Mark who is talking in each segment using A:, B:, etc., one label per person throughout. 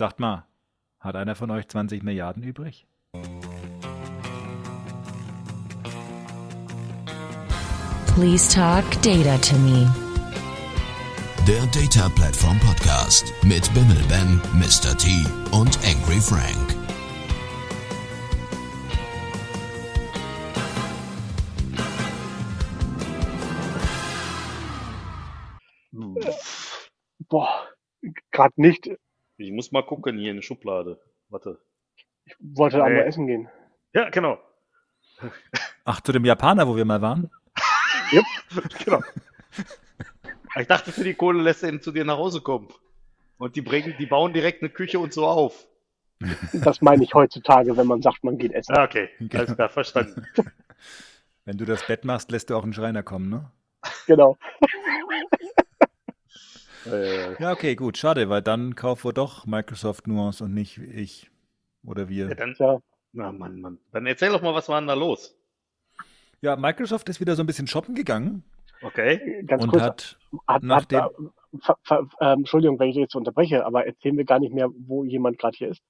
A: Sagt mal, hat einer von euch 20 Milliarden übrig?
B: Please talk data to me.
C: Der Data Platform Podcast mit Bimmel Ben, Mr. T und Angry Frank.
D: Boah, gerade nicht.
E: Ich muss mal gucken hier in die Schublade. Warte.
D: Ich wollte
E: Nee.
D: einmal essen gehen.
E: Ja, genau.
A: Ach, zu dem Japaner, wo wir mal waren?
E: genau. Ich dachte, für die Kohle lässt er ihn zu dir nach Hause kommen. Und die bringen, die bauen direkt eine Küche und so auf.
D: Das meine ich heutzutage, wenn man sagt, man geht essen.
E: Ah, okay. Alles klar, verstanden.
A: Wenn du das Bett machst, lässt du auch einen Schreiner kommen, ne?
D: Genau.
E: äh,
A: Ja, okay, gut. Schade, weil dann kaufen wir doch Microsoft Nuance und nicht ich oder
E: ja,
A: wir.
E: dann,
D: Tja,
E: na Mann, Mann. Dann erzähl doch mal, was war denn da los?
A: Ja, Microsoft ist wieder so ein bisschen shoppen gegangen
E: Okay.
D: ganz
A: und
D: kurz.
A: hat
D: hat,
A: nach
D: hat, äh, ver, ver, ähm, Entschuldigung, wenn ich jetzt unterbreche, aber erzählen wir gar nicht mehr, wo jemand gerade hier ist.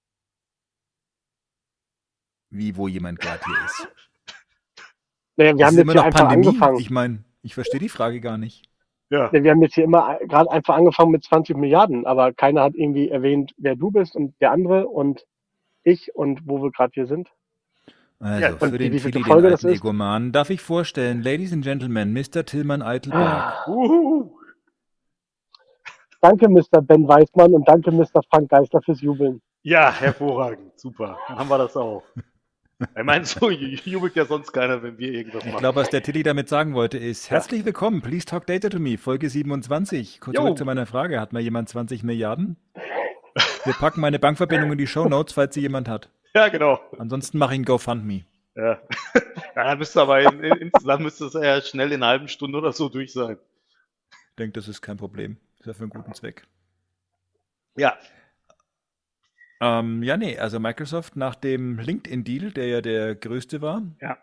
A: wie wo jemand gerade hier ist.
D: Naja, wir
A: Es
D: haben
A: ist
D: jetzt
A: immer noch Pandemie.
D: angefangen.
A: Ich meine, ich verstehe die Frage gar nicht.
E: Ja.
D: Ja, Wir haben jetzt hier immer gerade einfach angefangen mit 20 Milliarden, aber keiner hat irgendwie erwähnt, wer du bist und der andere und ich und wo wir gerade hier sind.
A: Also,
E: Ja,
A: für den Tilly, den alten? Egoman, darf ich vorstellen, Ladies and Gentlemen, Mr. Tillmann Eitelberg.
D: Ah, danke, Mr. Ben Weismann und danke, Mr. Frank Geister fürs Jubeln.
E: Ja, hervorragend. Super. Dann haben wir das auch. Ich meine, so jubelt ja sonst keiner, wenn wir irgendwas
A: Ich
E: machen.
A: glaube, was der Tilly damit sagen wollte, ist, herzlich willkommen, please talk data to me, Folge 27. Kurz
E: Jo.
A: zurück zu meiner Frage, hat mal jemand 20 Milliarden? Wir packen meine Bankverbindung in die Show Notes, falls sie jemand hat.
E: Ja, genau.
A: Ansonsten mache ich ein GoFundMe.
E: Ja. ja dann müsste aber in, in, insgesamt müsste es ja schnell in einer halben Stunde oder so durch sein.
A: Ich denke, das ist kein Problem. Ist ja für einen guten Zweck.
E: Ja.
A: Ähm, ja, nee, also Microsoft nach dem LinkedIn-Deal, der ja der größte war,
E: Ja.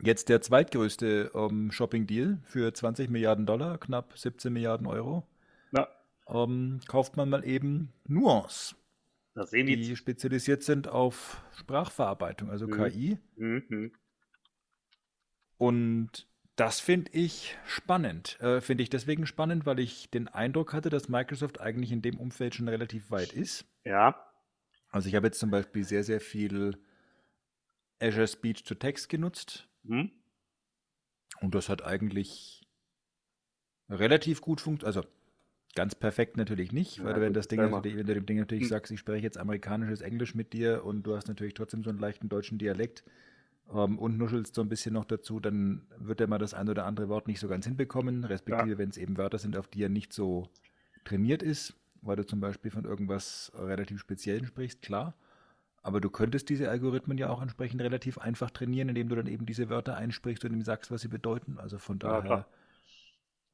A: jetzt der zweitgrößte ähm, Shopping-Deal für 20 Milliarden Dollar, knapp 17 Milliarden Euro,
E: Ja.
A: ähm, kauft man mal eben Nuance,
E: die.
A: die spezialisiert sind auf Sprachverarbeitung, also
E: Mhm.
A: KI.
E: Mhm.
A: Und das finde ich spannend. Äh, finde ich deswegen spannend, weil ich den Eindruck hatte, dass Microsoft eigentlich in dem Umfeld schon relativ weit ist.
E: Ja.
A: Also ich habe jetzt zum Beispiel sehr, sehr viel Azure Speech to Text genutzt
E: Hm?
A: und das hat eigentlich relativ gut funktioniert. Also ganz perfekt natürlich nicht, weil
E: Ja,
A: du, wenn das Ding, natürlich, wenn du dem Ding natürlich
E: Hm.
A: sagst, ich spreche jetzt amerikanisches Englisch mit dir und du hast natürlich trotzdem so einen leichten deutschen Dialekt ähm, und nuschelst so ein bisschen noch dazu, dann wird er mal das ein oder andere Wort nicht so ganz hinbekommen, respektive wenn es eben Wörter sind, auf die er nicht so trainiert ist, weil du zum Beispiel von irgendwas relativ Speziellen sprichst, klar. Aber du könntest diese Algorithmen ja auch entsprechend relativ einfach trainieren, indem du dann eben diese Wörter einsprichst und ihm sagst, was sie bedeuten. Also von
E: Ja,
A: daher,
E: klar.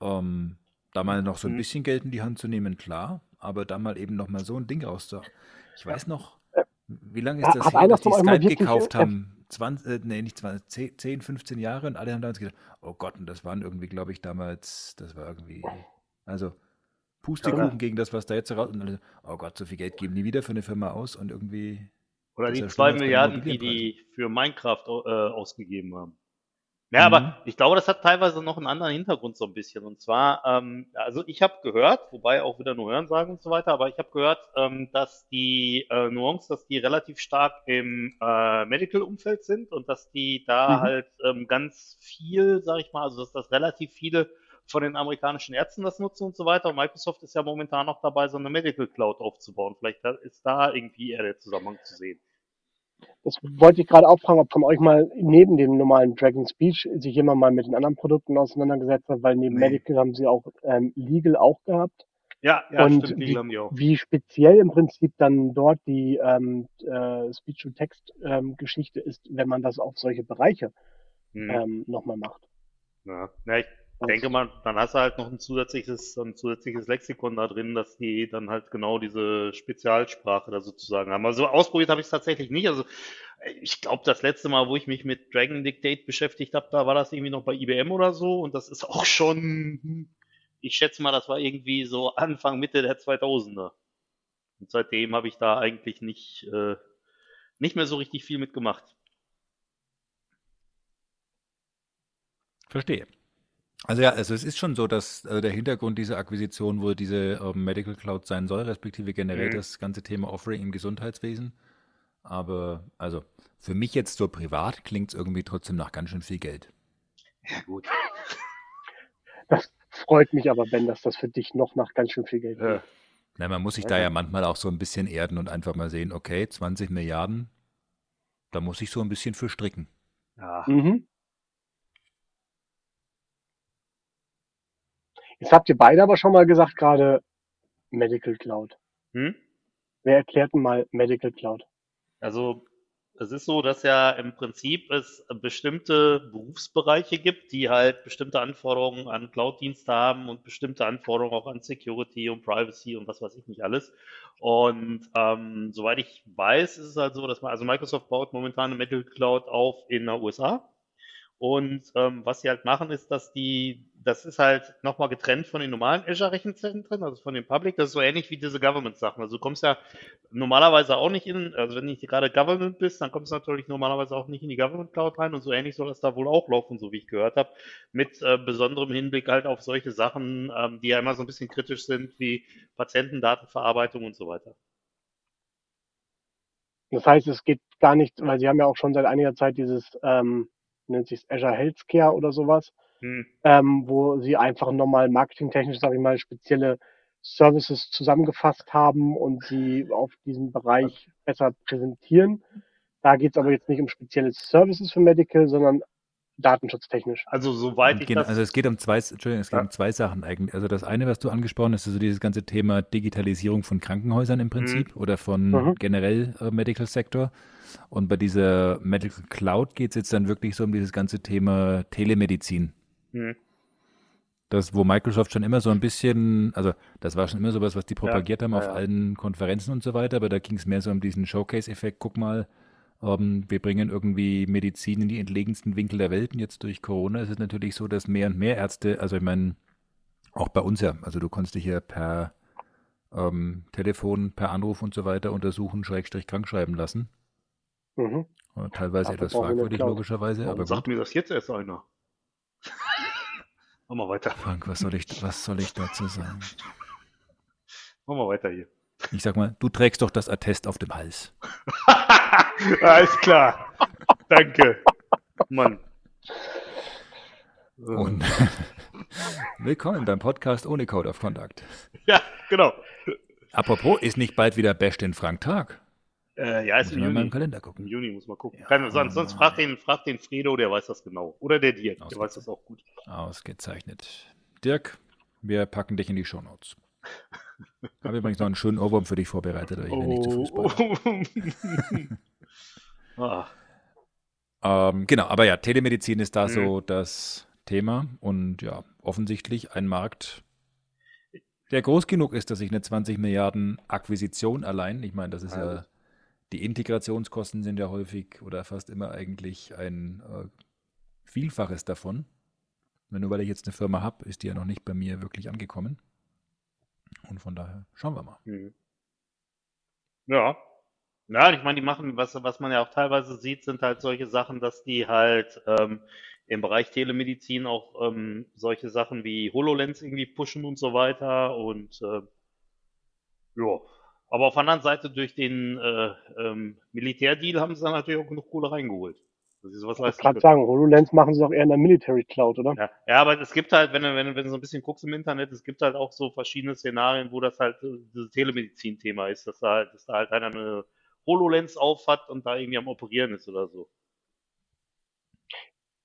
A: ähm, da mal noch so ein
E: Mhm.
A: bisschen Geld in die Hand zu nehmen, klar. Aber da mal eben noch mal so ein Ding rauszu. Ich weiß noch, wie lange ist
D: Ja,
A: das her, dass die Skype gekauft
D: äh,
A: haben? 20, äh, nee, nicht 20, 10, 10, 15 Jahre und alle haben damals gedacht, oh Gott, und das waren irgendwie, glaube ich, damals, das war irgendwie, also Pustekuchen
E: Ja.
A: gegen das, was da jetzt raus und oh Gott, so viel Geld geben die wieder für eine Firma aus und irgendwie
E: Oder die
A: ja
E: zwei
A: schlimmer als bei
E: Milliarden, die die für Minecraft äh, ausgegeben haben. Ja,
A: Mhm.
E: aber ich glaube, das hat teilweise noch einen anderen Hintergrund so ein bisschen. Und zwar, ähm, also ich habe gehört, wobei auch wieder nur Hören sagen und so weiter, aber ich habe gehört, ähm, dass die äh, Nuance, dass die relativ stark im äh, Medical-Umfeld sind und dass die da
D: Mhm.
E: halt ähm, ganz viel, sag ich mal, also dass das relativ viele von den amerikanischen Ärzten das nutzen und so weiter. Und Microsoft ist ja momentan noch dabei, so eine Medical Cloud aufzubauen. Vielleicht ist da irgendwie eher der Zusammenhang zu sehen.
D: Das wollte ich gerade auch fragen, ob von euch mal neben dem normalen Dragon Speech sich jemand mal mit den anderen Produkten auseinandergesetzt hat, weil neben
E: Nee.
D: Medical haben sie auch ähm, Legal auch gehabt.
E: Ja, ja,
D: Und
E: stimmt,
D: wie-
E: Legal haben die auch.
D: Wie speziell im Prinzip dann dort die ähm, äh, Speech-to-Text-Geschichte ist, wenn man das auf solche Bereiche
E: Hm.
D: ähm, nochmal macht.
E: Ja. ja, ich denke mal, dann hast du halt noch ein zusätzliches, ein zusätzliches Lexikon da drin, dass die dann halt genau diese Spezialsprache da sozusagen haben. Also ausprobiert habe ich es tatsächlich nicht. Also ich glaube, das letzte Mal, wo ich mich mit Dragon Dictate beschäftigt habe, da war das irgendwie noch bei IBM oder so und das ist auch schon, ich schätze mal, das war irgendwie so Anfang, Mitte der 2000er. Und seitdem habe ich da eigentlich nicht, äh, nicht mehr so richtig viel mitgemacht.
A: Verstehe. Also ja, also es ist schon so, dass äh, der Hintergrund dieser Akquisition wohl diese ähm, Medical Cloud sein soll, respektive generell
E: Mhm.
A: das ganze Thema Offering im Gesundheitswesen. Aber also für mich jetzt so privat klingt es irgendwie trotzdem nach ganz schön viel Geld.
E: Ja, gut.
D: Das freut mich aber, Ben, dass das für dich noch nach ganz schön viel Geld
E: Äh,
D: geht.
A: Na, man muss sich da ja manchmal auch so ein bisschen erden und einfach mal sehen, okay, 20 Milliarden, da muss ich so ein bisschen für stricken.
E: ja.
D: Mhm. Jetzt habt ihr beide aber schon mal gesagt, gerade Medical Cloud.
E: Hm?
D: Wer erklärt denn mal Medical Cloud?
E: Also es ist so, dass ja im Prinzip es bestimmte Berufsbereiche gibt, die halt bestimmte Anforderungen an Cloud-Dienste haben und bestimmte Anforderungen auch an Security und Privacy und was weiß ich nicht alles. Und ähm, soweit ich weiß, ist es halt so, dass man, also Microsoft baut momentan eine Medical Cloud auf in den USA. Und ähm, was sie halt machen, ist, dass die, das ist halt nochmal getrennt von den normalen Azure-Rechenzentren, also von den Public. Das ist so ähnlich wie diese Government-Sachen. Also du kommst ja normalerweise auch nicht in, also wenn du nicht gerade Government bist, dann kommst du natürlich normalerweise auch nicht in die Government Cloud rein und so ähnlich soll das da wohl auch laufen, so wie ich gehört habe, mit äh, besonderem Hinblick halt auf solche Sachen, ähm, die ja immer so ein bisschen kritisch sind, wie Patientendatenverarbeitung und so weiter.
D: Das heißt, es geht gar nicht, weil sie haben ja auch schon seit einiger Zeit dieses, ähm, nennt sich Azure Healthcare oder sowas,
E: Hm.
D: ähm, wo sie einfach nochmal marketingtechnisch, sage ich mal, spezielle Services zusammengefasst haben und sie auf diesem Bereich besser präsentieren. Da geht es aber jetzt nicht um spezielle Services für Medical, sondern datenschutztechnisch.
E: Also soweit ich
A: gen-
E: das,
A: also es geht um zwei, Entschuldigung, es geht
E: Ja.
A: um zwei Sachen eigentlich. Also das eine, was du angesprochen hast, ist so dieses ganze Thema Digitalisierung von Krankenhäusern im Prinzip oder von
D: Mhm.
A: generell äh, Medical Sector. Und bei dieser Medical Cloud geht es jetzt dann wirklich so um dieses ganze Thema Telemedizin.
E: hm,
A: Das, wo Microsoft schon immer so ein bisschen, also das war schon immer sowas, was die propagiert haben
E: ja,
A: auf
E: ja.
A: allen Konferenzen und so weiter, aber da ging es mehr so um diesen Showcase-Effekt. Guck mal, ähm, wir bringen irgendwie Medizin in die entlegensten Winkel der Welt und jetzt durch Corona ist es natürlich so, dass mehr und mehr Ärzte, also ich meine, auch bei uns ja, also du konntest dich ja per ähm, Telefon, per Anruf und so weiter untersuchen, Schrägstrich krank schreiben lassen.
D: Mhm.
A: Äh, Teilweise etwas fragwürdig, logischerweise,
E: warum
A: aber
E: sagt
A: gut.
E: mir das jetzt erst einer? Machen wir weiter.
A: Frank, was soll ich, was soll ich dazu sagen?
E: Machen wir weiter hier.
A: Ich sag mal, du trägst doch das Attest auf dem Hals.
E: Alles klar. Danke. Mann.
A: Und willkommen beim Podcast ohne Code of Conduct.
E: Ja, genau.
A: Apropos, ist nicht bald wieder Bash den Frank Tag?
E: Äh, ja, ist
A: Muss
E: im
A: ich mal
E: Juni.
A: Kalender
E: Im
A: gucken.
E: Juni muss man gucken.
A: Ja.
E: Keine, sonst, sonst frag den, frag den Fredo, der weiß das genau. Oder der Dirk, der weiß das auch gut.
A: Ausgezeichnet. Dirk, wir packen dich in die Shownotes. Habe übrigens noch einen schönen Ohrwurm für dich vorbereitet, aber ich will nicht zu spoilern.
E: Oh. ah,
A: Ähm, genau, aber ja, Telemedizin ist da
E: Mhm.
A: so das Thema und ja, offensichtlich ein Markt, der groß genug ist, dass sich eine 20 Milliarden Akquisition allein, ich meine, das ist ja,
E: Ja.
A: die Integrationskosten sind ja häufig oder fast immer eigentlich ein äh, Vielfaches davon. Nur weil ich jetzt eine Firma habe, ist die ja noch nicht bei mir wirklich angekommen. Und von daher schauen wir mal.
E: hm. Ja. Ja, ich meine, die machen, was, was man ja auch teilweise sieht, sind halt solche Sachen, dass die halt ähm, im Bereich Telemedizin auch ähm, solche Sachen wie HoloLens irgendwie pushen und so weiter. Und äh, ja. Aber auf der anderen Seite durch den äh, ähm, Militärdeal haben sie dann natürlich auch genug Kohle reingeholt. Dass sie sowas
D: Ich
E: leisten
D: gerade
E: können.
D: sagen, HoloLens machen sie doch eher in der Military Cloud, oder?
E: Ja, ja, aber es gibt halt, wenn du, wenn du, wenn du so ein bisschen guckst im Internet, es gibt halt auch so verschiedene Szenarien, wo das halt äh, dieses Telemedizin-Thema ist, dass da halt, dass da halt einer eine HoloLens auf hat und da irgendwie am Operieren ist oder so.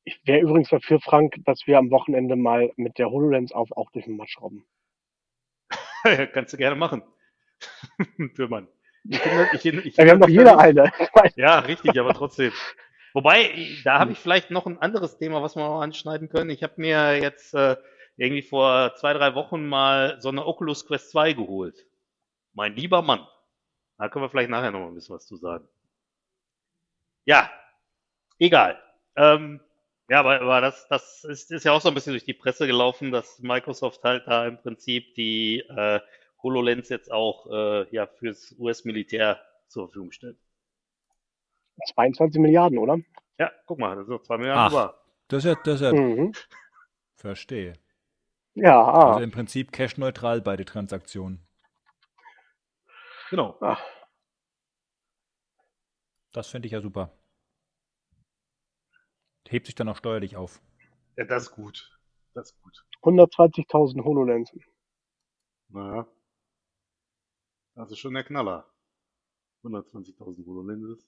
D: Ich wäre übrigens dafür, Frank, dass wir am Wochenende mal mit der HoloLens auf auch durch den Matsch robben.
E: Kannst du gerne machen. Für Mann. Ich ich finde, ich
D: Ja, wir haben doch jeder eine. Ich
E: Ja, richtig, aber trotzdem. Wobei, da habe ich vielleicht noch ein anderes Thema, was wir noch anschneiden können. Ich habe mir jetzt äh, irgendwie vor zwei, drei Wochen mal so eine Oculus Quest 2 geholt. Mein lieber Mann. Da können wir vielleicht nachher noch mal ein bisschen was zu sagen. Ja, egal. Ähm, ja, aber, aber das, das ist, ist ja auch so ein bisschen durch die Presse gelaufen, dass Microsoft halt da im Prinzip die äh, HoloLens jetzt auch äh, ja, fürs US-Militär zur Verfügung stellt.
D: 22 Milliarden, oder?
E: Ja, guck mal, das sind noch 2 Milliarden
A: Ach.
E: über.
A: Das ist ja, das ist ja
D: Mhm.
A: verstehe.
D: Ja, ah.
A: Also im Prinzip cash-neutral beide Transaktionen.
E: Genau.
D: Ach,
A: Das finde ich ja super. Hebt sich dann auch steuerlich auf.
E: Ja, das ist gut. Das ist gut.
D: 120.000 HoloLensen.
E: Naja. Das ist schon der Knaller. 120.000 HoloLenses.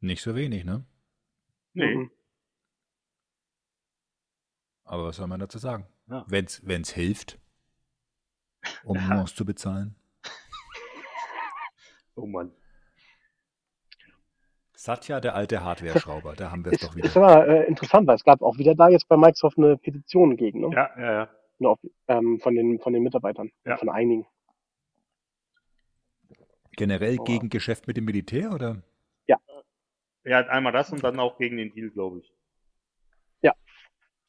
A: Nicht so wenig, ne?
E: Nee.
D: Mhm.
A: Aber was soll man dazu sagen?
E: Ja.
A: Wenn's, wenn's hilft, um
E: Ja.
A: Nuance zu bezahlen.
E: Oh Mann.
A: Satya, der alte Hardware-Schrauber, da haben wir es doch
D: ist
A: wieder.
D: aber äh, interessant, weil es gab auch wieder da jetzt bei Microsoft eine Petition gegen, ne?
E: Ja, ja, ja.
D: Nur auf, ähm, von, den, von den Mitarbeitern,
E: Ja.
D: von einigen.
A: Generell
D: Oh.
A: gegen Geschäft mit dem Militär, oder?
E: Er hat einmal das und dann auch gegen den Deal, glaube ich.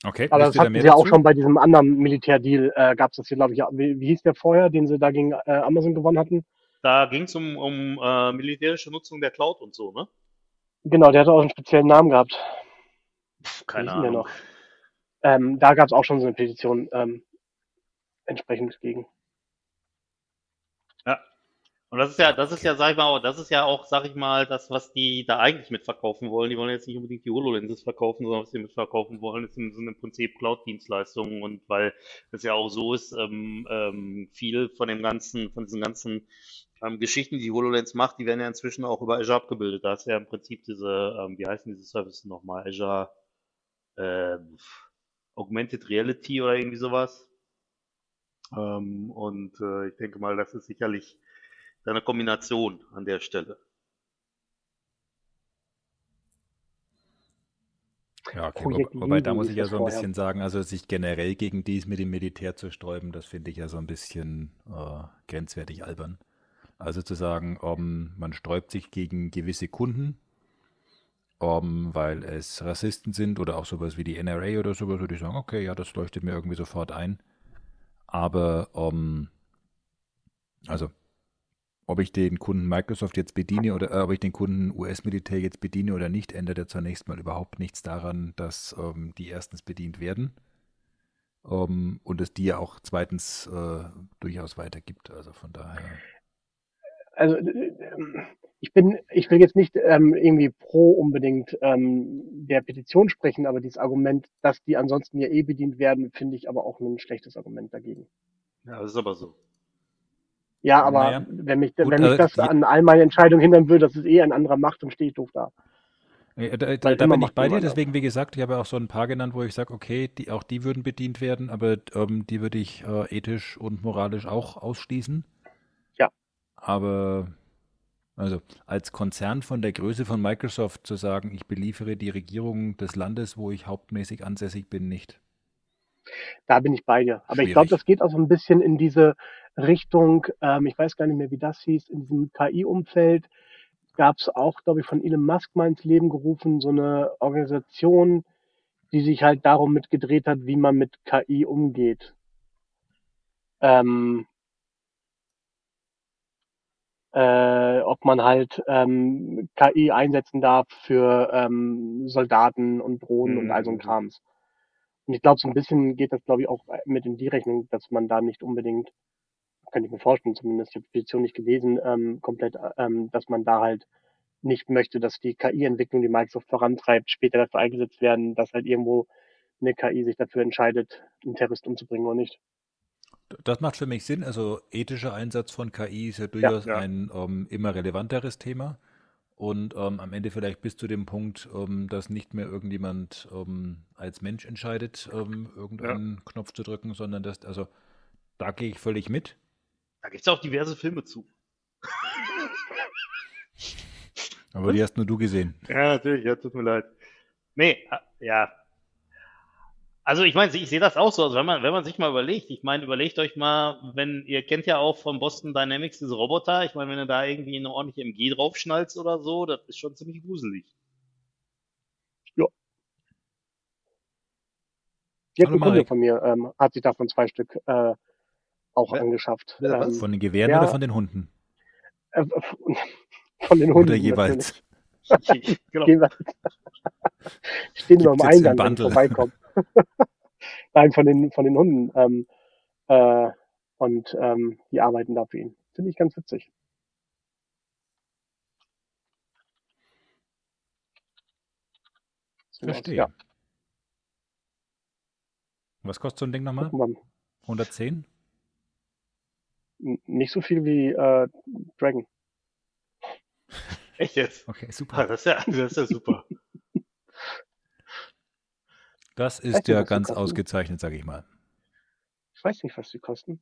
A: Okay,
D: Aber das hatten sie ja auch schon bei diesem anderen Militärdeal, äh, gab es das hier, glaube ich, ja. wie, wie hieß der vorher, den sie da gegen äh, Amazon gewonnen hatten?
E: Da ging es um, um äh, militärische Nutzung der Cloud und so, ne?
D: Genau, der hatte auch einen speziellen Namen gehabt.
E: Pff, keine Ahnung.
D: noch? Ähm, da gab es auch schon so eine Petition ähm, entsprechend gegen.
E: Und das ist ja, das ist ja, sag ich mal, das ist ja auch, sag ich mal, das, was die da eigentlich mitverkaufen wollen. Die wollen jetzt nicht unbedingt die HoloLenses verkaufen, sondern was sie mitverkaufen wollen, ist im, sind im Prinzip Cloud-Dienstleistungen. Und weil es ja auch so ist, ähm, ähm, viel von dem ganzen, von diesen ganzen ähm, Geschichten, die HoloLens macht, die werden ja inzwischen auch über Azure abgebildet. Da ist ja im Prinzip diese, ähm, wie heißen diese Services nochmal? Azure ähm, Augmented Reality oder irgendwie sowas. Ähm, und äh, ich denke mal, das ist sicherlich eine Kombination an der Stelle.
A: Ja, okay, wobei da muss ich ja so ein bisschen sagen, also sich generell gegen dies mit dem Militär zu sträuben, das finde ich ja so ein bisschen äh, grenzwertig albern. Also zu sagen, ähm, man sträubt sich gegen gewisse Kunden, ähm, weil es Rassisten sind oder auch sowas wie die NRA oder sowas, würde ich sagen, okay, ja, das leuchtet mir irgendwie sofort ein. Aber, ähm, also, ob ich den Kunden Microsoft jetzt bediene oder äh, ob ich den Kunden US-Militär jetzt bediene oder nicht, ändert ja zunächst mal überhaupt nichts daran, dass ähm, die erstens bedient werden ähm, und es die ja auch zweitens äh, durchaus weitergibt. Also von daher.
D: Also äh, ich bin, ich will jetzt nicht ähm, irgendwie pro unbedingt ähm, der Petition sprechen, aber dieses Argument, dass die ansonsten ja eh bedient werden, finde ich aber auch ein schlechtes Argument dagegen.
E: Ja, das ist aber so.
D: Ja, aber
A: Naja.
D: wenn mich,
A: Gut,
D: wenn mich
A: äh,
D: das an all meinen Entscheidungen hindern würde, dass es eh ein anderer macht, dann stehe ich doof da.
A: Da, da, da bin ich bei dir, deswegen, wie gesagt, ich habe auch so ein paar genannt, wo ich sage, okay, die, auch die würden bedient werden, aber ähm, die würde ich äh, ethisch und moralisch auch ausschließen.
D: Ja.
A: Aber also als Konzern von der Größe von Microsoft zu sagen, ich beliefere die Regierung des Landes, wo ich hauptmäßig ansässig bin, nicht.
D: Da bin ich bei dir. Aber ich
A: Schwierig.
D: glaube, das geht auch so ein bisschen in diese Richtung, ähm, ich weiß gar nicht mehr, wie das hieß, in diesem KI-Umfeld gab es auch, glaube ich, von Elon Musk mal ins Leben gerufen, so eine Organisation, die sich halt darum mitgedreht hat, wie man mit KI umgeht. Ähm, äh, ob man halt ähm, KI einsetzen darf für ähm, Soldaten und Drohnen und all so ein
E: Mhm.
D: Krams. Und ich glaube, so ein bisschen geht das, glaube ich, auch mit in die Rechnung, dass man da nicht unbedingt, kann ich mir vorstellen, zumindest ich habe die Petition nicht gelesen, ähm, komplett, ähm, dass man da halt nicht möchte, dass die KI-Entwicklung, die Microsoft vorantreibt, später dafür eingesetzt werden, dass halt irgendwo eine KI sich dafür entscheidet, einen Terrorist umzubringen oder nicht.
A: Das macht für mich Sinn. Also ethischer Einsatz von KI ist ja durchaus
E: ja.
A: ein ähm, immer relevanteres Thema. Und ähm, am Ende vielleicht bis zu dem Punkt, ähm, dass nicht mehr irgendjemand als Mensch entscheidet, irgendeinen Knopf zu drücken, sondern dass, also da gehe ich völlig mit.
E: Da gibt es auch diverse Filme zu.
A: Aber die hast nur du gesehen.
E: Ja, natürlich, ja, tut mir leid. Nee, äh, ja. Also ich meine, ich sehe das auch so, also wenn man, wenn man sich mal überlegt, ich meine, überlegt euch mal, wenn, ihr kennt ja auch von Boston Dynamics diese Roboter, ich meine, wenn du da irgendwie eine ordentliche MG draufschnallst oder so, das ist schon ziemlich gruselig.
D: Dirk,
A: Hallo,
D: ein Kunde von mir, ähm, hat sich davon zwei Stück äh, auch
E: Wer-
D: angeschafft.
E: was?
D: Ähm,
A: Von den Gewehren
D: Ja.
A: oder von den Hunden?
D: äh, von den Hunden.
A: oder jeweils.
E: genau.
D: Jeweils. Stehen am
A: Gibt's jetzt im
D: Eingang, wenn ich vorbeikomme. Nein, von den, von den Hunden. Ähm, äh, und ähm, die arbeiten da für ihn. Finde ich ganz witzig.
A: Verstehe.
D: Ja,
A: Was kostet so ein Ding nochmal?
D: gucken wir mal.
A: 110?
D: Nicht so viel wie äh, Dragon.
E: Echt jetzt?
A: Okay,
E: Ah,
A: super.
E: das, ist ja, das ist ja super.
A: Das ist
D: du,
A: ja ganz ausgezeichnet, sage ich mal.
D: Ich weiß nicht, was die kosten.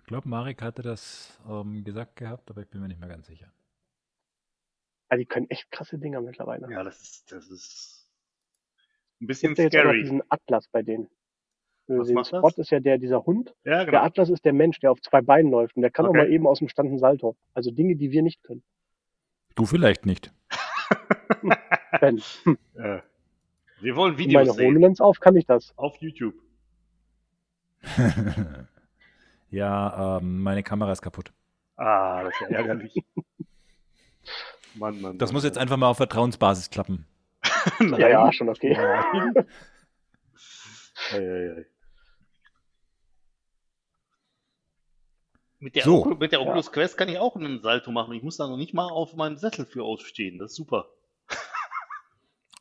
A: Ich glaube, Marek hatte das ähm, gesagt gehabt, aber ich bin mir nicht mehr ganz sicher.
D: Aber die können echt krasse Dinger mittlerweile.
E: Ja, das ist, das ist ein bisschen
D: ja jetzt auch noch
E: scary.
D: diesen Atlas bei denen.
E: Macht das?
D: Spot ist ja der, dieser Hund.
E: Ja,
D: Der
E: genau.
D: Atlas ist der Mensch, der auf zwei Beinen läuft und der kann auch
E: Okay.
D: mal eben aus dem Stand einen Salto. Also Dinge, die wir nicht können.
A: Du vielleicht nicht.
D: Ben,
E: Ja. Wir wollen
D: meine
E: Videos sehen.
D: HoloLens auf, kann ich das.
E: Auf YouTube.
A: ja, ähm, meine Kamera ist kaputt.
E: Ah, das ist ja ärgerlich. Mann, Mann.
A: Das
E: Mann,
A: muss jetzt einfach mal auf Vertrauensbasis klappen.
D: Ja, ja, schon okay.
E: Ei, ei, ei. Mit der,
A: So.
E: Mit der Oculus Quest kann ich auch einen Salto machen. Ich muss da noch nicht mal auf meinem Sessel für ausstehen. Das ist super.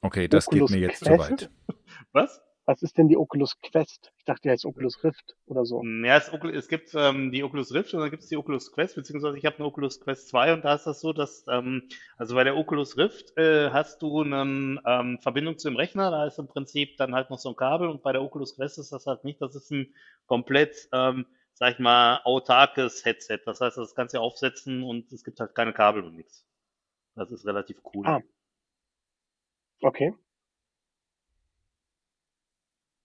A: Okay, das
D: Oculus
A: geht mir jetzt zu
D: Quest?
A: weit.
E: Was?
D: Was ist denn die Oculus Quest? Ich dachte, die heißt Oculus Rift oder so.
E: Ja, es, es gibt ähm, die Oculus Rift und dann gibt es die Oculus Quest, beziehungsweise ich habe eine Oculus Quest 2 und da ist das so, dass, ähm, also bei der Oculus Rift äh, hast du eine ähm, Verbindung zu dem Rechner, da ist im Prinzip dann halt noch so ein Kabel und bei der Oculus Quest ist das halt nicht, das ist ein komplett, ähm, sag ich mal, autarkes Headset. Das heißt, das kannst du aufsetzen und es gibt halt keine Kabel und nichts. Das ist relativ cool.
D: Ah. Okay.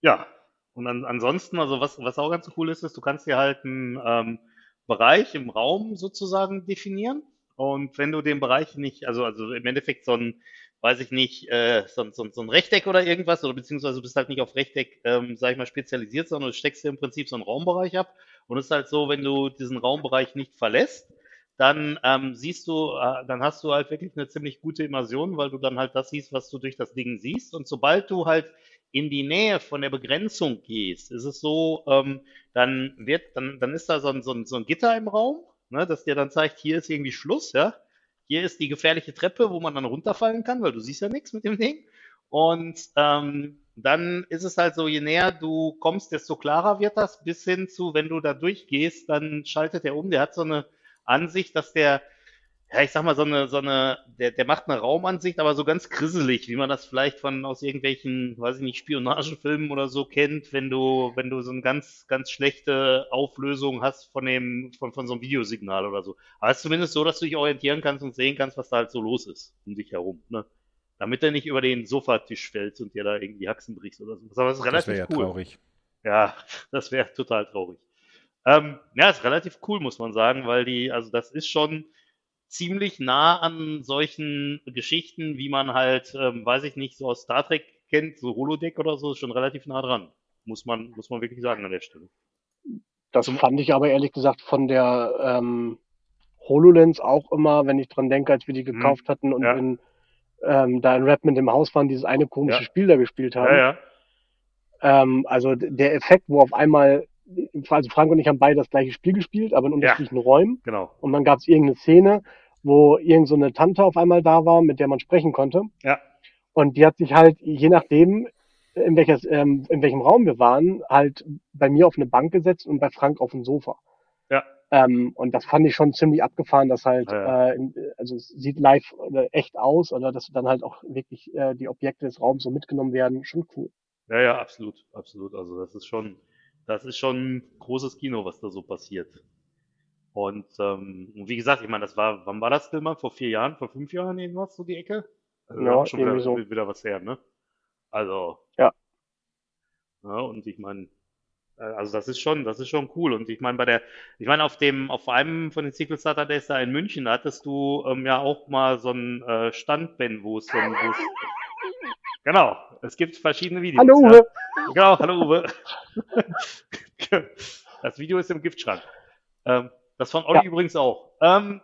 E: Ja, und an, ansonsten, also was, was auch ganz cool ist, ist, du kannst dir halt einen ähm, Bereich im Raum sozusagen definieren. Und wenn du den Bereich nicht, also, also im Endeffekt so ein, weiß ich nicht, äh, so, ein- so, so ein Rechteck oder irgendwas, oder beziehungsweise du bist halt nicht auf Rechteck, ähm, sag ich mal, spezialisiert, sondern du steckst dir im Prinzip so einen Raumbereich ab. Und es ist halt so, wenn du diesen Raumbereich nicht verlässt, dann ähm, siehst du, äh, dann hast du halt wirklich eine ziemlich gute Immersion, weil du dann halt das siehst, was du durch das Ding siehst. Und sobald du halt in die Nähe von der Begrenzung gehst, ist es so, ähm, dann wird, dann, dann ist da so ein, so ein, so ein Gitter im Raum, ne, das dir dann zeigt, hier ist irgendwie Schluss, ja. Hier ist die gefährliche Treppe, wo man dann runterfallen kann, weil du siehst ja nichts mit dem Ding. Und ähm, dann ist es halt so, je näher du kommst, desto klarer wird das, bis hin zu, wenn du da durchgehst, dann schaltet er um. Der hat so eine Ansicht, dass der, ja, ich sag mal, so eine, so eine, der, der macht eine Raumansicht, aber so ganz grisselig, wie man das vielleicht von aus irgendwelchen, weiß ich nicht, Spionagefilmen oder so kennt, wenn du, wenn du so eine ganz, ganz schlechte Auflösung hast von dem, von, von so einem Videosignal oder so. Aber es ist zumindest so, dass du dich orientieren kannst und sehen kannst, was da halt so los ist um dich herum, ne? Damit er nicht über den Sofatisch fällt und dir da irgendwie Haxen brichst oder so. Aber es ist
A: Das
E: relativ
A: wäre ja
E: cool.
A: traurig.
E: Ja, das wäre total traurig. Ähm, ja, ist relativ cool, muss man sagen, weil die, also das ist schon ziemlich nah an solchen Geschichten, wie man halt, ähm, weiß ich nicht, so aus Star Trek kennt, so Holodeck oder so, ist schon relativ nah dran. Muss man, muss man wirklich sagen an der Stelle.
D: Das
E: Zum-
D: fand ich aber ehrlich gesagt von der ähm, HoloLens auch immer, wenn ich dran denke, als wir die gekauft hatten und
E: Mhm. Ja.
D: in, ähm, da in Redmond im Haus waren, dieses eine komische
E: Ja.
D: Spiel da gespielt haben.
E: Ja.
D: Ähm, also der Effekt, wo auf einmal, also Frank und ich haben beide das gleiche Spiel gespielt, aber in unterschiedlichen Räumen.
E: Genau.
D: Und dann gab es irgendeine Szene, wo irgend so eine Tante auf einmal da war, mit der man sprechen konnte.
E: Ja.
D: Und die hat sich halt, je nachdem, in, welches, ähm, in welchem Raum wir waren, halt bei mir auf eine Bank gesetzt und bei Frank auf ein Sofa.
E: Ja.
D: Ähm, und das fand ich schon ziemlich abgefahren, dass halt,
E: Ja,
D: Äh, also es sieht live oder echt aus, oder dass dann halt auch wirklich äh, die Objekte des Raums so mitgenommen werden, schon cool.
E: Ja, ja, absolut, absolut. Also das ist schon, das ist schon großes Kino, was da so passiert. Und ähm, wie gesagt, ich meine, das war, wann war das denn mal? Vor vier Jahren, vor fünf Jahren irgendwas, so die Ecke? Also
D: Ja,
E: schon wieder,
D: so.
E: wieder was her, ne? Also.
D: Ja.
E: Ja, und ich meine, äh, also das ist schon, das ist schon cool. Und ich meine, bei der, ich meine, auf dem, auf einem von den Sequel Starter Days da in München, da hattest du ähm, ja auch mal so einen äh, Stand, Ben, wo es so ein, wo es, Genau, es gibt verschiedene Videos.
D: Hallo Uwe.
E: Ja. Genau, hallo Uwe. Das Video ist im Giftschrank. Ähm, das von Olli
D: Ja.
E: übrigens auch. Ähm,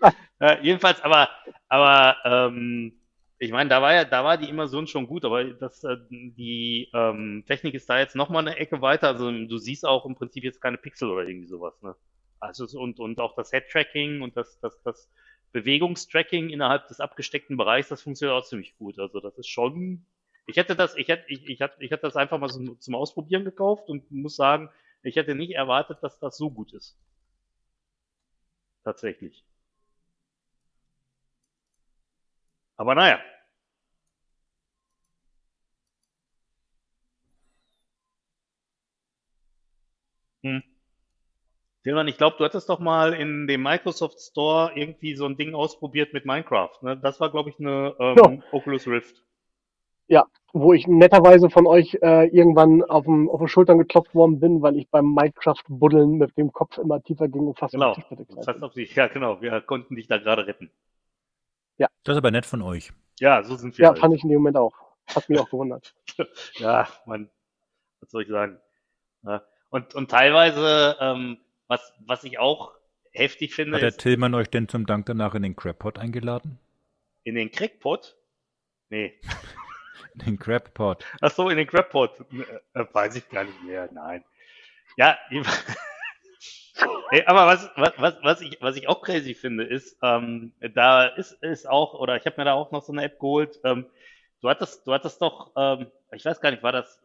E: äh, jedenfalls, aber, aber ähm, ich meine, da war ja, da war die Immersion schon gut, aber das, äh, die ähm, Technik ist da jetzt nochmal eine Ecke weiter. Also du siehst auch im Prinzip jetzt keine Pixel oder irgendwie sowas, ne? Also und, und auch das Head-Tracking und das, das, das Bewegungstracking innerhalb des abgesteckten Bereichs, das funktioniert auch ziemlich gut. Also das ist schon. Ich hätte das, ich hätte, ich, ich hätte, ich hätte das einfach mal so zum Ausprobieren gekauft und muss sagen, ich hätte nicht erwartet, dass das so gut ist. Tatsächlich. Aber naja. Hm. Silvan, ich glaube, du hattest doch mal in dem Microsoft Store irgendwie so ein Ding ausprobiert mit Minecraft. Ne? Das war, glaube ich, eine ähm, Oculus Rift.
D: Wo ich netterweise von euch äh, irgendwann auf, dem, auf die Schultern geklopft worden bin, weil ich beim Minecraft-Buddeln mit dem Kopf immer tiefer ging und fast
E: Genau.
D: auf die bin.
E: auf die, ja, genau. Wir konnten dich da gerade retten.
A: Das ist aber nett von euch.
E: Ja, so sind wir.
D: Ja,
E: halt.
D: fand ich in dem Moment auch. Hat mich auch gewundert.
E: Ja, man, was soll ich sagen? Ja. Und, und teilweise, ähm, was, was ich auch heftig finde,
A: Hat der
E: ist
A: Tillmann euch denn zum Dank danach in den Crabpot eingeladen?
E: in den Crackpot. Nee.
A: In den Crabpot.
E: Ach so, in den Crackpot. Äh, weiß ich gar nicht mehr. Nein. Ja, Hey, aber was, was, was, was, ich, was ich auch crazy finde, ist, ähm, da ist, ist auch, oder ich habe mir da auch noch so eine App geholt. Ähm, du hattest, du hattest doch, ähm, ich weiß gar nicht, war das,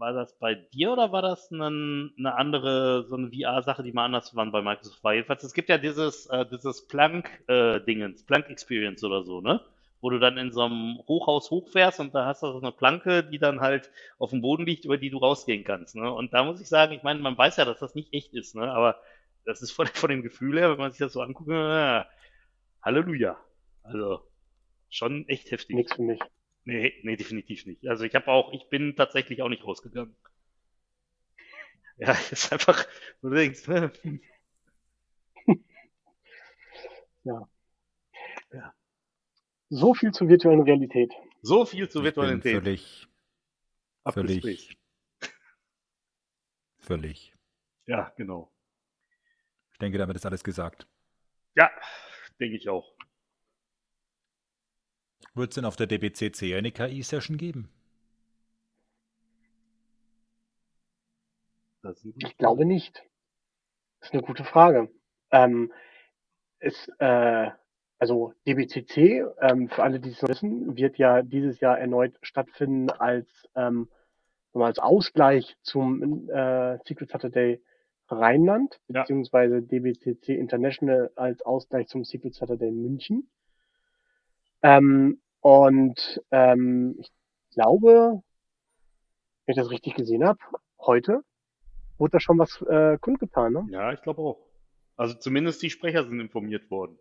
E: war das bei dir oder war das eine, eine andere, so eine VR-Sache, die mal anders waren bei Microsoft war? Jedenfalls, es gibt ja dieses, äh, dieses Plank-Dingens, Plank-Experience oder so, ne? Wo du dann in so einem Hochhaus hochfährst und da hast du so eine Planke, die dann halt auf dem Boden liegt, über die du rausgehen kannst, ne? Und da muss ich sagen, ich meine, man weiß ja, dass das nicht echt ist, ne? Aber das ist von, von dem Gefühl her, wenn man sich das so anguckt, äh, Halleluja. Also, schon echt heftig.
D: Nichts für mich.
E: Nee, nee, definitiv nicht. Also ich habe auch, ich bin tatsächlich auch nicht rausgegangen. Ja, ist einfach, du denkst, ne?
D: So viel zur virtuellen Realität.
E: so viel zur
A: Ich bin
E: Virtualität.
A: völlig, völlig, völlig.
E: Ja, genau.
A: Ich denke, damit ist alles gesagt.
E: Ja, denke ich auch.
A: Wird es denn auf der DBCC eine KI-Session geben?
D: Ich glaube nicht. Das ist eine gute Frage. Ähm, es, äh, also DBCC, ähm, für alle, die es noch wissen, wird ja dieses Jahr erneut stattfinden als, ähm, als Ausgleich zum äh, Secret Saturday Rheinland,
E: Ja.
D: beziehungsweise DBCC International als Ausgleich zum Secret Saturday München. Ähm, und ähm, ich glaube, wenn ich das richtig gesehen habe, heute wurde da schon was äh, kundgetan, ne?
E: Ja, ich glaube auch. Also zumindest die Sprecher sind informiert worden.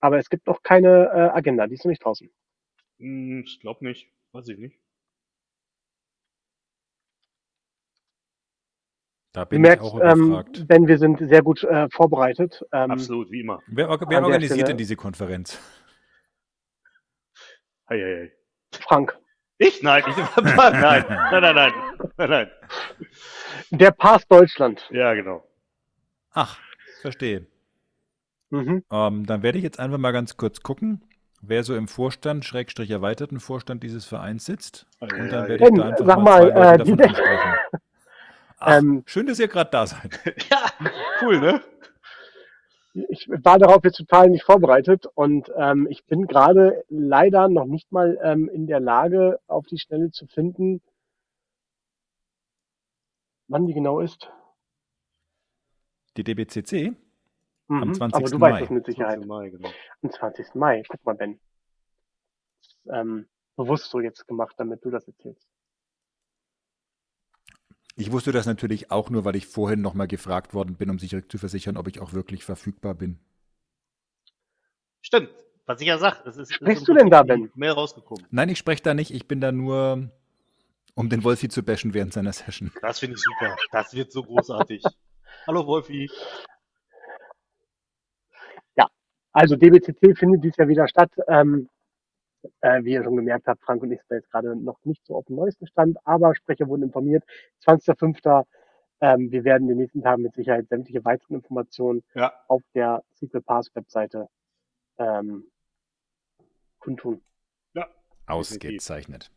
D: Aber es gibt noch keine äh, Agenda, die ist noch nicht draußen.
E: Hm, ich glaube nicht. Weiß ich nicht.
A: Da bin ich
D: merkst,
A: auch
D: ähm,
A: überfragt.
D: Ben, wir sind sehr gut äh, vorbereitet. Ähm,
E: Absolut, wie immer.
A: Wer, wer organisiert
D: Stelle-
A: denn diese Konferenz?
E: Hei, hei, hei.
D: Frank,
E: Ich? Nein, ich, nein, nein, nein, nein, nein, nein,
D: der Pass Deutschland.
E: Ja, genau.
A: Ach, verstehe.
D: Mhm.
A: Ähm, dann werde ich jetzt einfach mal ganz kurz gucken, wer so im Vorstand, Schrägstrich erweiterten Vorstand dieses Vereins sitzt. Und dann werde ich
D: Ben,
A: da einfach
D: sag
A: mal
D: mal,
A: zwei Leute
D: äh,
A: davon
D: die-
A: ansprechen. Ach,
D: Ähm,
A: schön, dass ihr gerade da seid.
E: Ja, cool, ne?
D: Ich war darauf jetzt total nicht vorbereitet und ähm, ich bin gerade leider noch nicht mal ähm, in der Lage, auf die Schnelle zu finden, wann die genau ist.
A: Die DBCC?
D: Mhm.
A: Am 20.
D: Aber du
A: Mai.
D: weißt es mit Sicherheit.
E: 20. Mai, genau.
D: Am 20. Mai. Guck mal, Ben. Ähm, bewusst so jetzt gemacht, damit du das erzählst.
A: Ich wusste das natürlich auch nur, weil ich vorhin nochmal gefragt worden bin, um sich zu versichern, ob ich auch wirklich verfügbar bin.
E: Stimmt. Was ich ja sag, es ist,
D: Sprichst
E: ist
D: du denn da, Ben?
E: Mehr rausgekommen.
A: Nein, ich spreche da nicht. Ich bin da nur, um den Wolfi zu bashen während seiner Session.
E: Das finde ich super. Das wird so großartig. Hallo Wolfi.
D: Also DBCC findet dies Jahr wieder statt. Ähm, Äh, wie ihr schon gemerkt habt, Frank und ich sind jetzt gerade noch nicht so auf dem neuesten Stand, aber Sprecher wurden informiert. 20.05. Ähm, wir werden in den nächsten Tagen mit Sicherheit sämtliche weiteren Informationen
E: Ja.
D: auf der Sequel Pass Webseite ähm, kundtun.
E: Ja.
A: Ausgezeichnet.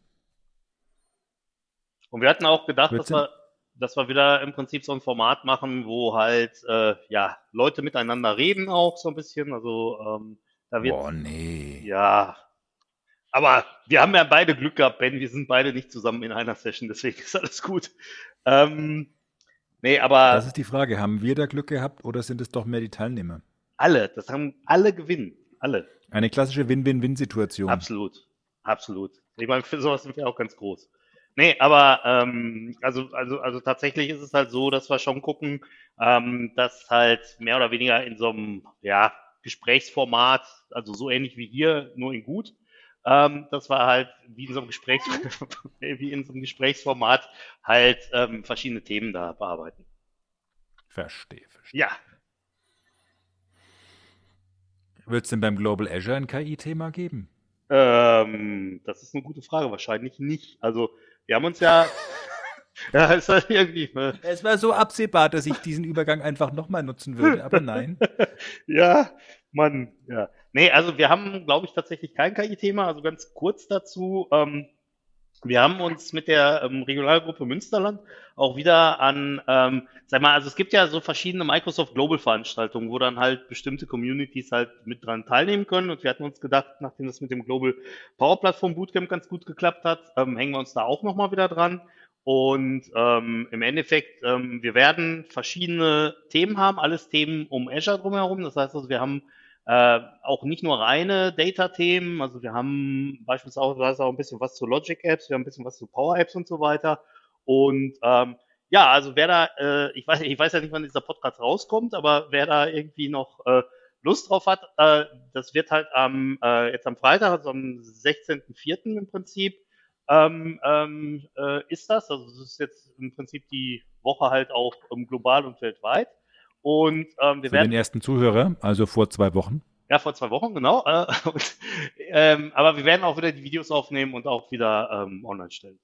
E: Und wir hatten auch gedacht, dass wir, dass wir wieder im Prinzip so ein Format machen, wo halt äh, ja Leute miteinander reden auch so ein bisschen. Also ähm, da wird
A: Boah, nee.
E: ja. Aber wir haben ja beide Glück gehabt, Ben. Wir sind beide nicht zusammen in einer Session, deswegen ist alles gut. Ähm, nee, aber
A: Das ist die Frage. Haben wir da Glück gehabt oder sind es doch mehr die Teilnehmer?
E: alle, das haben alle gewinnen. Alle.
A: Eine klassische Win-Win-Win-Situation.
E: Absolut. Absolut. Ich meine, für sowas sind wir auch ganz groß. Nee, aber ähm, also, also, also tatsächlich ist es halt so, dass wir schon gucken, ähm, dass halt mehr oder weniger in so einem ja, Gesprächsformat, also so ähnlich wie hier, nur in gut, ähm, dass wir halt wie in so einem Gesprächs wie in so einem Gesprächsformat halt ähm, verschiedene Themen da bearbeiten.
A: Verstehe, verstehe.
E: Ja,
A: Wird es denn beim Global Azure ein KI-Thema geben?
E: Ähm, das ist eine gute Frage. Wahrscheinlich nicht. Also, wir haben uns ja. ja, ist halt irgendwie. äh,
A: Es war so absehbar, dass ich diesen Übergang einfach nochmal nutzen würde, aber nein.
E: ja, Mann, ja. Nee, also wir haben, glaube ich, tatsächlich kein KI-Thema. Also ganz kurz dazu. Ähm, wir haben uns mit der ähm, Regionalgruppe Münsterland auch wieder an, ähm, sag mal, also es gibt ja so verschiedene Microsoft Global Veranstaltungen, wo dann halt bestimmte Communities halt mit dran teilnehmen können. Und wir hatten uns gedacht, nachdem das mit dem Global Power Platform Bootcamp ganz gut geklappt hat, ähm, hängen wir uns da auch nochmal wieder dran. Und ähm, im Endeffekt, ähm, wir werden verschiedene Themen haben, alles Themen um Azure drumherum. Das heißt also, wir haben äh, auch nicht nur reine Data-Themen, also wir haben beispielsweise auch ein bisschen was zu Logic-Apps, wir haben ein bisschen was zu Power-Apps und so weiter. Und ähm, ja, also wer da, äh, ich weiß, ich weiß ja nicht, wann dieser Podcast rauskommt, aber wer da irgendwie noch äh, Lust drauf hat, äh, das wird halt am äh, jetzt am Freitag, also am 16.04. im Prinzip, ähm, ähm, äh, ist das. Also das ist jetzt im Prinzip die Woche halt auch ähm, global und weltweit. Und ähm, wir
A: Für
E: werden
A: den ersten Zuhörer, also vor zwei Wochen.
E: ja, vor zwei Wochen, genau. Äh, und, ähm, aber wir werden auch wieder die Videos aufnehmen und auch wieder ähm, online stellen.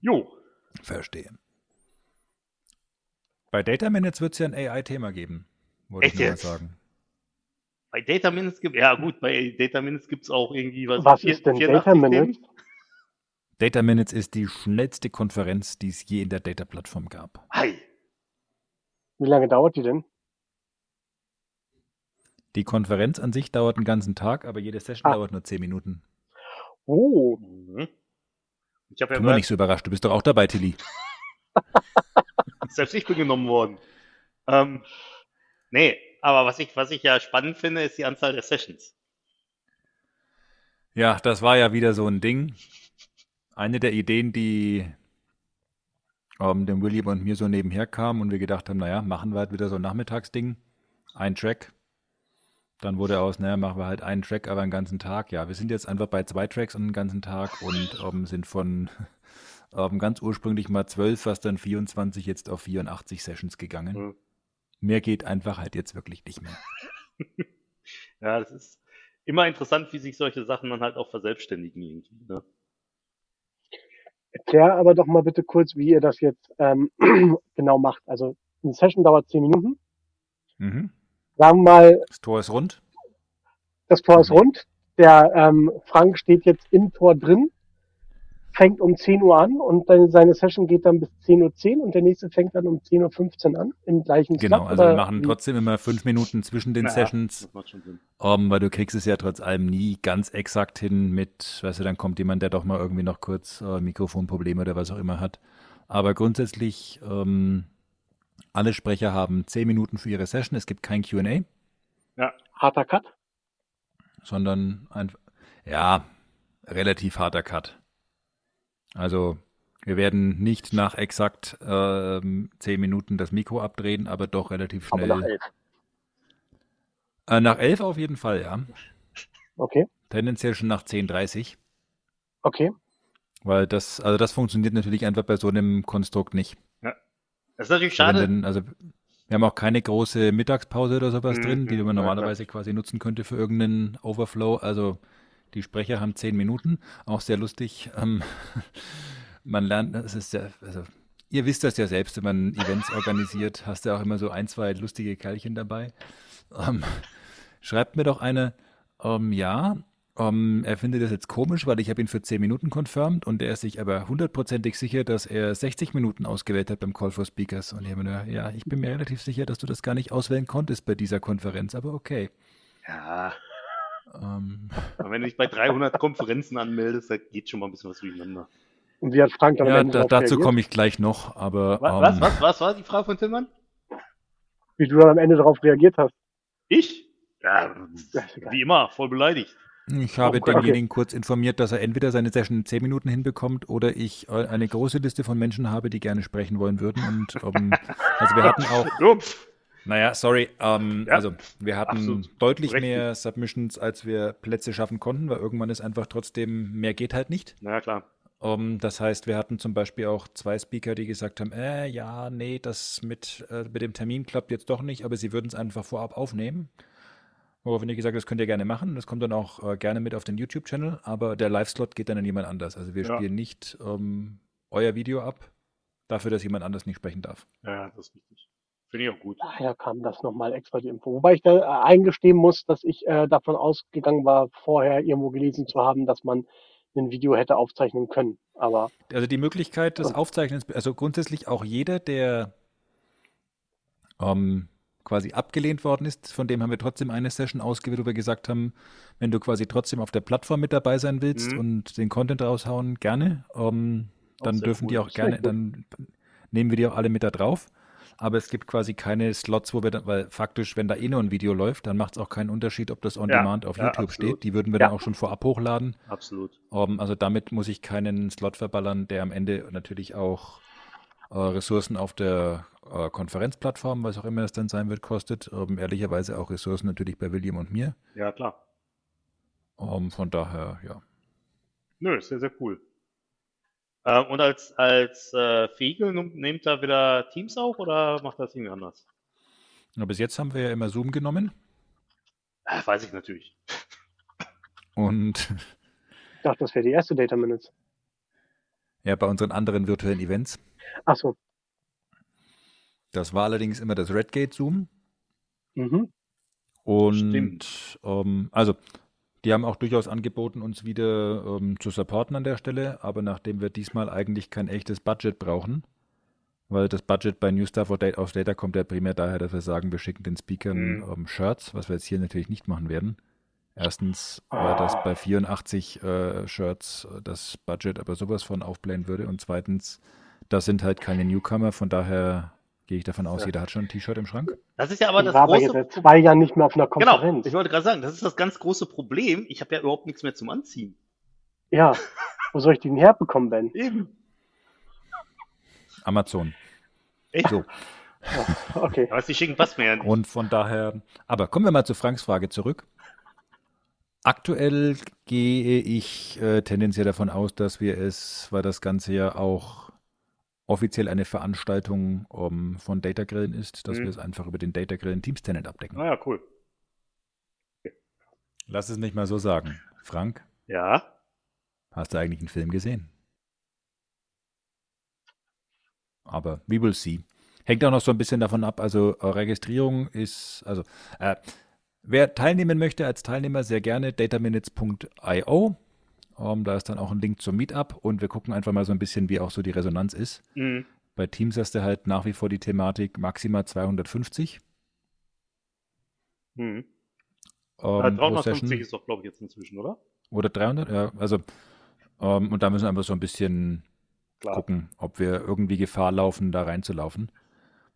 E: Jo.
A: Verstehe. Bei Data Minutes wird es ja ein AI-Thema geben, wollte ich
E: Echt
A: nur mal
E: jetzt?
A: sagen.
E: Bei Data Minutes gibt ja gut, bei Data Minutes gibt's auch irgendwie was.
D: Was ist denn
E: 84
D: Data Minutes?
A: Data Minutes ist die schnellste Konferenz, die es je in der Data-Plattform gab.
E: Hi.
D: Wie lange dauert die denn?
A: Die Konferenz an sich dauert einen ganzen Tag, aber jede Session
D: Ah.
A: dauert nur zehn Minuten.
D: Oh,
E: Mhm. Ich ja
A: Tu mal nicht so überrascht, du bist doch auch dabei, Tilly.
E: selbst ich bin genommen worden. Ähm, nee, aber was ich, was ich ja spannend finde, ist die Anzahl der Sessions.
A: Ja, das war ja wieder so ein Ding. Eine der Ideen, die ähm, dem William und mir so nebenher kam und wir gedacht haben, naja, machen wir halt wieder so ein Nachmittagsding. Ein Track. Dann wurde aus, naja, machen wir halt einen Track, aber einen ganzen Tag. Ja, wir sind jetzt einfach bei zwei Tracks und einen ganzen Tag und ähm, sind von ähm, ganz ursprünglich mal 12, was dann 24 jetzt auf 84 Sessions gegangen.
E: Mhm.
A: Mehr geht einfach halt jetzt wirklich nicht mehr.
E: Ja, das ist immer interessant, wie sich solche Sachen dann halt auch verselbstständigen irgendwie. Ne?
D: Erklär aber doch mal bitte kurz, wie ihr das jetzt ähm, genau macht. Also eine Session dauert zehn Minuten.
A: Mhm.
D: Sagen wir mal,
A: Das Tor ist rund.
D: das Tor ist
A: Mhm.
D: rund. Der ähm, Frank steht jetzt im Tor drin, fängt um 10 Uhr an und dann seine Session geht dann bis 10.10 Uhr und der nächste fängt dann um 10.15 Uhr an, im gleichen
A: Genau,
D: Slot,
A: also wir machen trotzdem immer fünf Minuten zwischen den
E: Ja,
A: Sessions,
E: Das macht schon Sinn.
A: ähm, weil du kriegst es ja trotz allem nie ganz exakt hin mit, weißt du, dann kommt jemand, der doch mal irgendwie noch kurz äh, Mikrofonprobleme oder was auch immer hat. Aber grundsätzlich, ähm, alle Sprecher haben zehn Minuten für ihre Session. Es gibt kein Q&A,
D: Harter Cut.
A: sondern einfach, ja, relativ harter Cut. Also wir werden nicht nach exakt ähm, zehn Minuten das Mikro abdrehen, aber doch relativ
D: Aber
A: schnell.
D: nach elf.
A: Äh, nach elf auf jeden Fall, ja.
D: Okay,
A: Tendenziell schon nach 10.30
D: okay.
A: weil das, also das funktioniert natürlich einfach bei so einem Konstrukt nicht.
E: Das ist natürlich
A: Also
E: schade.
A: Dann, also Wir haben auch keine große Mittagspause oder sowas
E: Mhm,
A: drin, die man
E: ja,
A: normalerweise quasi nutzen könnte für irgendeinen Overflow. Also die Sprecher haben zehn Minuten, auch sehr lustig. Ähm, man lernt, es ist ja, also ihr wisst das ja selbst, wenn man Events organisiert, hast du auch immer so ein, zwei lustige Kerlchen dabei. Ähm, schreibt mir doch eine, ähm, ja, ähm, er findet das jetzt komisch, weil ich habe ihn für 10 Minuten confirmed und er ist sich aber hundertprozentig sicher, dass er 60 Minuten ausgewählt hat beim Call for Speakers. Und ich habe mir ja, ich bin mir relativ sicher, dass du das gar nicht auswählen konntest bei dieser Konferenz, aber okay.
E: Ja,
A: Ähm,
E: wenn du dich bei 300 Konferenzen anmeldest, da geht schon mal ein bisschen was durcheinander.
D: Und wie hat Frank dann am
A: ja,
D: Ende
A: da, dazu komme ich gleich noch, aber
E: Was,
A: ähm,
E: was, was, was war die Frage von Tillmann?
D: Wie du dann am Ende darauf reagiert hast.
E: Ich? Ja, wie immer, voll beleidigt.
A: Ich habe
D: Okay.
A: denjenigen kurz informiert, dass er entweder seine Session in 10 Minuten hinbekommt oder ich äh, eine große Liste von Menschen habe, die gerne sprechen wollen würden. Und ähm, also wir hatten auch,
E: Ups.
A: Naja, sorry, ähm,
E: Ja,
A: also wir hatten deutlich
E: Berechtigt.
A: mehr Submissions, als wir Plätze schaffen konnten, weil irgendwann ist einfach trotzdem, mehr geht halt nicht.
E: Na ja, klar.
A: Ähm, das heißt, wir hatten zum Beispiel auch zwei Speaker, die gesagt haben, äh, ja, nee, das mit, äh, mit dem Termin klappt jetzt doch nicht, aber sie würden es einfach vorab aufnehmen. Woraufhin ich gesagt das könnt ihr gerne machen. Das kommt dann auch äh, gerne mit auf den YouTube-Channel, aber der Live-Slot geht dann an jemand anders. Also wir
E: Ja.
A: spielen nicht ähm, euer Video ab, dafür, dass jemand anders nicht sprechen darf.
E: Ja, das ist richtig. Finde ich auch gut.
D: Daher kam das nochmal extra die Info. Wobei ich da äh, eingestehen muss, dass ich äh, davon ausgegangen war, vorher irgendwo gelesen zu haben, dass man ein Video hätte aufzeichnen können. Aber
A: Also die Möglichkeit des Aufzeichnens, also grundsätzlich auch jeder, der ähm, quasi abgelehnt worden ist, von dem haben wir trotzdem eine Session ausgewählt, wo wir gesagt haben, wenn du quasi trotzdem auf der Plattform mit dabei sein willst
E: Mhm.
A: und den Content raushauen, gerne. Ähm, dann dürfen
E: cool.
A: die auch gerne, dann nehmen wir die auch alle mit da drauf. Aber es gibt quasi keine Slots, wo wir dann, weil faktisch, wenn da eh nur ein Video läuft, dann macht es auch keinen Unterschied, ob das on
E: Ja,
A: demand auf
E: ja,
A: YouTube
E: absolut.
A: steht. Die würden wir
D: Ja.
A: dann auch schon vorab hochladen.
E: Absolut.
A: Um, also damit muss ich keinen Slot verballern, der am Ende natürlich auch äh, Ressourcen auf der äh, Konferenzplattform, was auch immer es dann sein wird, kostet. Um, ehrlicherweise auch Ressourcen natürlich bei William und mir.
E: Ja, klar.
A: Um, von daher, ja.
E: Nö, ist sehr, sehr cool. Äh, und als, als äh, Vehikel num- nehmt ihr wieder Teams auf oder macht das irgendwie anders?
A: Aber bis jetzt haben wir ja immer Zoom genommen
E: Äh, weiß ich natürlich.
A: und
D: ich dachte, das wäre die erste Data Minutes.
A: ja, bei unseren anderen virtuellen Events.
D: Ach so.
A: Das war allerdings immer das Redgate Zoom.
D: Mhm.
A: Und
E: Stimmt.
A: ähm, also, die haben auch durchaus angeboten, uns wieder ähm, zu supporten an der Stelle, aber nachdem wir diesmal eigentlich kein echtes Budget brauchen, weil das Budget bei New Stuff or Data, auf Data kommt ja primär daher, dass wir sagen, wir schicken den Speakern
E: Mhm.
A: ähm, Shirts, was wir jetzt hier natürlich nicht machen werden. Erstens war das bei 84 äh, Shirts äh, das Budget aber sowas von aufblähen würde und zweitens, das sind halt keine Newcomer, von daher gehe ich davon aus,
E: Ja.
A: jeder hat schon ein T-Shirt im Schrank.
E: Das ist ja aber
D: Ich
E: das
D: war aber
E: große
D: jetzt seit
E: Problem.
D: zwei Jahren nicht mehr auf einer
E: Genau,
D: Konferenz.
E: ich wollte gerade sagen, das ist das ganz große Problem. Ich habe ja überhaupt nichts mehr zum Anziehen.
D: Ja. Wo soll ich die denn herbekommen, Ben?
E: Eben.
A: Amazon.
E: Echt?
A: So.
D: Okay.
E: Aber sie schicken ja nicht.
A: Und von daher, aber kommen wir mal zu Franks Frage zurück. Aktuell gehe ich äh, tendenziell davon aus, dass wir es, weil das Ganze ja auch offiziell eine Veranstaltung um, von Data Grillen ist, dass
E: Mhm.
A: wir es einfach über den Data Grillen Teams Tenant abdecken.
E: Naja, cool.
A: Lass es nicht mal so sagen. Frank,
E: Ja.
A: hast du eigentlich einen Film gesehen? Aber we will see. Hängt auch noch so ein bisschen davon ab, also äh, Registrierung ist, also äh, wer teilnehmen möchte als Teilnehmer, sehr gerne dataminutes.io. Ähm, da ist dann auch ein Link zum Meetup und wir gucken einfach mal so ein bisschen, wie auch so die Resonanz ist.
E: Mhm.
A: Bei Teams hast du halt nach wie vor die Thematik maximal 250.
E: Mhm.
A: Ähm,
E: Äh,
A: pro
E: 350
A: Session.
E: ist doch, glaube ich, jetzt inzwischen, oder?
A: Oder 300, ja. Also, ähm, und da müssen wir einfach so ein bisschen
E: Klar.
A: gucken, ob wir irgendwie Gefahr laufen, da reinzulaufen.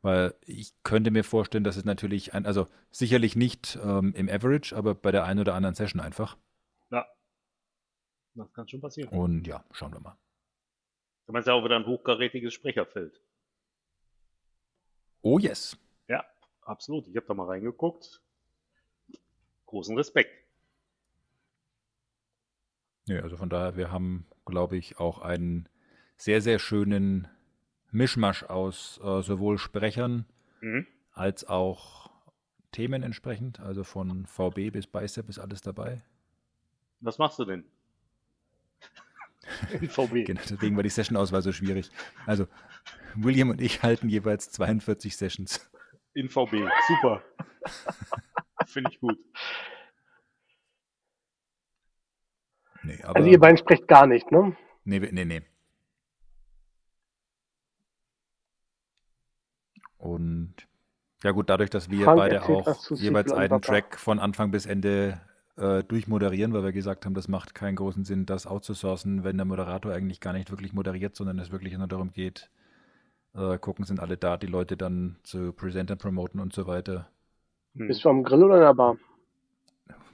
A: Weil ich könnte mir vorstellen, dass es natürlich, ein, also sicherlich nicht ähm, im Average, aber bei der einen oder anderen Session einfach.
E: Ja. Das kann schon passieren.
A: Und ja, schauen wir mal.
E: Du meinst ja auch wieder ein hochkarätiges Sprecherfeld.
A: Oh yes.
E: Ja, absolut. Ich habe da mal reingeguckt. Großen Respekt.
A: Ja, also von daher, wir haben, glaube ich, auch einen sehr, sehr schönen Mischmasch aus äh, sowohl Sprechern
E: Mhm.
A: als auch Themen entsprechend, also von VB bis Bicep ist alles dabei.
E: Was machst du denn?
A: In VB. genau, deswegen war die Session-Auswahl so schwierig. Also, William und ich halten jeweils 42 Sessions.
E: In VB, super. Finde ich gut.
D: Nee, also ihr beiden sprecht gar nicht, ne?
A: Nee, nee, nee. Und ja gut, dadurch, dass wir Frank beide auch jeweils einen Track von Anfang bis Ende äh, durchmoderieren, weil wir gesagt haben, das macht keinen großen Sinn, das outzusourcen, wenn der Moderator eigentlich gar nicht wirklich moderiert, sondern es wirklich nur darum geht, äh, gucken, sind alle da, die Leute dann zu Presenter promoten und so weiter.
D: Hm. Bist du am Grill oder in der Bar?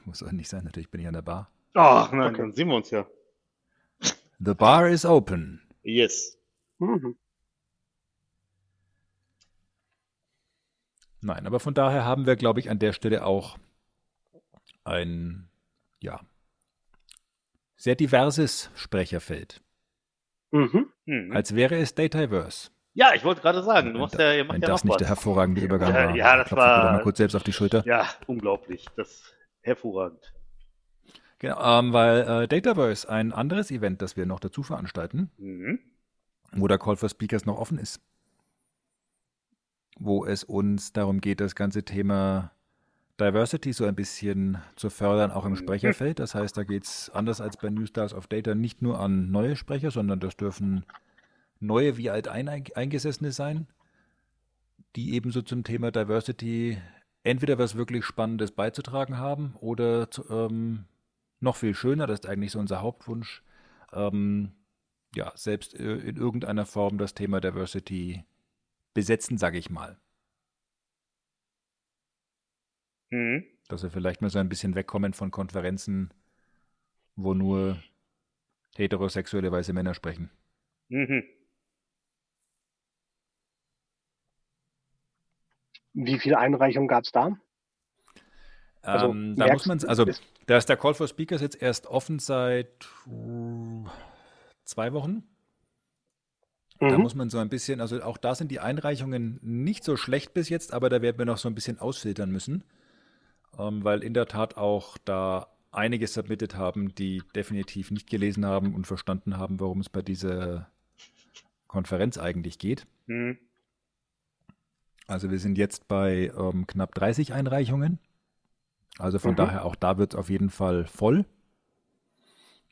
A: Muss auch nicht sein, natürlich bin ich an der Bar.
E: Ach nein, okay. dann sehen wir uns ja.
A: The bar is open.
E: Yes. Mhm.
A: Nein, aber von daher haben wir, glaube ich, an der Stelle auch ein, ja, sehr diverses Sprecherfeld. Mhm. Mhm. Als wäre es Dataverse.
E: Ja, ich wollte gerade sagen, du machst ja, ihr macht
A: Wenn
E: ja
A: das nicht was. der hervorragende Übergang
E: ja,
A: war.
E: Ja, das Klopft war.
A: mal kurz selbst auf die Schulter.
E: Ja, unglaublich. Das ist hervorragend.
A: Genau, ähm, weil äh, Dataverse, ein anderes Event, das wir noch dazu veranstalten, mhm. wo der Call for Speakers noch offen ist. Wo es uns darum geht, das ganze Thema Diversity so ein bisschen zu fördern, auch im mhm. Sprecherfeld. Das heißt, da geht es anders als bei New Stars of Data nicht nur an neue Sprecher, sondern das dürfen neue wie alt eingesessene sein, die ebenso zum Thema Diversity entweder was wirklich Spannendes beizutragen haben oder zu, ähm, noch viel schöner, das ist eigentlich so unser Hauptwunsch, ähm, ja, selbst äh, in irgendeiner Form das Thema Diversity besetzen, sage ich mal. Mhm. Dass wir vielleicht mal so ein bisschen wegkommen von Konferenzen, wo nur heterosexuelle weiße Männer sprechen. Mhm.
D: Wie viele Einreichungen gab es da?
A: Also, ähm, da muss man, also da ist der Call for Speakers jetzt erst offen seit uh, zwei Wochen. Mhm. Da muss man so ein bisschen, also auch da sind die Einreichungen nicht so schlecht bis jetzt, aber da werden wir noch so ein bisschen ausfiltern müssen, ähm, weil in der Tat auch da einige submitted haben, die definitiv nicht gelesen haben und verstanden haben, worum es bei dieser Konferenz eigentlich geht. Mhm. Also wir sind jetzt bei ähm, knapp 30 Einreichungen. Also von mhm. daher auch da wird es auf jeden Fall voll.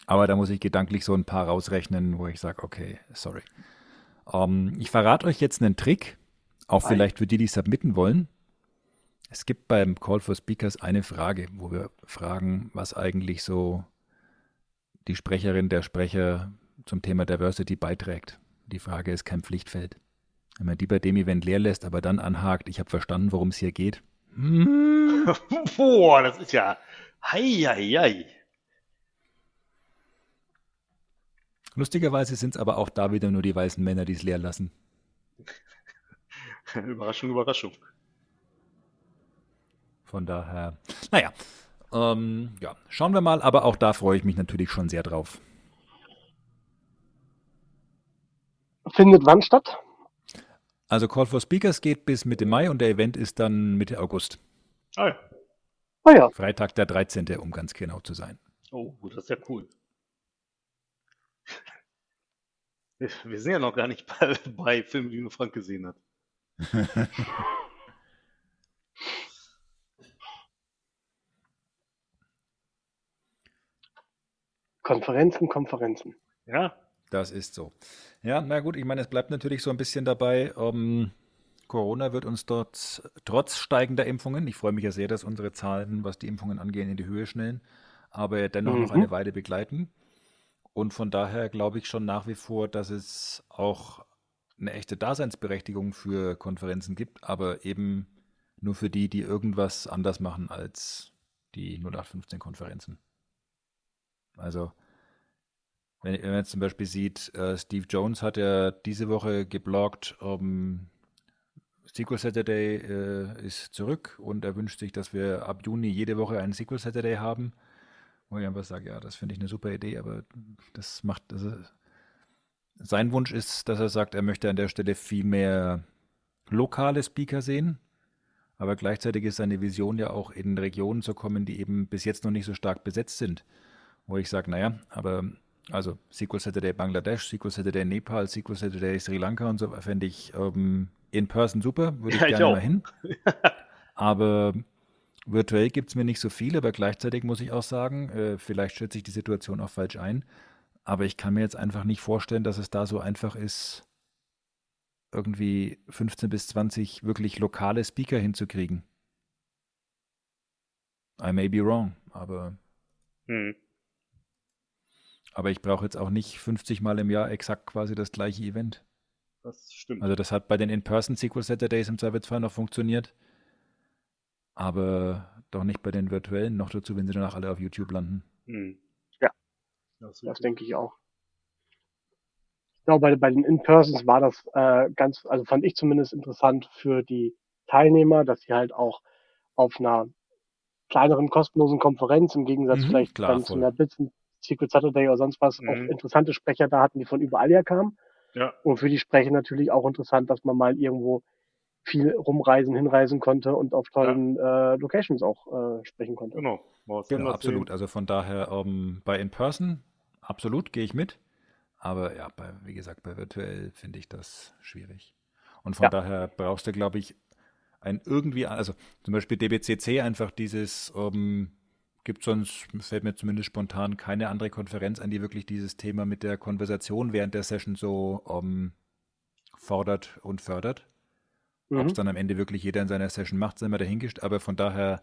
A: Aber da muss ich gedanklich so ein paar rausrechnen, wo ich sage, okay, sorry. Ähm, ich verrate euch jetzt einen Trick, auch Hi. vielleicht für die, die submitten wollen. Es gibt beim Call for Speakers eine Frage, wo wir fragen, was eigentlich so die Sprecherin, der Sprecher zum Thema Diversity beiträgt. Die Frage ist kein Pflichtfeld. Wenn man die bei dem Event leer lässt, aber dann anhakt, ich habe verstanden, worum es hier geht.
E: Hm. Boah, das ist ja. Heieiei.
A: Lustigerweise sind es aber auch da wieder nur die weißen Männer, die es leer lassen.
E: Überraschung, Überraschung.
A: Von daher, naja, ähm, ja, schauen wir mal, aber auch da freue ich mich natürlich schon sehr drauf.
D: Findet wann statt?
A: Also Call for Speakers geht bis Mitte Mai und der Event ist dann Mitte August.
E: Ah ja.
D: Ah ja.
A: Freitag der 13., um ganz genau zu sein.
E: Oh, das ist ja cool. Wir sind ja noch gar nicht bei, bei Filmen, die nur Frank gesehen hat.
D: Konferenzen, Konferenzen.
E: Ja,
A: das ist so. Ja, na gut, ich meine, es bleibt natürlich so ein bisschen dabei. Um, Corona wird uns dort trotz steigender Impfungen, ich freue mich ja sehr, dass unsere Zahlen, was die Impfungen angehen, in die Höhe schnellen, aber dennoch mhm. noch eine Weile begleiten. Und von daher glaube ich schon nach wie vor, dass es auch eine echte Daseinsberechtigung für Konferenzen gibt, aber eben nur für die, die irgendwas anders machen als die 0815-Konferenzen. Also wenn, wenn man jetzt zum Beispiel sieht, äh, Steve Jones hat ja diese Woche gebloggt, um, SQL Saturday äh, ist zurück und er wünscht sich, dass wir ab Juni jede Woche einen SQL Saturday haben. Wo ich einfach sage, ja, das finde ich eine super Idee, aber das macht, also sein Wunsch ist, dass er sagt, er möchte an der Stelle viel mehr lokale Speaker sehen, aber gleichzeitig ist seine Vision ja auch in Regionen zu kommen, die eben bis jetzt noch nicht so stark besetzt sind. Wo ich sage, naja, aber also SQL Saturday Bangladesch, SQL Saturday Nepal, SQL Saturday Sri Lanka und so fände ich ähm, in person super, würde ich ja, gerne ich mal hin. aber virtuell gibt es mir nicht so viel, aber gleichzeitig muss ich auch sagen, äh, vielleicht schätze ich die Situation auch falsch ein, aber ich kann mir jetzt einfach nicht vorstellen, dass es da so einfach ist, irgendwie 15 bis 20 wirklich lokale Speaker hinzukriegen. I may be wrong, aber. Hm. Aber ich brauche jetzt auch nicht 50 Mal im Jahr exakt quasi das gleiche Event.
E: Das stimmt.
A: Also das hat bei den In-Person SQL Saturdays im Zweifelsfall noch funktioniert. Aber doch nicht bei den virtuellen, noch dazu, wenn sie danach alle auf YouTube landen. Hm.
D: Ja, das, das denke ich auch glaube, bei, bei den In-Persons war das äh, ganz, also fand ich zumindest interessant für die Teilnehmer, dass sie halt auch auf einer kleineren kostenlosen Konferenz im Gegensatz mhm, vielleicht klar, dann zu einer Blitzen Secret Saturday oder sonst was mhm. auch interessante Sprecher da hatten, die von überall her kamen. Ja. Und für die Sprecher natürlich auch interessant, dass man mal irgendwo viel rumreisen, hinreisen konnte und auf tollen ja. äh, Locations auch äh, sprechen konnte.
A: Genau, genau absolut. Also von daher um, ähm, bei In Person absolut gehe ich mit. Aber ja, bei, wie gesagt, bei virtuell finde ich das schwierig. Und von ja. daher brauchst du, glaube ich, ein irgendwie, also zum Beispiel DBCC einfach dieses, um, ähm, gibt sonst, fällt mir zumindest spontan keine andere Konferenz an, die wirklich dieses Thema mit der Konversation während der Session so um, ähm, fordert und fördert. Mhm. Ob es dann am Ende wirklich jeder in seiner Session macht, sind wir dahingestellt. Aber von daher,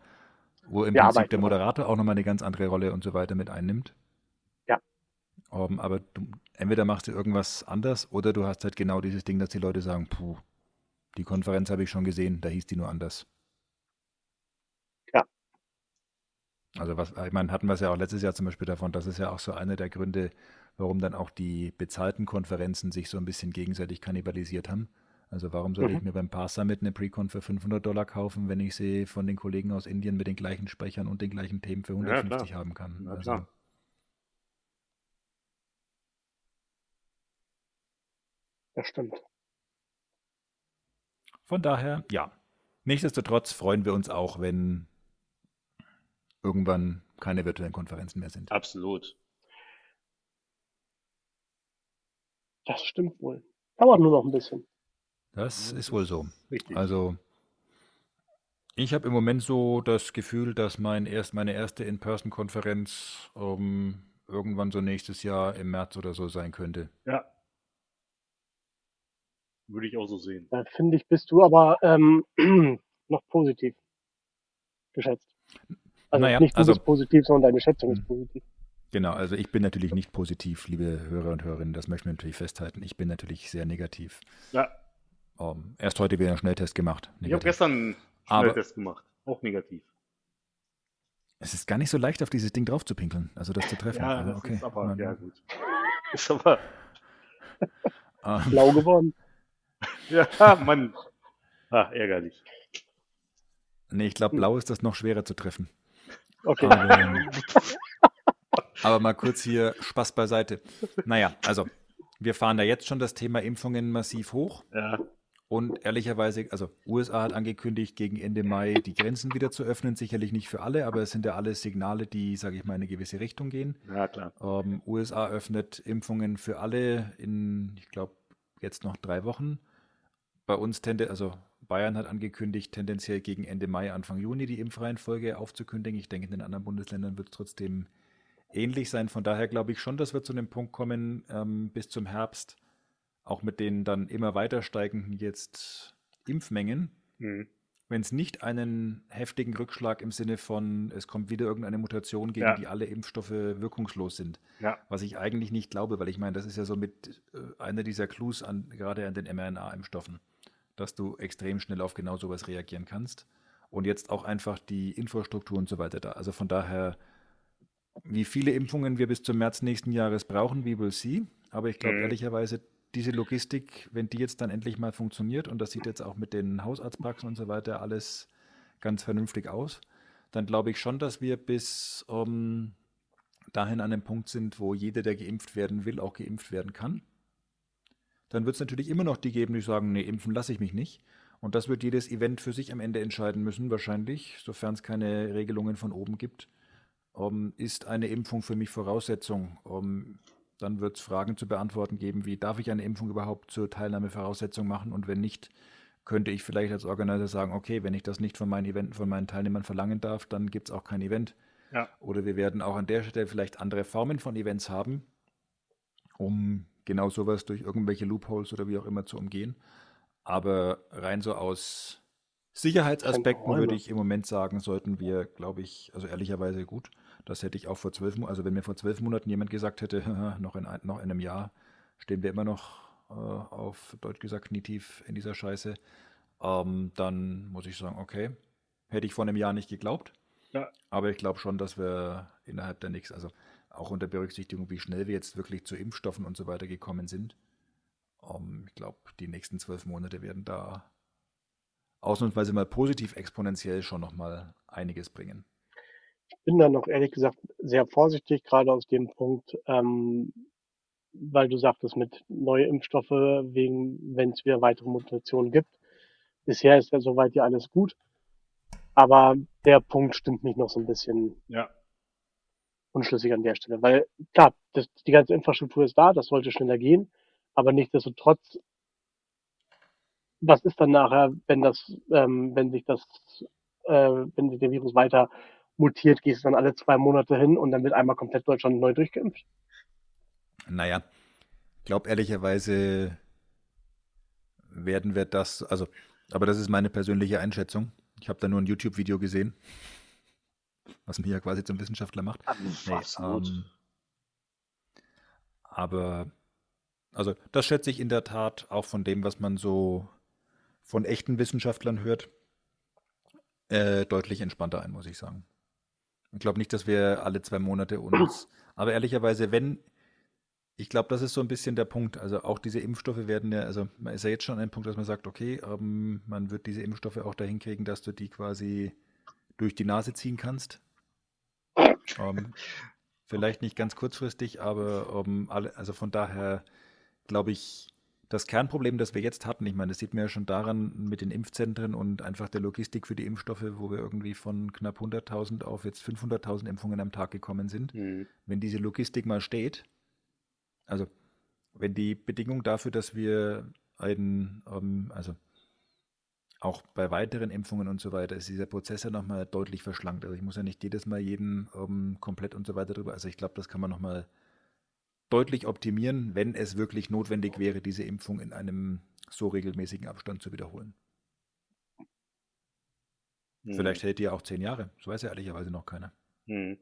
A: wo im ja, Prinzip der Moderator auch nochmal eine ganz andere Rolle und so weiter mit einnimmt. Um, aber du, entweder machst du irgendwas anders oder du hast halt genau dieses Ding, dass die Leute sagen, puh, die Konferenz habe ich schon gesehen, da hieß die nur anders.
D: Ja.
A: Also was, ich meine, hatten wir es ja auch letztes Jahr zum Beispiel davon, das ist ja auch so einer der Gründe, warum dann auch die bezahlten Konferenzen sich so ein bisschen gegenseitig kannibalisiert haben. Also warum sollte mhm. ich mir beim Pass Summit eine Precon für 500 Dollar kaufen, wenn ich sie von den Kollegen aus Indien mit den gleichen Sprechern und den gleichen Themen für 150 ja, haben kann? Ja, also.
D: Das stimmt.
A: Von daher, ja. Nichtsdestotrotz freuen wir uns auch, wenn irgendwann keine virtuellen Konferenzen mehr sind.
E: Absolut.
D: Das stimmt wohl. Dauert nur noch ein bisschen.
A: Das ist wohl so. Richtig. Also, ich habe im Moment so das Gefühl, dass mein erst, meine erste In-Person-Konferenz um, ähm, irgendwann so nächstes Jahr im März oder so sein könnte.
E: Ja, würde ich auch so sehen.
D: Da finde ich, bist du aber ähm, noch positiv geschätzt. Also naja, nicht du also, bist positiv, sondern deine Schätzung ist hm. positiv.
A: Genau, also ich bin natürlich nicht positiv, liebe Hörer und Hörerinnen, das möchten wir natürlich festhalten. Ich bin natürlich sehr negativ.
E: Ja.
A: Um, ähm, erst heute wieder einen Schnelltest gemacht.
E: Negativ. Ich habe gestern einen Schnelltest aber, gemacht, auch negativ.
A: Es ist gar nicht so leicht, auf dieses Ding drauf zu pinkeln, also das zu treffen.
E: Ja, das okay. ist aber, ja gut. ist aber
D: blau geworden.
E: Ja, Mann. Ah, ärgerlich.
A: Nee, ich glaube, blau ist das noch schwerer zu treffen.
D: Okay.
A: Aber, aber, mal kurz hier Spaß beiseite. Naja, also, wir fahren da jetzt schon das Thema Impfungen massiv hoch.
E: Ja.
A: Und ehrlicherweise, also USA hat angekündigt, gegen Ende Mai die Grenzen wieder zu öffnen. Sicherlich nicht für alle, aber es sind ja alles Signale, die, sage ich mal, in eine gewisse Richtung gehen.
E: Ja, klar.
A: Ähm, USA öffnet Impfungen für alle in, ich glaube, jetzt noch drei Wochen bei uns, also Bayern hat angekündigt, tendenziell gegen Ende Mai, Anfang Juni die Impfreihenfolge aufzukündigen. Ich denke, in den anderen Bundesländern wird es trotzdem ähnlich sein. Von daher glaube ich schon, dass wir zu einem Punkt kommen ähm, bis zum Herbst, auch mit den dann immer weiter steigenden jetzt Impfmengen. Mhm. Wenn es nicht einen heftigen Rückschlag im Sinne von, es kommt wieder irgendeine Mutation, gegen ja. die alle Impfstoffe wirkungslos sind.
E: Ja.
A: Was ich eigentlich nicht glaube, weil ich meine, das ist ja so mit äh, einer dieser Clues an, gerade an den mRNA-Impfstoffen dass du extrem schnell auf genau sowas reagieren kannst. Und jetzt auch einfach die Infrastruktur und so weiter da. Also von daher, wie viele Impfungen wir bis zum März nächsten Jahres brauchen, we will see. Aber ich glaube mhm. ehrlicherweise, diese Logistik, wenn die jetzt dann endlich mal funktioniert, und das sieht jetzt auch mit den Hausarztpraxen und so weiter alles ganz vernünftig aus, dann glaube ich schon, dass wir bis um, ähm, dahin an dem Punkt sind, wo jeder, der geimpft werden will, auch geimpft werden kann dann wird es natürlich immer noch die geben, die sagen, nee, impfen lasse ich mich nicht. Und das wird jedes Event für sich am Ende entscheiden müssen, wahrscheinlich, sofern es keine Regelungen von oben gibt. Um, ist eine Impfung für mich Voraussetzung? Um, dann wird es Fragen zu beantworten geben, wie darf ich eine Impfung überhaupt zur Teilnahme Voraussetzung machen? Und wenn nicht, könnte ich vielleicht als Organisator sagen, okay, wenn ich das nicht von meinen Eventen, von meinen Teilnehmern verlangen darf, dann gibt es auch kein Event.
E: Ja.
A: Oder wir werden auch an der Stelle vielleicht andere Formen von Events haben, um genau sowas durch irgendwelche Loopholes oder wie auch immer zu umgehen. Aber rein so aus Sicherheitsaspekten würde ich im Moment sagen, sollten wir, glaube ich, also ehrlicherweise gut. Das hätte ich auch vor zwölf, also wenn mir vor zwölf Monaten jemand gesagt hätte, noch in, noch in einem Jahr stehen wir immer noch äh, auf Deutsch gesagt knietief in dieser Scheiße, ähm, dann muss ich sagen, okay, hätte ich vor einem Jahr nicht geglaubt.
E: Ja.
A: Aber ich glaube schon, dass wir innerhalb der nächsten, also auch unter Berücksichtigung, wie schnell wir jetzt wirklich zu Impfstoffen und so weiter gekommen sind, um, ich glaube, die nächsten zwölf Monate werden da ausnahmsweise mal positiv exponentiell schon nochmal einiges bringen.
D: Ich bin da noch ehrlich gesagt sehr vorsichtig, gerade aus dem Punkt, ähm, weil du sagtest, mit neue Impfstoffe, wegen, wenn es wieder weitere Mutationen gibt. Bisher ist ja soweit ja alles gut. Aber der Punkt stimmt mich noch so ein bisschen
E: Ja.
D: Unschlüssig an der Stelle. Weil klar, das, die ganze Infrastruktur ist da, das sollte schneller gehen, aber nichtsdestotrotz, was ist dann nachher, wenn das, ähm, wenn sich das, äh, wenn sich der Virus weiter mutiert, gehst du dann alle zwei Monate hin und dann wird einmal komplett Deutschland neu durchgeimpft?
A: Naja, ich glaube ehrlicherweise werden wir das, also, aber das ist meine persönliche Einschätzung. Ich habe da nur ein YouTube-Video gesehen, was mich ja quasi zum Wissenschaftler macht. Nee, ähm, aber, also, das schätze ich in der Tat auch von dem, was man so von echten Wissenschaftlern hört, äh, deutlich entspannter ein, muss ich sagen. Ich glaube nicht, dass wir alle zwei Monate uns, aber ehrlicherweise, wenn, ich glaube, das ist so ein bisschen der Punkt. Also auch diese Impfstoffe werden ja, also man ist ja jetzt schon an einem Punkt, dass man sagt, okay, ähm, man wird diese Impfstoffe auch dahin kriegen, dass du die quasi durch die Nase ziehen kannst. Ähm, vielleicht nicht ganz kurzfristig, aber ähm, alle, also von daher glaube ich, das Kernproblem, das wir jetzt hatten, ich meine, das sieht man ja schon daran mit den Impfzentren und einfach der Logistik für die Impfstoffe, wo wir irgendwie von knapp 100.000 auf jetzt 500.000 Impfungen am Tag gekommen sind.
E: Mhm.
A: Wenn diese Logistik mal steht, also wenn die Bedingung dafür, dass wir einen, ähm, also auch bei weiteren Impfungen und so weiter, ist dieser Prozess ja nochmal deutlich verschlankt. Also ich muss ja nicht jedes Mal jeden ähm, komplett und so weiter drüber. Also ich glaube, das kann man nochmal deutlich optimieren, wenn es wirklich notwendig wäre, diese Impfung in einem so regelmäßigen Abstand zu wiederholen.
E: Mhm.
A: Vielleicht hält die ja auch zehn Jahre. Das weiß ja ehrlicherweise noch keiner.
E: Mhm.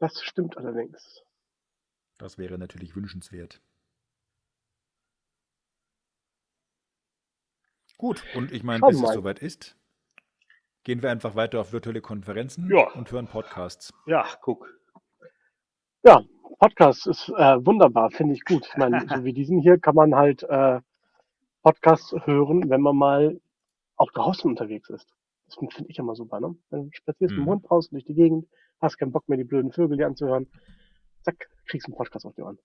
D: Das stimmt allerdings.
A: Das wäre natürlich wünschenswert. Gut, und ich meine, bis es soweit ist, gehen wir einfach weiter auf virtuelle Konferenzen
E: Ja.
A: und hören Podcasts.
E: Ja, guck.
D: Ja, Podcast ist äh, wunderbar, finde ich gut. Ich meine, so wie diesen hier kann man halt äh, Podcasts hören, wenn man mal auch draußen unterwegs ist. Das finde find ich immer super, ne? Dann spazierst du
A: Mhm.
D: im Hund draußen durch die Gegend, hast keinen Bock mehr, die blöden Vögel dir anzuhören. Zack, kriegst einen Podcast auf die Ohren.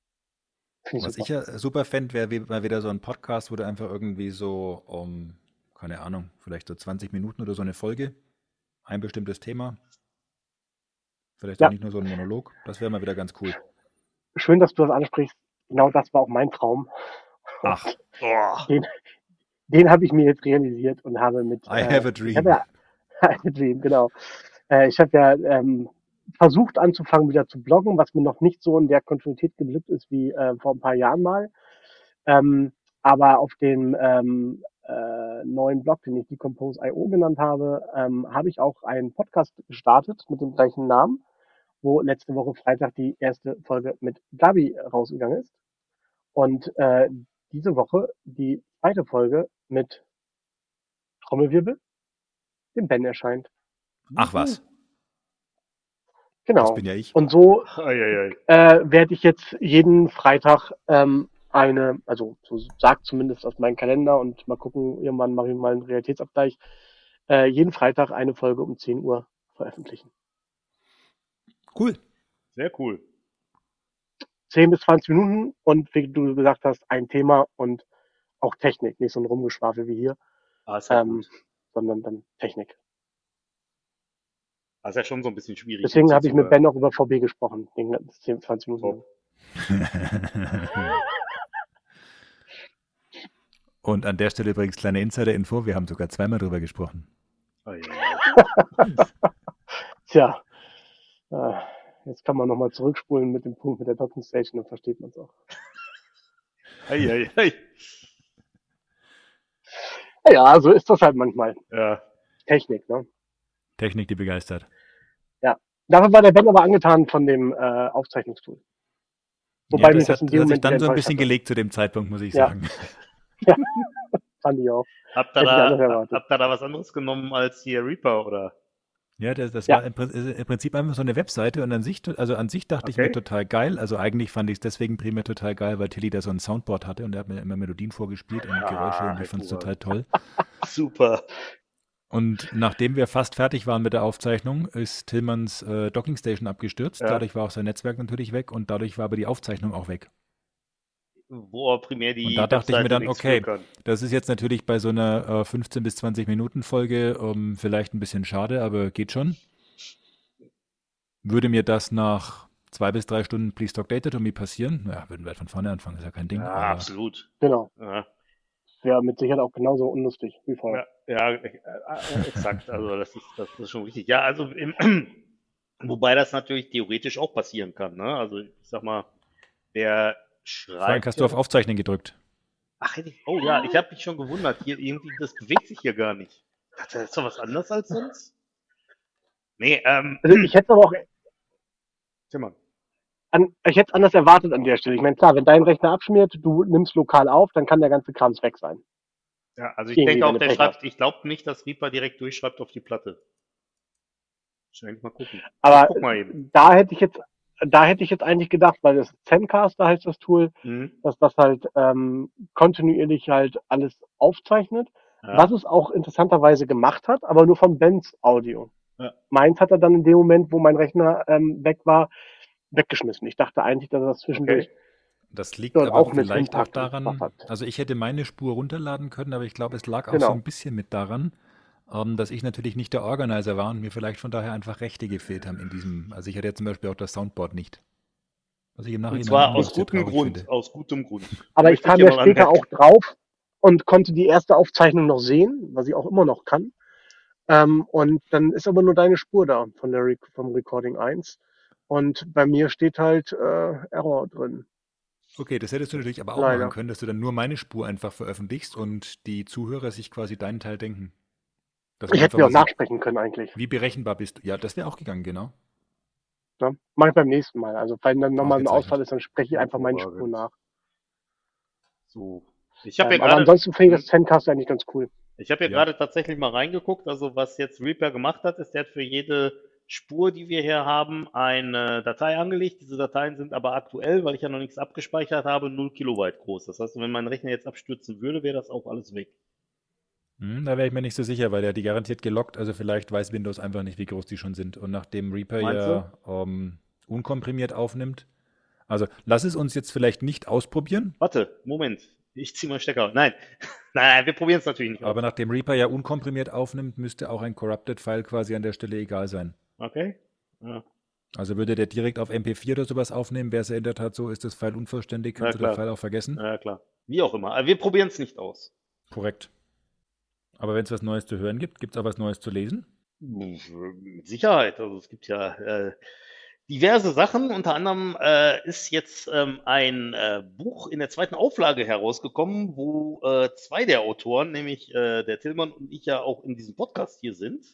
D: Ich
A: Was
D: super.
A: ich ja super fände, wäre mal wieder so ein Podcast, wo du einfach irgendwie so um, keine Ahnung, vielleicht so 20 Minuten oder so eine Folge, ein bestimmtes Thema. Vielleicht
D: Ja.
A: auch nicht nur so ein Monolog. Das wäre mal wieder ganz cool.
D: Schön, dass du das ansprichst. Genau das war auch mein Traum.
A: Ach,
E: Oh.
D: Den habe ich mir jetzt realisiert und habe mit.
A: I
D: äh,
A: have a
D: Ich
A: dream.
D: ja, ein Dream, genau. Äh, ich habe ja ähm, versucht anzufangen, wieder zu bloggen, was mir noch nicht so in der Kontinuität geglückt ist wie äh, vor ein paar Jahren mal. Ähm, aber auf dem ähm, äh, neuen Blog, den ich Decompose.io genannt habe, ähm, habe ich auch einen Podcast gestartet mit dem gleichen Namen, wo letzte Woche Freitag die erste Folge mit Gabi rausgegangen ist. Und äh, diese Woche die zweite Folge mit Trommelwirbel, dem Ben erscheint.
A: Ach was,
D: Genau.
A: das bin ja ich.
D: Und so äh, werde ich jetzt jeden Freitag ähm, eine, also so sagt zumindest aus meinem Kalender und mal gucken, irgendwann mache ich mal einen Realitätsabgleich, äh, jeden Freitag eine Folge um 10 Uhr veröffentlichen.
A: Cool.
E: Sehr cool.
D: 10 bis 20 Minuten und wie du gesagt hast, ein Thema und auch Technik, nicht so ein Rumgeschwafel wie hier,
E: Ah,
D: ähm, sondern dann Technik.
E: Das ist ja schon so ein bisschen schwierig.
D: Deswegen habe ich mit. Ben auch über VB gesprochen, den ganzen 10, 20 Minuten.
A: Und an der Stelle übrigens kleine Insider-Info, wir haben sogar zweimal drüber gesprochen.
E: Ah, ja, ja.
D: Tja, äh, jetzt kann man nochmal zurückspulen mit dem Punkt mit der Docking Station, dann versteht man es auch.
E: Ei, ei, ei.
D: Ja, so ist das halt manchmal.
E: Ja.
D: Technik, ne?
A: Technik, die begeistert.
D: Dafür war der Ben aber angetan von dem äh, Aufzeichnungstool. Wobei
A: ja, das
D: das
A: hat,
D: in dem
A: hat sich dann so ein bisschen
D: hatte.
A: gelegt zu dem Zeitpunkt, muss ich
D: Ja.
A: sagen.
D: Fand ich auch.
E: Habt ihr,
D: ich
E: da, habt ihr da was anderes genommen als hier Reaper oder?
A: Ja, das, das
D: Ja.
A: war im, im Prinzip einfach so eine Webseite und an sich, also an sich dachte ich
E: Okay.
A: mir total geil. Also eigentlich fand ich es deswegen primär total geil, weil Tilly da so ein Soundboard hatte und er hat mir immer Melodien vorgespielt und
E: Ah,
A: Geräusche und ich fand es total toll.
E: Super.
A: Und nachdem wir fast fertig waren mit der Aufzeichnung, ist Tillmanns äh, Docking Station abgestürzt.
E: Ja.
A: Dadurch war auch sein Netzwerk natürlich weg und dadurch war aber die Aufzeichnung auch weg.
E: Wo er primär die.
A: Und da dachte ich mir dann, okay. Das ist jetzt natürlich bei so einer äh, 15 bis 20 Minuten Folge ähm, vielleicht ein bisschen schade, aber geht schon. Würde mir das nach zwei bis drei Stunden Please Talk Data to Me passieren, ja, würden wir halt von vorne anfangen, ist ja kein Ding.
E: Ja,
A: aber
E: absolut.
D: Genau.
E: Ja,
D: Wäre mit Sicherheit auch genauso unlustig wie vorher.
E: ja, ja äh, äh, exakt. Also das ist, das ist schon richtig. Ja, also im, wobei das natürlich theoretisch auch passieren kann. Ne? Also ich sag mal, der schreibt.
A: Frank, hast du auf Aufzeichnen gedrückt?
E: Ach, hätte ich, oh ja, ich habe mich schon gewundert. Hier irgendwie, das bewegt sich hier gar nicht. Hat das ist doch was anderes als sonst? Nee, ähm,
D: Also ich hätte aber auch
E: Timmer.
D: an, ich hätte es anders erwartet an der Stelle. Ich meine, klar, wenn dein Rechner abschmiert, du nimmst lokal auf, dann kann der ganze Krams weg sein.
E: Ja, also ich denke auch, der schreibt, ich glaube nicht, dass Reaper direkt durchschreibt auf die Platte. Schnell mal gucken.
D: Aber
E: Guck mal
D: da hätte ich jetzt, da hätte ich jetzt eigentlich gedacht, weil das Zencaster heißt das Tool,
E: Hm,
D: dass das halt ähm, kontinuierlich halt alles aufzeichnet.
E: ja.
D: Was es auch interessanterweise gemacht hat, aber nur von Bens Audio.
E: Ja.
D: Meins hat er dann in dem Moment, wo mein Rechner ähm, weg war, weggeschmissen. Ich dachte eigentlich, dass er das zwischendurch.
E: Okay.
A: Das liegt aber
D: auch
A: vielleicht auch daran, also ich hätte meine Spur runterladen können, aber ich glaube, es lag auch
D: Genau.
A: so ein bisschen mit daran, ähm, dass ich natürlich nicht der Organizer war und mir vielleicht von daher einfach Rechte gefehlt haben in diesem, also ich hatte ja zum Beispiel auch das Soundboard nicht. Was ich im Nachhinein
E: Und zwar aus gutem Grund.
A: finde.
E: Aus gutem Grund.
D: Aber ich kam ja später
E: anmerken.
D: auch drauf und konnte die erste Aufzeichnung noch sehen, was ich auch immer noch kann. Ähm, und dann ist aber nur deine Spur da von der Rec vom Recording 1. Und bei mir steht halt äh, Error drin.
A: Okay, das hättest du natürlich aber auch
D: Leider.
A: machen können, dass du dann nur meine Spur einfach veröffentlichst und die Zuhörer sich quasi deinen Teil denken.
D: Ich hätte mir auch nachsprechen können eigentlich.
A: Wie berechenbar bist du? Ja, das wäre auch gegangen, genau.
D: Ne? Mach ich beim nächsten Mal. Also wenn dann nochmal ein. Ausfall ist, dann spreche ich einfach meine. Spur nach.
E: So. Ich habe
D: Ähm,
E: ja
D: aber
E: gerade
D: ansonsten finde ich das Zencaster eigentlich ganz cool.
E: Ich habe ja
A: Ja.
E: gerade tatsächlich mal reingeguckt. Also was jetzt Reaper gemacht hat, ist, der hat für jede Spur, die wir hier haben, eine Datei angelegt. Diese Dateien sind aber aktuell, weil ich ja noch nichts abgespeichert habe, 0 Kilobyte groß. Das heißt, wenn mein Rechner jetzt abstürzen würde, wäre das auch alles weg.
A: Hm, da wäre ich mir nicht so sicher, weil der hat die garantiert gelockt. Also vielleicht weiß Windows einfach nicht, wie groß die schon sind. Und nachdem Reaper ja ähm, unkomprimiert aufnimmt, also lass es uns jetzt vielleicht nicht ausprobieren,
E: Warte, Moment. Ich ziehe mal Stecker. Nein, nein, nein, wir probieren es natürlich nicht
A: aber
E: aus.
A: nachdem Reaper ja unkomprimiert aufnimmt, müsste auch ein Corrupted-File quasi an der Stelle egal sein.
E: Okay? Ja.
A: Also würde der direkt auf MP4 oder sowas aufnehmen, wäre es ja in der Tat so, ist das File unvollständig, kannst
E: Ja,
A: du
E: klar.
A: File auch vergessen.
E: ja, klar. Wie auch immer. Aber wir probieren es nicht aus.
A: Korrekt. Aber wenn es was Neues zu hören gibt, gibt es auch was Neues zu lesen?
E: Mit Sicherheit. Also es gibt ja äh, diverse Sachen. Unter anderem äh, ist jetzt ähm, ein äh, Buch in der zweiten Auflage herausgekommen, wo äh, zwei der Autoren, nämlich äh, der Tillmann und ich ja auch in diesem Podcast hier sind.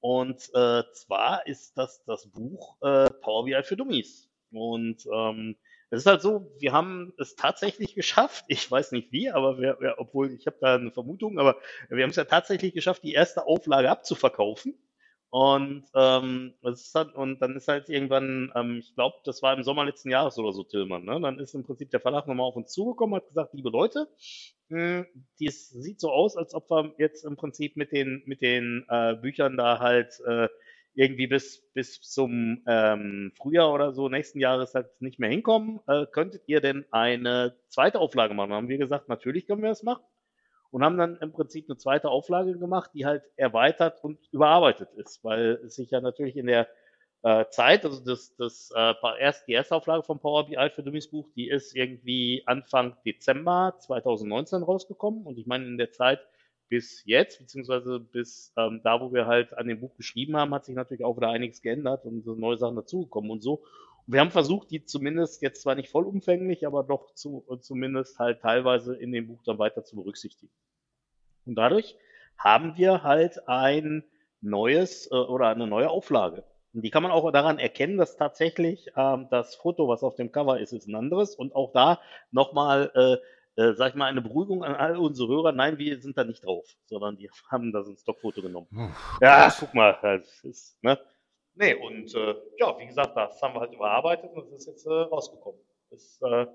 E: Und äh, zwar ist das das Buch äh, Power BI für Dummies. Und ähm, es ist halt so, wir haben es tatsächlich geschafft. Ich weiß nicht wie, aber wir, wir, obwohl ich habe da eine Vermutung, aber wir haben es ja tatsächlich geschafft, die erste Auflage abzuverkaufen. Und, ähm, ist halt, und dann ist halt irgendwann, ähm, ich glaube, das war im Sommer letzten Jahres oder so, Tillmann, ne? Dann ist im Prinzip der Verlag nochmal auf uns zugekommen, hat gesagt, liebe Leute, mh, dies sieht so aus, als ob wir jetzt im Prinzip mit den, mit den äh, Büchern da halt äh, irgendwie bis, bis zum ähm, Frühjahr oder so nächsten Jahres halt nicht mehr hinkommen, äh, könntet ihr denn eine zweite Auflage machen? Dann haben wir gesagt, natürlich können wir das machen. Und haben dann im Prinzip eine zweite Auflage gemacht, die halt erweitert und überarbeitet ist, weil es sich ja natürlich in der äh, Zeit, also das, das äh, erst, die erste Auflage vom Power BI für Dummies Buch, die ist irgendwie Anfang Dezember 2019 rausgekommen und ich meine in der Zeit bis jetzt, beziehungsweise bis ähm, da, wo wir halt an dem Buch geschrieben haben, hat sich natürlich auch wieder einiges geändert und neue Sachen dazugekommen und so. Wir haben versucht, die zumindest jetzt zwar nicht vollumfänglich, aber doch zu, zumindest halt teilweise in dem Buch dann weiter zu berücksichtigen. Und dadurch haben wir halt ein neues äh, oder eine neue Auflage. Und die kann man auch daran erkennen, dass tatsächlich ähm, das Foto, was auf dem Cover ist, ist ein anderes und auch da nochmal äh, äh, sag ich mal, eine Beruhigung an all unsere Hörer. Nein, wir sind da nicht drauf, sondern die haben da so ein Stockfoto genommen. Uff, ja, guck mal, das ist, ne? Nee, und äh, ja, wie gesagt, das haben wir halt überarbeitet und das ist jetzt äh, rausgekommen. Das, äh,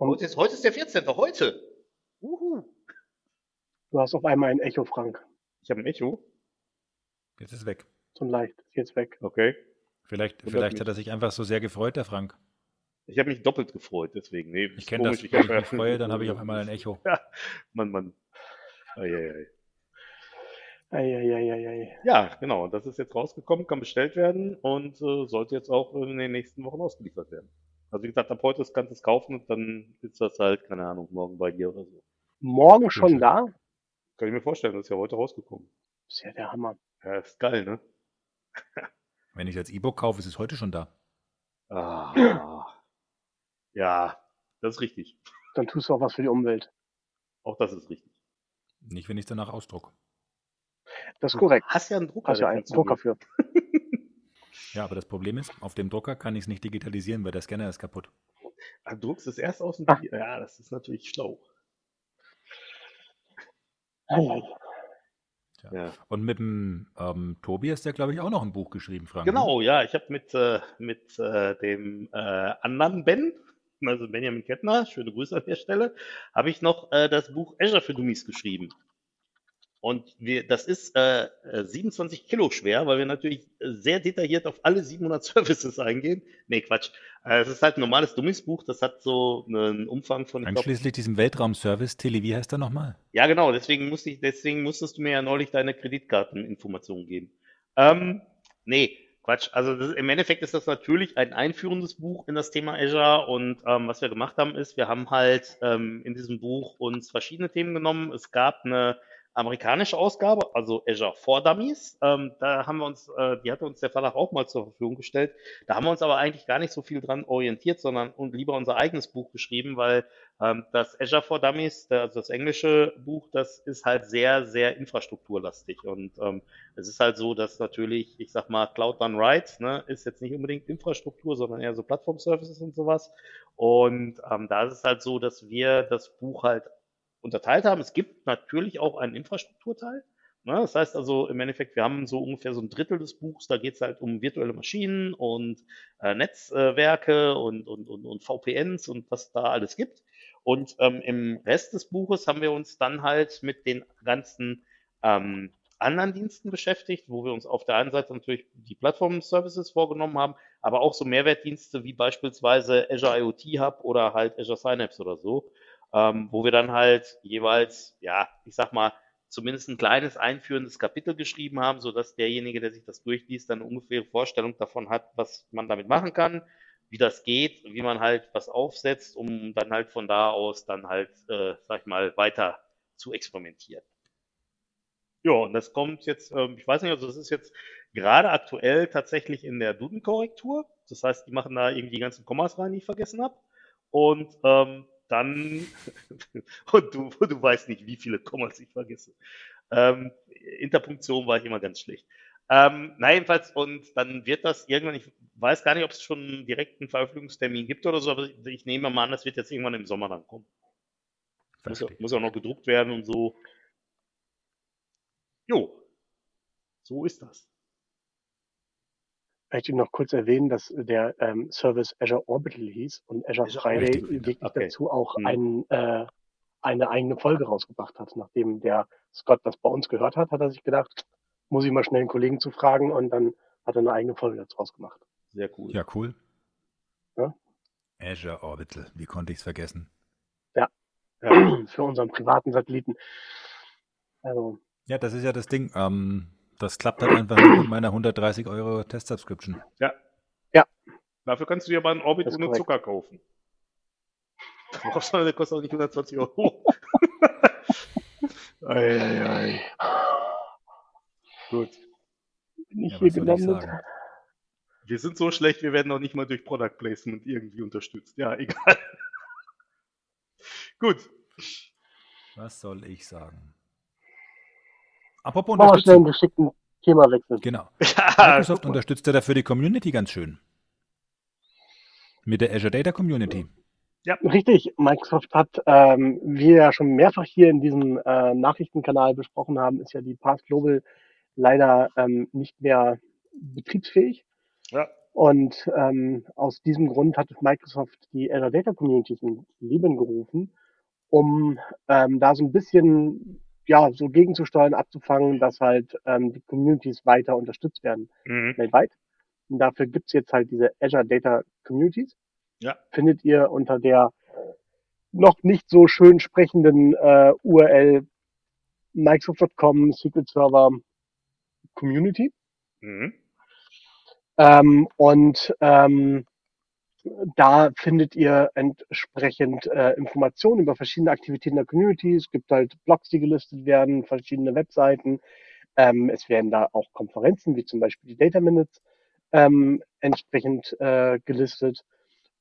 E: heute, ist, heute ist der 14. Heute. Uhu.
D: Du hast auf einmal ein Echo, Frank.
E: Ich habe ein Echo.
A: Jetzt ist weg.
D: So leicht, ist jetzt weg.
E: Okay.
A: Vielleicht, vielleicht hat er sich einfach so sehr gefreut, der Frank.
E: Ich habe mich doppelt gefreut, deswegen. Nee,
A: ich kenne das. Wenn ich mich freue, dann habe ich auf einmal ein Echo.
E: Ja, Mann, Mann. Eieiei.
D: Eieiei.
E: Ja, genau. Das ist jetzt rausgekommen, kann bestellt werden und äh, sollte jetzt auch in den nächsten Wochen ausgeliefert werden. Also wie gesagt, ab heute kannst du es kaufen und dann ist das halt, keine Ahnung, morgen bei dir oder so.
D: Morgen schon da?
E: Kann ich mir vorstellen, das ist ja heute rausgekommen.
D: ist ja der Hammer.
E: Ja, ist geil, ne?
A: Wenn ich als E-Book kaufe, ist es heute schon da.
E: Ah. Ja, das ist richtig.
D: Dann tust du auch was für die Umwelt.
E: Auch das ist richtig.
A: Nicht, wenn ich es danach ausdruck.
D: Das ist korrekt.
E: Du hast ja einen Drucker.
D: Hast ja einen Drucker für.
A: ja, aber das Problem ist, auf dem Drucker kann ich es nicht digitalisieren, weil der Scanner ist kaputt.
E: Ah, du druckst es erst aus dem ah. Ja, das ist natürlich schlau.
A: Ja. Ja. Und mit dem ähm, Tobi hast du ja, glaube ich, auch noch ein Buch geschrieben, Frank.
E: Ne? Genau, ja. Ich habe mit, äh, mit äh, dem äh, anderen Ben, also Benjamin Kettner, schöne Grüße an der Stelle, habe ich noch äh, das Buch Azure für Dummies geschrieben. Und wir, das ist äh, 27 äh, Kilo schwer, weil wir natürlich sehr detailliert auf alle 700 Services eingehen. Nee, Quatsch. Äh, es ist halt ein normales Dummies-Buch, das hat so einen Umfang von...
A: Einschließlich diesem Weltraum-Service, Tilly, wie heißt der nochmal?
E: Ja, genau, deswegen, musste ich, deswegen musstest du mir ja neulich deine Kreditkarteninformationen geben. Ähm, nee, Quatsch. Also das, im Endeffekt ist das natürlich ein einführendes Buch in das Thema Azure und ähm, was wir gemacht haben ist, wir haben halt ähm, in diesem Buch uns verschiedene Themen genommen. Es gab eine amerikanische Ausgabe, also Azure for Dummies. Ähm, da haben wir uns, äh, die hatte uns der Verlag auch mal zur Verfügung gestellt. Da haben wir uns aber eigentlich gar nicht so viel dran orientiert, sondern und lieber unser eigenes Buch geschrieben, weil ähm, das Azure for Dummies, also das englische Buch, das ist halt sehr, sehr infrastrukturlastig. Und ähm, es ist halt so, dass natürlich, ich sag mal, Cloud Done Right ne, ist jetzt nicht unbedingt Infrastruktur, sondern eher so Plattform-Services und sowas. Und ähm, da ist es halt so, dass wir das Buch halt unterteilt haben. Es gibt natürlich auch einen Infrastrukturteil. Ne? Das heißt also im Endeffekt, wir haben so ungefähr so ein Drittel des Buchs, da geht es halt um virtuelle Maschinen und äh, Netzwerke und, und, und, und VPNs und was da alles gibt. Und ähm, im Rest des Buches haben wir uns dann halt mit den ganzen ähm, anderen Diensten beschäftigt, wo wir uns auf der einen Seite natürlich die Plattform-Services vorgenommen haben, aber auch so Mehrwertdienste wie beispielsweise Azure IoT Hub oder halt Azure Synapse oder so ähm, wo wir dann halt jeweils, ja, ich sag mal, zumindest ein kleines einführendes Kapitel geschrieben haben, so dass derjenige, der sich das durchliest, dann eine ungefähre Vorstellung davon hat, was man damit machen kann, wie das geht, wie man halt was aufsetzt, um dann halt von da aus dann halt, äh, sag ich mal, weiter zu experimentieren. Ja, und das kommt jetzt, ähm, ich weiß nicht, also das ist jetzt gerade aktuell tatsächlich in der Duden-Korrektur. Das heißt, die machen da irgendwie die ganzen Kommas rein, die ich vergessen habe. Und ähm, dann, und du, du weißt nicht, wie viele Kommas ich vergesse. Ähm, Interpunktion war ich immer ganz schlecht. Ähm, na jedenfalls, und dann wird das irgendwann, ich weiß gar nicht, ob es schon direkt einen Veröffentlichungstermin gibt oder so, aber ich nehme mal an, das wird jetzt irgendwann im Sommer dann kommen. Muss, muss auch noch gedruckt werden und so. Jo, so ist das.
D: Vielleicht noch kurz erwähnen, dass der ähm, Service Azure Orbital hieß und Azure, Azure Friday wirklich okay. dazu auch hm. ein, äh, eine eigene Folge rausgebracht hat. Nachdem der Scott das bei uns gehört hat, hat er sich gedacht, muss ich mal schnell einen Kollegen zu fragen und dann hat er eine eigene Folge dazu rausgemacht.
E: Sehr cool.
A: Ja, cool.
D: Ja.
A: Azure Orbital, wie konnte ich es vergessen?
E: Ja.
D: Für unseren privaten Satelliten. Also,
A: Ja, das ist ja das Ding. Ähm, das klappt halt einfach mit meiner 130 Euro Test-Subscription.
E: Ja.
D: Ja.
E: Dafür kannst du dir aber einen Orbit ohne
D: korrekt.
E: Zucker kaufen. Da brauchst du, der kostet auch nicht 120 Euro. Eieiei. Gut.
D: bin ich
A: Ja,
D: hier
A: ich
D: gelandet.
A: sagen?
E: Wir sind so schlecht, wir werden auch nicht mal durch Product Placement irgendwie unterstützt. Ja, egal. Gut.
A: Was soll ich sagen? Apropos
D: Machen wir schnell einen geschickten Themawechsel.
A: Genau.
E: Ja,
A: Microsoft unterstützt ja dafür die Community ganz schön. Mit der Azure Data Community.
D: Richtig, Microsoft hat, ähm, wie wir ja schon mehrfach hier in diesem äh, Nachrichtenkanal besprochen haben, ist ja die Path Global leider ähm, nicht mehr betriebsfähig.
E: Ja.
D: Und ähm, aus diesem Grund hat Microsoft die Azure Data Communities ins Leben gerufen, um ähm, da so ein bisschen ja so gegenzusteuern, abzufangen, dass halt ähm, die Communities weiter unterstützt werden
E: Mhm.
D: weltweit. Und dafür gibt's jetzt halt diese Azure Data Communities.
E: Ja.
D: Findet ihr unter der noch nicht so schön sprechenden äh, URL Microsoft.com SQL Server Community.
E: Mhm.
D: Ähm, und ähm, da findet ihr entsprechend äh, Informationen über verschiedene Aktivitäten der Community. Es gibt halt Blogs, die gelistet werden, verschiedene Webseiten. Ähm, es werden da auch Konferenzen, wie zum Beispiel die Data Minutes, ähm, entsprechend äh, gelistet.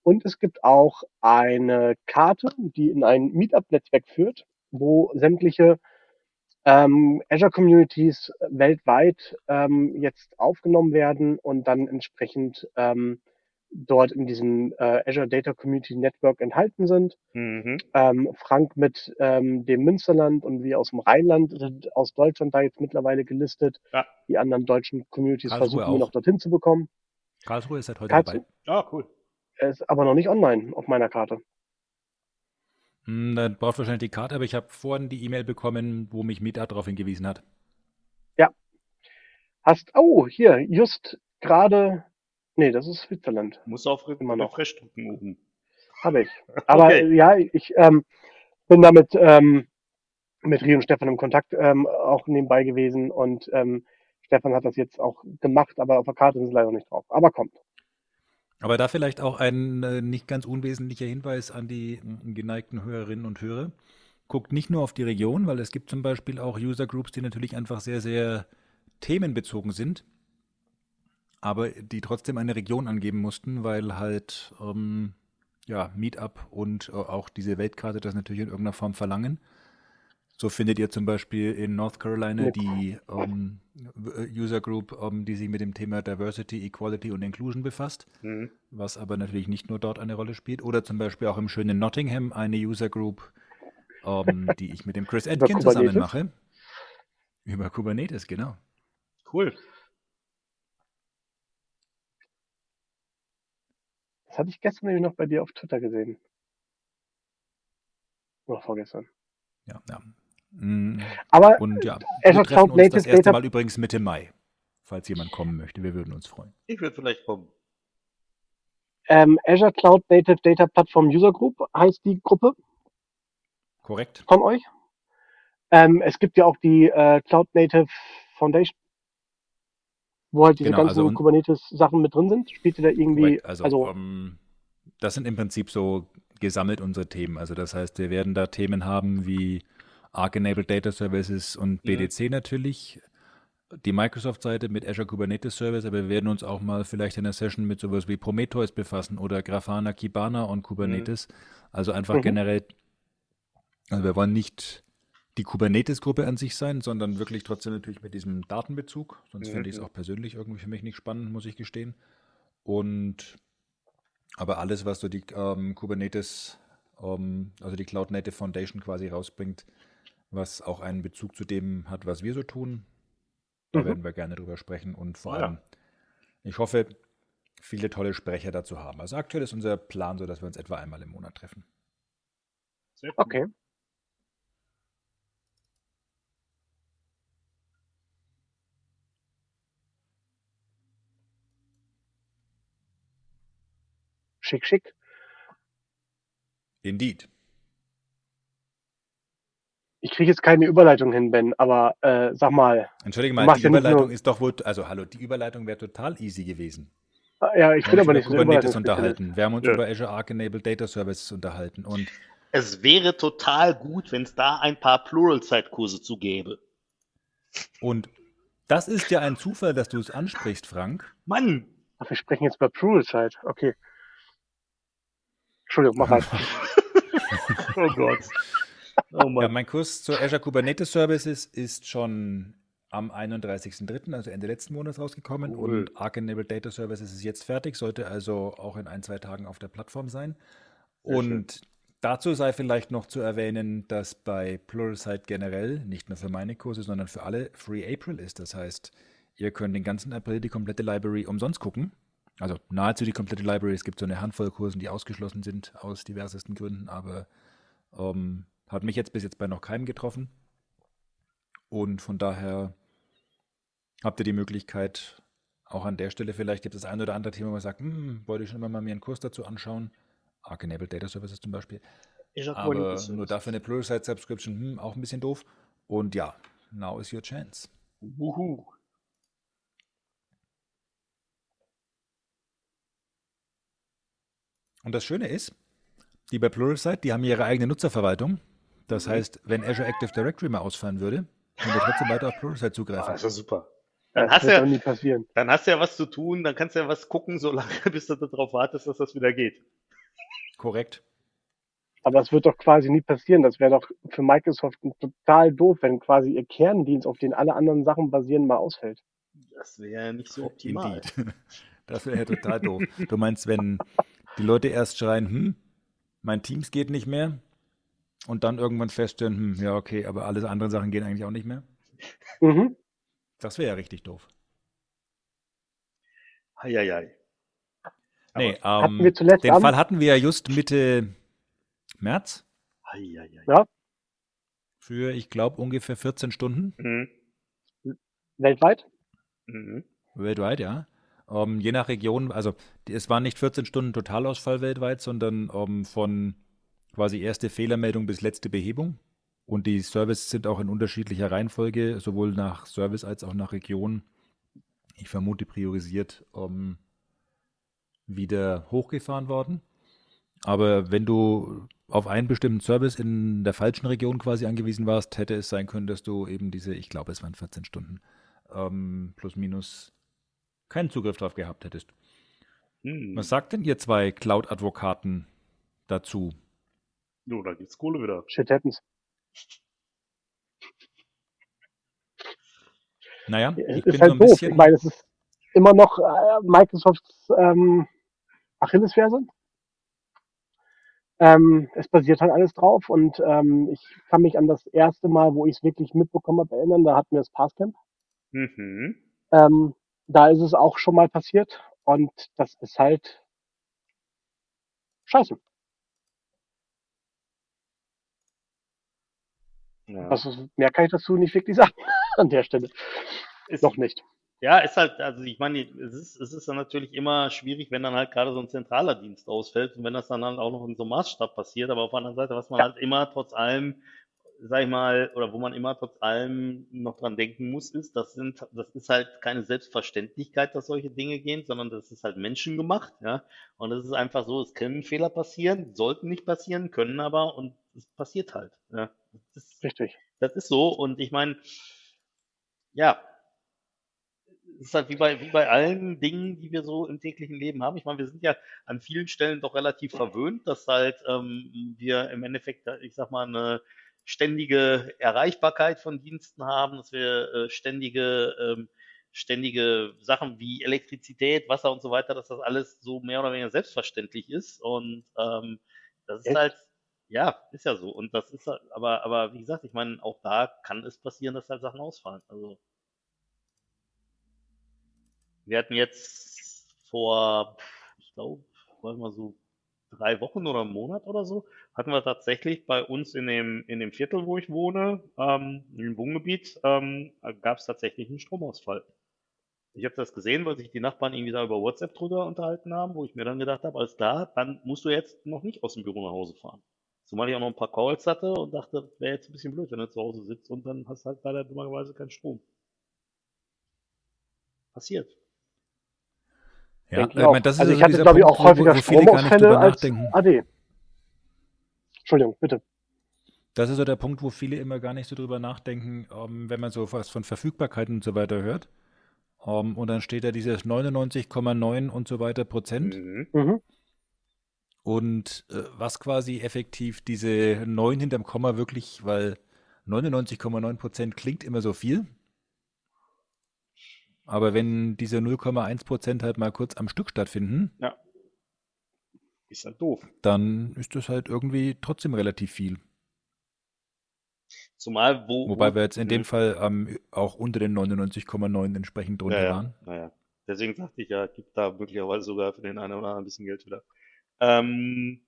D: Und es gibt auch eine Karte, die in ein Meetup-Netzwerk führt, wo sämtliche ähm, Azure Communities weltweit ähm, jetzt aufgenommen werden und dann entsprechend ähm, dort in diesem äh, Azure Data Community Network enthalten sind.
E: Mhm.
D: Ähm, Frank mit ähm, dem Münsterland und wir aus dem Rheinland sind aus Deutschland da jetzt mittlerweile gelistet.
E: Ja.
D: Die anderen deutschen Communities
A: Karlsruhe
D: versuchen wir noch dorthin zu bekommen.
A: Karlsruhe ist seit heute
D: Karlsruhe?
A: dabei.
E: Ah, cool.
D: Er ist aber noch nicht online auf meiner Karte.
A: Hm, Dann braucht wahrscheinlich die Karte, aber ich habe vorhin die E-Mail bekommen, wo mich Meta darauf hingewiesen hat.
D: Hast, oh, hier, just gerade, nee, das ist Switzerland.
E: Muss auf
D: Immer noch.
E: Refresh drücken oben.
D: Habe ich. Aber
E: Okay.
D: ja, ich ähm, bin damit ähm, mit Rio und Stefan im Kontakt ähm, auch nebenbei gewesen und ähm, Stefan hat das jetzt auch gemacht, aber auf der Karte ist es leider nicht drauf. Aber kommt.
A: Aber da vielleicht auch ein äh, nicht ganz unwesentlicher Hinweis an die äh, geneigten Hörerinnen und Hörer. Guckt nicht nur auf die Region, weil es gibt zum Beispiel auch User Groups, die natürlich einfach sehr, sehr themenbezogen sind, aber die trotzdem eine Region angeben mussten, weil halt ähm, ja, Meetup und äh, auch diese Weltkarte das natürlich in irgendeiner Form verlangen. So findet ihr zum Beispiel in North Carolina die ähm, w- User Group, ähm, die sich mit dem Thema Diversity, Equality und Inclusion befasst
E: Mhm.
A: was aber natürlich nicht nur dort eine Rolle spielt. Oder zum Beispiel auch im schönen Nottingham eine User Group, ähm, die ich mit dem Chris Atkin zusammen mache. Über Kubernetes, genau.
E: Cool.
D: Das hatte ich gestern nämlich noch bei dir auf Twitter gesehen. Oder vorgestern.
A: Ja, ja. Mm,
D: Aber
A: Und ja,
D: Azure
A: wir treffen
D: Cloud
A: uns das erste
D: Data-
A: Mal übrigens Mitte Mai, falls jemand kommen möchte. Wir würden uns freuen.
E: Ich würde vielleicht kommen.
D: ähm, Azure Cloud Native Data Platform User Group heißt die Gruppe
A: Korrekt?
D: von euch. Ähm, es gibt ja auch die äh, Cloud Native Foundation, wo halt diese
A: Genau,
D: ganzen
A: also
D: Kubernetes-Sachen mit drin sind. Spielt ihr da irgendwie.
A: Also,
D: also,
A: ähm, das sind im Prinzip so gesammelt unsere Themen. Also das heißt, wir werden da Themen haben wie Arc-Enabled Data Services und
E: Mhm.
A: BDC natürlich. Die Microsoft-Seite mit Azure Kubernetes Service, aber wir werden uns auch mal vielleicht in einer Session mit sowas wie Prometheus befassen oder Grafana, Kibana und Kubernetes. Also einfach
D: Mhm.
A: generell, also wir wollen nicht die Kubernetes-Gruppe an sich sein, sondern wirklich trotzdem natürlich mit diesem Datenbezug. Sonst
E: Mhm.
A: finde ich es auch persönlich irgendwie für mich nicht spannend, muss ich gestehen. Und aber alles, was so die ähm, Kubernetes, ähm, also die Cloud Native Foundation quasi rausbringt, was auch einen Bezug zu dem hat, was wir so tun, da
D: Mhm.
A: werden wir gerne drüber sprechen und vor
E: ja.
A: allem, ich hoffe, viele tolle Sprecher dazu haben. Also aktuell ist unser Plan so, dass wir uns etwa einmal im Monat treffen.
D: Okay. Schick, schick.
A: Indeed.
D: Ich kriege jetzt keine Überleitung hin, Ben, aber äh, sag mal.
A: Entschuldige mal, die Überleitung ist doch wohl, also hallo, die Überleitung wäre total easy gewesen.
D: äh, Ja, ich bin aber nicht
A: über Kubernetes unterhalten. Wir haben uns
E: Ja.
A: über Azure Arc Enabled Data Services unterhalten. Und
E: Es wäre total gut, wenn es da ein paar Pluralsight-Kurse zu gäbe.
A: Und das ist ja ein Zufall, dass du es ansprichst, Frank.
E: Mann!
D: Ach, wir sprechen jetzt über Pluralsight. Okay. Entschuldigung, mach halt.
E: Oh Gott. Oh
A: Ja,
E: Mann.
A: mein Kurs zu Azure Kubernetes Services ist schon am 31.03., also Ende letzten Monats rausgekommen.
E: Cool.
A: Und Arc Enabled Data Services ist jetzt fertig, sollte also auch in ein, zwei Tagen auf der Plattform sein.
E: Sehr
A: und dazu sei vielleicht noch zu erwähnen, dass bei Pluralsight generell, nicht nur für meine Kurse, sondern für alle, Free April ist. Das heißt, ihr könnt den ganzen April die komplette Library umsonst gucken. Also nahezu die komplette Library. Es gibt so eine Handvoll Kursen, die ausgeschlossen sind aus diversesten Gründen, aber ähm, hat mich jetzt bis jetzt bei noch keinem getroffen. Und von daher habt ihr die Möglichkeit, auch an der Stelle vielleicht gibt es das ein oder andere Thema, wo man sagt, hm, wollte ich schon immer mal mir einen Kurs dazu anschauen. Arc Enabled Data Services zum Beispiel. Aber nur dafür eine Pluralsight Subscription, hm, auch ein bisschen doof. Und ja, now is your chance.
E: Wuhu.
A: Und das Schöne ist, die bei Pluralsight, die haben ihre eigene Nutzerverwaltung. Das heißt, wenn Azure Active Directory mal ausfallen würde, können wir trotzdem weiter auf Pluralsight
E: Ah,
A: zugreifen.
E: ist ja super. Dann
D: Das
E: hast, ja,
D: nie passieren.
E: dann hast du ja was zu tun, dann kannst du ja was gucken, solange bis du darauf wartest, dass das wieder geht.
A: Korrekt.
D: Aber es wird doch quasi nie passieren. Das wäre doch für Microsoft total doof, wenn quasi ihr Kerndienst, auf den alle anderen Sachen basieren, mal ausfällt.
E: Das wäre ja nicht so optimal.
A: Indeed. Das wäre ja total doof. Du meinst, wenn die Leute erst schreien, hm, mein Teams geht nicht mehr und dann irgendwann feststellen, hm, ja, okay, aber alle anderen Sachen gehen eigentlich auch nicht mehr?
D: Mhm.
A: Das wäre ja richtig doof.
E: Heieiei.
A: Nee,
D: Hatten
A: ähm,
D: wir zuletzt
A: den Fall hatten wir ja just Mitte März
E: Heieiei.
D: Ja.
A: für, ich glaube, ungefähr 14 Stunden
E: Mhm.
D: Weltweit?
E: Mhm.
A: weltweit, ja. Ähm, je nach Region, also es waren nicht 14 Stunden Totalausfall weltweit, sondern ähm, von quasi erste Fehlermeldung bis letzte Behebung. Und die Services sind auch in unterschiedlicher Reihenfolge, sowohl nach Service als auch nach Region. Ich vermute priorisiert ähm, wieder hochgefahren worden. Aber wenn du auf einen bestimmten Service in der falschen Region quasi angewiesen warst, hätte es sein können, dass du eben diese, ich glaube, es waren 14 Stunden, plus minus keinen Zugriff drauf gehabt hättest.
E: Mhm.
A: Was sagt denn ihr zwei Cloud-Advokaten dazu?
E: Jo, da gibt's Kohle wieder.
D: Shit happens.
A: Naja,
D: Es
A: ich
D: ist
A: bin
D: halt
A: so ein
D: doof.
A: bisschen.
D: Ich meine, es ist immer noch äh, Microsofts ähm, Achillesferse. Ähm, es basiert halt alles drauf und ähm, ich kann mich an das erste Mal, wo ich es wirklich mitbekommen habe, erinnern. Da hatten wir das Passcamp.
E: Mhm.
D: Ähm, da ist es auch schon mal passiert und das ist halt scheiße.
E: Ja.
D: Ist, mehr kann ich dazu nicht wirklich sagen an der Stelle.
E: Ist,
D: Noch nicht.
E: Ja, ist halt, also ich meine, es ist, es ist dann natürlich immer schwierig, wenn dann halt gerade so ein zentraler Dienst ausfällt und wenn das dann halt auch noch in so einem Maßstab passiert, aber auf der anderen Seite, was man halt immer trotz allem, sag ich mal, oder wo man immer trotz allem noch dran denken muss, ist, das sind, das ist halt keine Selbstverständlichkeit, dass solche Dinge gehen, sondern das ist halt menschengemacht, ja. Und es ist einfach so, es können Fehler passieren, sollten nicht passieren, können aber und es passiert halt, ja. Das ist,
D: Richtig.
E: das ist so und ich meine, ja, es ist halt wie bei, wie bei allen Dingen, die wir so im täglichen Leben haben. Ich meine, wir sind ja an vielen Stellen doch relativ verwöhnt, dass halt ähm, wir im Endeffekt, ich sag mal, eine ständige Erreichbarkeit von Diensten haben, dass wir äh, ständige, ähm, ständige Sachen wie Elektrizität, Wasser und so weiter, dass das alles so mehr oder weniger selbstverständlich ist. Und ähm, das ist
D: Echt?
E: halt, ja, ist ja so. Und das ist halt, aber, aber wie gesagt, ich meine, auch da kann es passieren, dass halt Sachen ausfallen. Also wir hatten jetzt vor, ich glaube, wollen wir so drei Wochen oder einen Monat oder so, hatten wir tatsächlich bei uns in dem, in dem Viertel, wo ich wohne, ähm, im Wohngebiet, ähm, gab es tatsächlich einen Stromausfall. Ich habe das gesehen, weil sich die Nachbarn irgendwie da über WhatsApp drüber unterhalten haben, wo ich mir dann gedacht habe, alles klar, dann musst du jetzt noch nicht aus dem Büro nach Hause fahren. Zumal ich auch noch ein paar Calls hatte und dachte, wäre jetzt ein bisschen blöd, wenn du zu Hause sitzt und dann hast halt leider dummerweise keinen Strom. Passiert.
A: Ja,
D: ich
A: ich meine, das ist
D: also ich hatte, glaube ich,
A: Punkt,
D: auch
A: wo-
D: häufiger
A: wo viele gar nicht
D: Stromausfälle
A: drüber
D: als
A: nachdenken.
D: AD. Entschuldigung, bitte.
A: Das ist so der Punkt, wo viele immer gar nicht so drüber nachdenken, ähm, wenn man so was von Verfügbarkeiten und so weiter hört. Ähm, und dann steht da dieses 99,9 und so weiter Prozent.
E: Mhm.
D: Mhm.
A: Und äh, was quasi effektiv diese 9 hinterm Komma wirklich, weil 99,9 Prozent klingt immer so viel. Aber wenn diese 0,1 Prozent halt mal kurz am Stück stattfinden,
E: Ja. Ist halt doof.
A: dann ist das halt irgendwie trotzdem relativ viel.
E: Zumal, wo.
A: Wobei
E: wo-
A: wir jetzt in dem
E: Mhm.
A: Fall ähm, auch unter den 99,9 entsprechend drunter
E: ja, ja,
A: waren.
E: Naja. Deswegen sagte ich ja, gibt da möglicherweise sogar für den einen oder anderen ein bisschen Geld wieder. Ähm,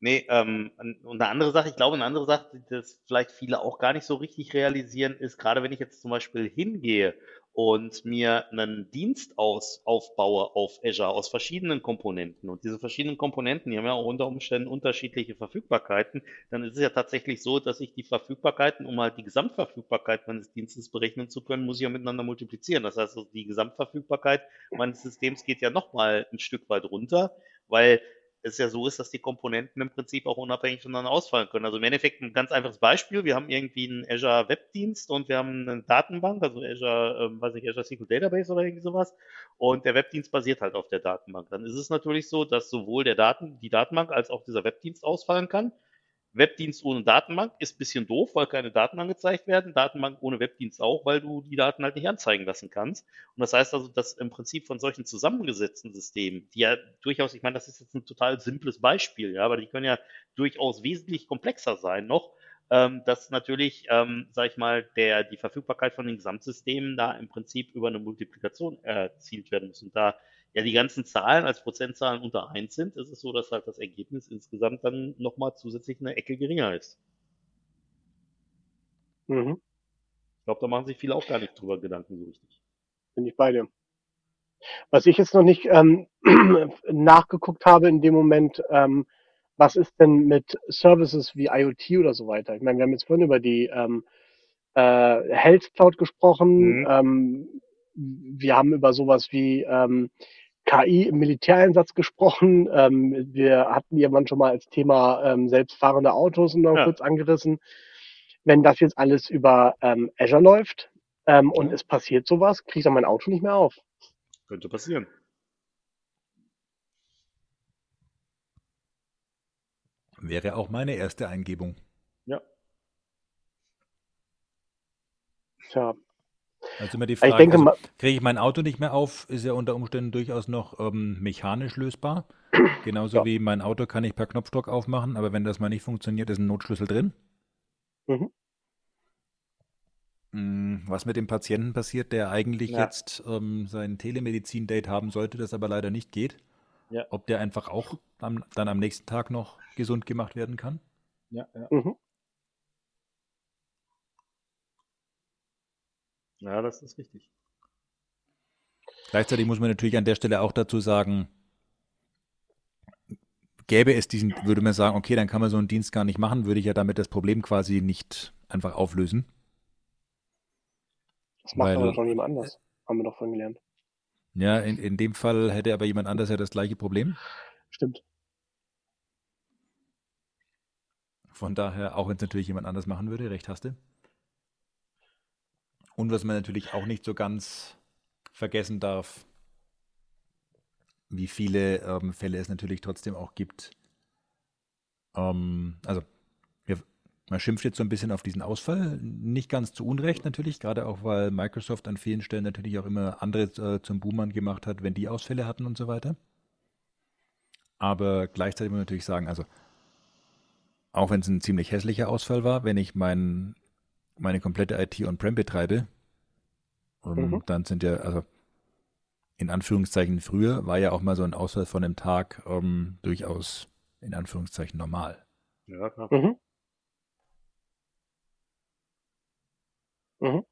E: nee, ähm, und eine andere Sache, ich glaube, eine andere Sache, die das vielleicht viele auch gar nicht so richtig realisieren, ist, gerade wenn ich jetzt zum Beispiel hingehe und mir einen Dienst aus, aufbaue auf Azure aus verschiedenen Komponenten und diese verschiedenen Komponenten, die haben ja auch unter Umständen unterschiedliche Verfügbarkeiten, dann ist es ja tatsächlich so, dass ich die Verfügbarkeiten, um halt die Gesamtverfügbarkeit meines Dienstes berechnen zu können, muss ich ja miteinander multiplizieren. Das heißt, also die Gesamtverfügbarkeit meines Systems geht ja nochmal ein Stück weit runter, weil es ja so ist, dass die Komponenten im Prinzip auch unabhängig voneinander ausfallen können. Also im Endeffekt ein ganz einfaches Beispiel. Wir haben irgendwie einen Azure Webdienst und wir haben eine Datenbank, also Azure, ähm, weiß nicht, Azure SQL Database oder irgendwie sowas. Und der Webdienst basiert halt auf der Datenbank. Dann ist es natürlich so, dass sowohl der Daten, die Datenbank als auch dieser Webdienst ausfallen kann. Webdienst ohne Datenbank ist ein bisschen doof, weil keine Daten angezeigt werden. Datenbank ohne Webdienst auch, weil du die Daten halt nicht anzeigen lassen kannst. Und das heißt also, dass im Prinzip von solchen zusammengesetzten Systemen, die ja durchaus, ich meine, das ist jetzt ein total simples Beispiel, ja, aber die können ja durchaus wesentlich komplexer sein noch, ähm, dass natürlich, ähm, sag ich mal, der, die Verfügbarkeit von den Gesamtsystemen da im Prinzip über eine Multiplikation erzielt werden muss. Und da ja die ganzen Zahlen als Prozentzahlen unter eins sind, ist es so, dass halt das Ergebnis insgesamt dann nochmal zusätzlich eine Ecke geringer ist.
D: Mhm.
E: Ich glaube, da machen sich viele auch gar nicht drüber Gedanken so richtig.
D: Bin ich bei dir. Was ich jetzt noch nicht ähm, nachgeguckt habe in dem Moment, ähm, was ist denn mit Services wie IoT oder so weiter? Ich meine, wir haben jetzt vorhin über die ähm, äh, Health Cloud gesprochen.
E: Mhm.
D: Ähm, wir haben über sowas wie ähm, KI im Militäreinsatz gesprochen. Ähm, wir hatten irgendwann schon mal als Thema ähm, selbstfahrende Autos noch
E: Ja.
D: kurz angerissen. Wenn das jetzt alles über ähm, Azure läuft ähm, und
E: Ja.
D: es passiert sowas, kriege ich dann mein Auto nicht mehr auf.
E: Könnte passieren.
A: Wäre auch meine erste Eingebung.
E: Ja.
D: Tja,
A: Also immer die
D: ich
A: Frage,
D: denke
A: also, kriege ich mein Auto nicht mehr auf, ist ja unter Umständen durchaus noch ähm, mechanisch lösbar. Genauso
D: Ja.
A: wie mein Auto kann ich per Knopfdruck aufmachen, aber wenn das mal nicht funktioniert, ist ein Notschlüssel drin.
D: Mhm.
A: Mm, Was mit dem Patienten passiert, der eigentlich
E: Ja.
A: jetzt ähm, sein Telemedizin-Date haben sollte, das aber leider nicht geht.
E: Ja.
A: Ob der einfach auch am, dann am nächsten Tag noch gesund gemacht werden kann?
E: Ja, ja.
D: mhm.
E: Ja, das ist richtig.
A: Gleichzeitig muss man natürlich an der Stelle auch dazu sagen, gäbe es diesen, würde man sagen, okay, dann kann man so einen Dienst gar nicht machen, würde ich ja damit das Problem quasi nicht einfach auflösen.
D: das macht
A: Weil-
D: aber schon jemand anders. Haben wir doch von gelernt.
A: Ja, in, in dem Fall hätte aber jemand anders ja das gleiche Problem.
D: Stimmt.
A: Von daher, auch wenn es natürlich jemand anders machen würde, recht hast du. Und was man natürlich auch nicht so ganz vergessen darf, wie viele ähm, Fälle es natürlich trotzdem auch gibt. Ähm, also, wir, man schimpft jetzt so ein bisschen auf diesen Ausfall, nicht ganz zu Unrecht natürlich, gerade auch, weil Microsoft an vielen Stellen natürlich auch immer andere äh, zum Boomern gemacht hat, wenn die Ausfälle hatten und so weiter. Aber gleichzeitig muss man natürlich sagen, also auch wenn es ein ziemlich hässlicher Ausfall war, wenn ich mein, meine komplette IT on-prem betreibe,
D: Mhm.
A: dann sind ja, also in Anführungszeichen früher, war ja auch mal so ein Ausfall von einem Tag ähm, durchaus in Anführungszeichen normal.
E: Ja, klar.
D: Mhm. Mhm.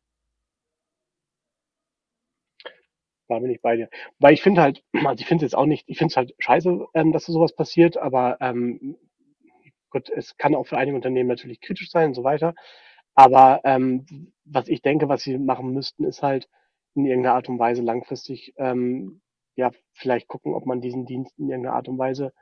D: Da bin ich bei dir. Weil ich finde halt, also ich finde es jetzt auch nicht, ich finde es halt scheiße, ähm, dass sowas passiert, aber ähm, gut, es kann auch für einige Unternehmen natürlich kritisch sein und so weiter. Aber ähm, was ich denke, was sie machen müssten, ist halt in irgendeiner Art und Weise langfristig ähm, ja vielleicht gucken, ob man diesen Dienst in irgendeiner Art und Weise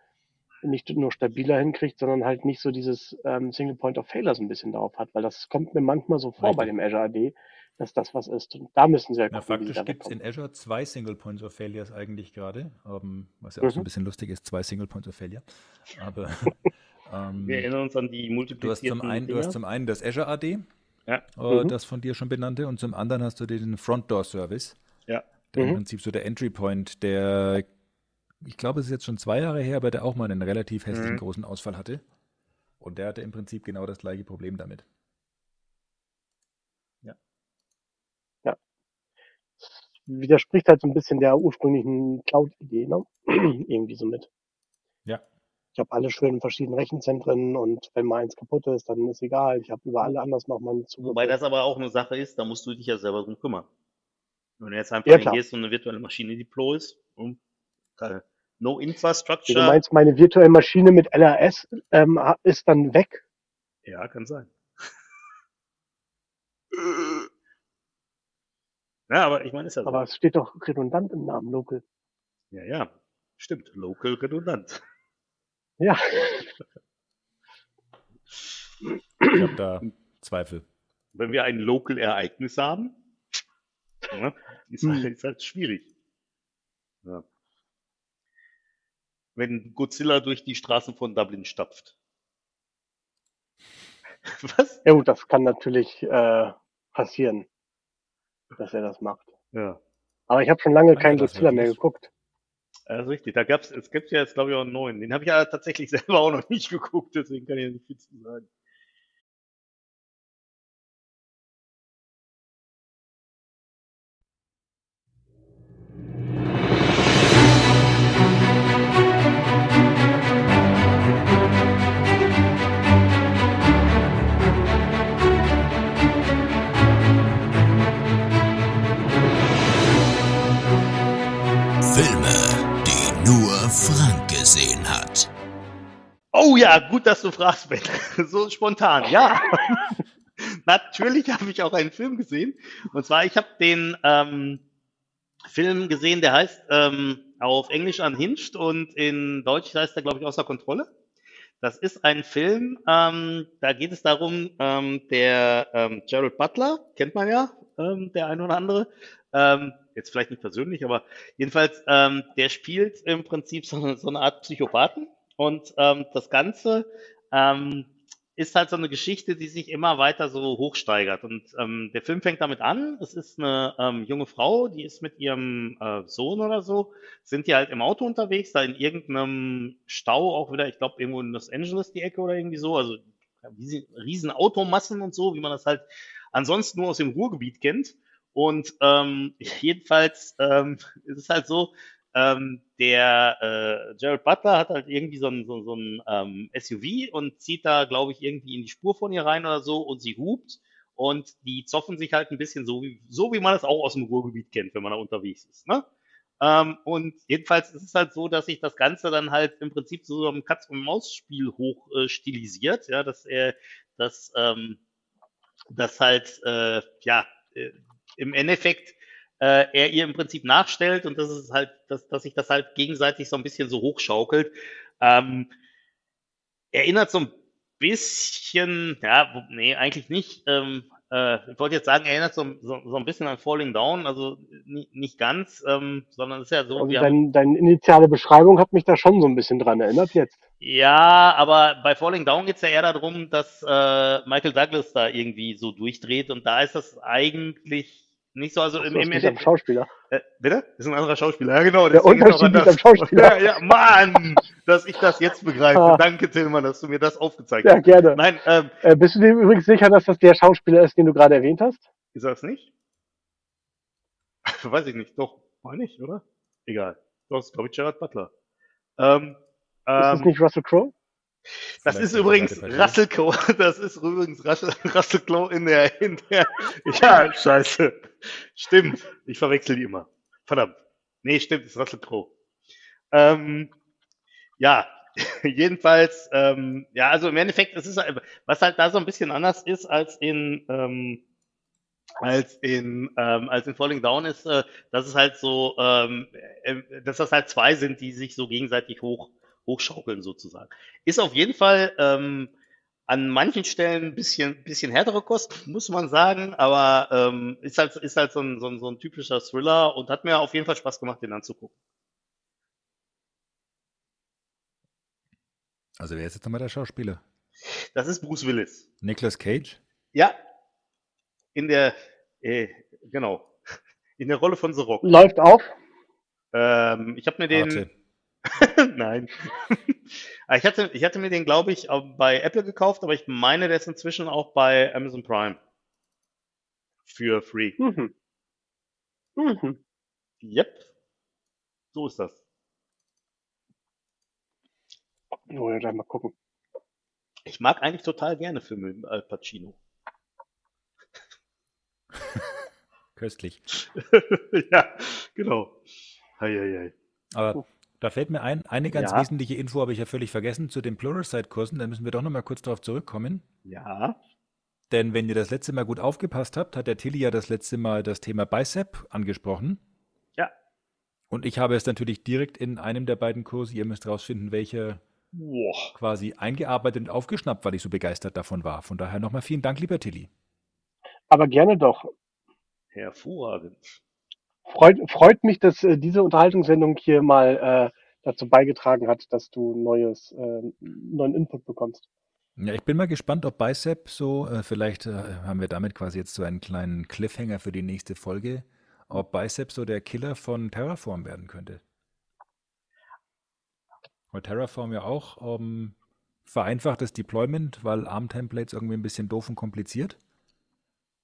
D: nicht nur stabiler hinkriegt, sondern halt nicht so dieses ähm, Single Point of Failure so ein bisschen darauf hat, weil das kommt mir manchmal so vor
A: Richtig.
D: bei dem Azure AD, dass das was ist. Und da müssen sie ja
A: Na,
D: gucken, sie
A: faktisch gibt es in. Azure zwei Single Points of Failures eigentlich gerade, ähm, was ja auch so ein
D: Mhm.
A: bisschen lustig ist, zwei Single Points of Failure. Aber ähm,
E: Wir erinnern uns an die
A: du, hast
E: multiplizierten
A: einen, du hast zum einen das Azure AD,
E: Ja.
A: äh,
D: Mhm.
A: das von dir schon benannte, und zum anderen hast du den Front Door Service,
E: Ja.
A: der im
D: Mhm.
A: Prinzip so der Entry Point, der, ich glaube, es ist jetzt schon zwei Jahre her, aber der auch mal einen relativ hässlichen
E: Mhm.
A: großen Ausfall hatte. Und der hatte im Prinzip genau das gleiche Problem damit.
D: Widerspricht halt so ein bisschen der ursprünglichen Cloud-Idee, ne? Irgendwie so mit.
A: Ja.
D: Ich habe alle schön in verschiedenen Rechenzentren und wenn mal eins kaputt ist, dann ist egal. Ich habe über alle anders noch meinen Zugriff.
E: Wobei das aber auch eine Sache ist, da musst du dich ja selber drum kümmern. Wenn du jetzt einfach
D: Ja,
E: hingehst und eine virtuelle Maschine deployst, und geil. No
D: Du
E: Infrastructure.
D: meinst, meine virtuelle Maschine mit LRS ähm, ist dann weg?
E: Ja, kann sein. ja, aber ich meine, ist ja so.
D: Aber es steht doch redundant im Namen Local.
E: Ja, ja. Stimmt. Local redundant.
D: Ja.
A: Ich habe da Zweifel.
E: Wenn wir ein Local-Ereignis haben, ja, ist, halt,
D: Hm.
E: ist halt schwierig. Ja. Wenn Godzilla durch die Straßen von Dublin stapft. Was?
D: Ja gut, das kann natürlich äh, passieren, dass er das macht.
E: Ja.
D: Aber ich habe schon lange
A: das
D: Godzilla mehr geguckt.
E: Ja, ist richtig. Da gab's, es gibt ja jetzt, glaube ich, auch einen neuen. Den habe ich ja tatsächlich selber auch noch nicht geguckt, deswegen kann ich nicht viel zu sagen. Oh ja, gut, dass du fragst, Ben. So spontan, ja. Natürlich habe ich auch einen Film gesehen. Und zwar, ich habe den ähm, Film gesehen, der heißt ähm, auf Englisch Unhinged und in Deutsch heißt er, glaube ich, außer Kontrolle. Das ist ein Film, ähm, da geht es darum, ähm, der ähm, Gerald Butler, kennt man ja, ähm, der ein oder andere, ähm, jetzt vielleicht nicht persönlich, aber jedenfalls, ähm, der spielt im Prinzip so eine, so eine Art Psychopathen und ähm, das Ganze ähm, ist halt so eine Geschichte, die sich immer weiter so hochsteigert. Und ähm, der Film fängt damit an. Es ist eine ähm, junge Frau, die ist mit ihrem äh, Sohn oder so, sind die halt im Auto unterwegs, da in irgendeinem Stau auch wieder, ich glaube, irgendwo in Los Angeles die Ecke oder irgendwie so. Also riesen Automassen und so, wie man das halt ansonsten nur aus dem Ruhrgebiet kennt. Und ähm, jedenfalls ähm, ist es halt so, ähm, der äh, Jared Butler hat halt irgendwie so ein, so, so ein ähm, SUV und zieht da, glaube ich, irgendwie in die Spur von ihr rein oder so und sie hupt und die zoffen sich halt ein bisschen so wie, so wie man das auch aus dem Ruhrgebiet kennt, wenn man da unterwegs ist. Ne? Ähm, und jedenfalls ist es halt so, dass sich das Ganze dann halt im Prinzip zu so einem Katz-und-Maus-Spiel hoch äh, stilisiert, ja, dass er, dass, ähm, das halt, äh, ja, äh, im Endeffekt äh, er ihr im Prinzip nachstellt und das ist halt, dass, dass sich das halt gegenseitig so ein bisschen so hochschaukelt. Ähm, erinnert so ein bisschen, ja, nee, eigentlich nicht. Ähm, äh, ich wollte jetzt sagen, erinnert so, so, so ein bisschen an Falling Down, also ni- nicht ganz, ähm, sondern es ist ja so,
D: Also dein, deine initiale Beschreibung hat mich da schon so ein bisschen dran erinnert jetzt.
E: ja, aber bei Falling Down geht es ja eher darum, dass äh, Michael Douglas da irgendwie so durchdreht und da ist das eigentlich nicht so, also im,
D: So,
E: im
D: das am
E: Endeffekt.
D: Schauspieler.
E: Äh, bitte? Ist ein anderer Schauspieler. Ja, genau.
D: Der
E: ist
D: Unterschied liegt
E: anders.
D: am Schauspieler.
E: Ja, ja, Mann, dass ich das jetzt begreife.
D: Ah.
E: Danke, Tillmann, dass du mir das aufgezeigt
D: Ja,
E: hast.
D: gerne.
E: Nein, ähm,
D: Äh, bist du dir übrigens sicher, dass das der Schauspieler ist, den du gerade erwähnt hast?
E: ist das nicht? Weiß ich nicht. Doch, meine ich, oder? Egal. Doch, ist, glaube ich, Gerard Butler. Ähm,
D: Ist das
E: ähm,
D: nicht Russell Crowe?
E: Das ist übrigens. Russell Crowe. Das ist übrigens Russell, Russell Crowe in der, in der, ja, scheiße. Stimmt. Ich verwechsel die immer. Verdammt. Nee, stimmt, ist Russell Crowe. Ähm, ja, jedenfalls, ähm, ja, also im Endeffekt, es ist, was halt da so ein bisschen anders ist als in, ähm, als in, ähm, als in Falling Down ist, äh, dass es halt so, ähm, äh, dass das halt zwei sind, die sich so gegenseitig hoch, hochschaukeln sozusagen. Ist auf jeden Fall ähm, an manchen Stellen ein bisschen, bisschen härtere Kost, muss man sagen, aber ähm, ist halt, ist halt so ein, so, ein, so ein typischer Thriller und hat mir auf jeden Fall Spaß gemacht, den anzugucken.
A: Also wer ist jetzt nochmal der Schauspieler?
E: Das ist Bruce Willis.
A: Nicolas Cage?
E: Ja. In der, äh, genau. In der Rolle von The Rock.
D: Läuft auf.
E: Ähm, ich habe mir den.
A: Arte.
E: Nein. Ah, ich, hatte, ich hatte mir den, glaube ich, auch bei Apple gekauft, aber ich meine, der ist inzwischen auch bei Amazon Prime. Für free.
D: Mhm. Mhm.
E: Yep. So ist das.
D: Oh, ja, gleich mal gucken.
E: Ich mag eigentlich total gerne Filme mit Al Pacino.
A: Köstlich.
E: ja, genau. Hei, hei, hei.
A: Aber da fällt mir ein, eine ganz
E: Ja.
A: wesentliche Info habe ich ja völlig vergessen zu den Pluralsight-Kursen. Da müssen wir doch nochmal kurz darauf zurückkommen.
E: Ja.
A: Denn wenn ihr das letzte Mal gut aufgepasst habt, hat der Tilly ja das letzte Mal das Thema Bicep angesprochen.
E: Ja.
A: Und ich habe es natürlich direkt in einem der beiden Kurse, ihr müsst rausfinden, welcher
E: Boah.
A: quasi eingearbeitet und aufgeschnappt, weil ich so begeistert davon war. Von daher nochmal vielen Dank, lieber Tilly.
D: Aber gerne doch.
E: Hervorragend.
D: Freut, freut mich, dass äh, diese Unterhaltungssendung hier mal äh, dazu beigetragen hat, dass du neues, äh, neuen Input bekommst.
A: Ja, ich bin mal gespannt, ob Bicep so, äh, vielleicht äh, haben wir damit quasi jetzt so einen kleinen Cliffhanger für die nächste Folge, ob Bicep so der Killer von Terraform werden könnte. Weil Terraform ja auch ähm, vereinfachtes Deployment, weil ARM-Templates irgendwie ein bisschen doof und kompliziert.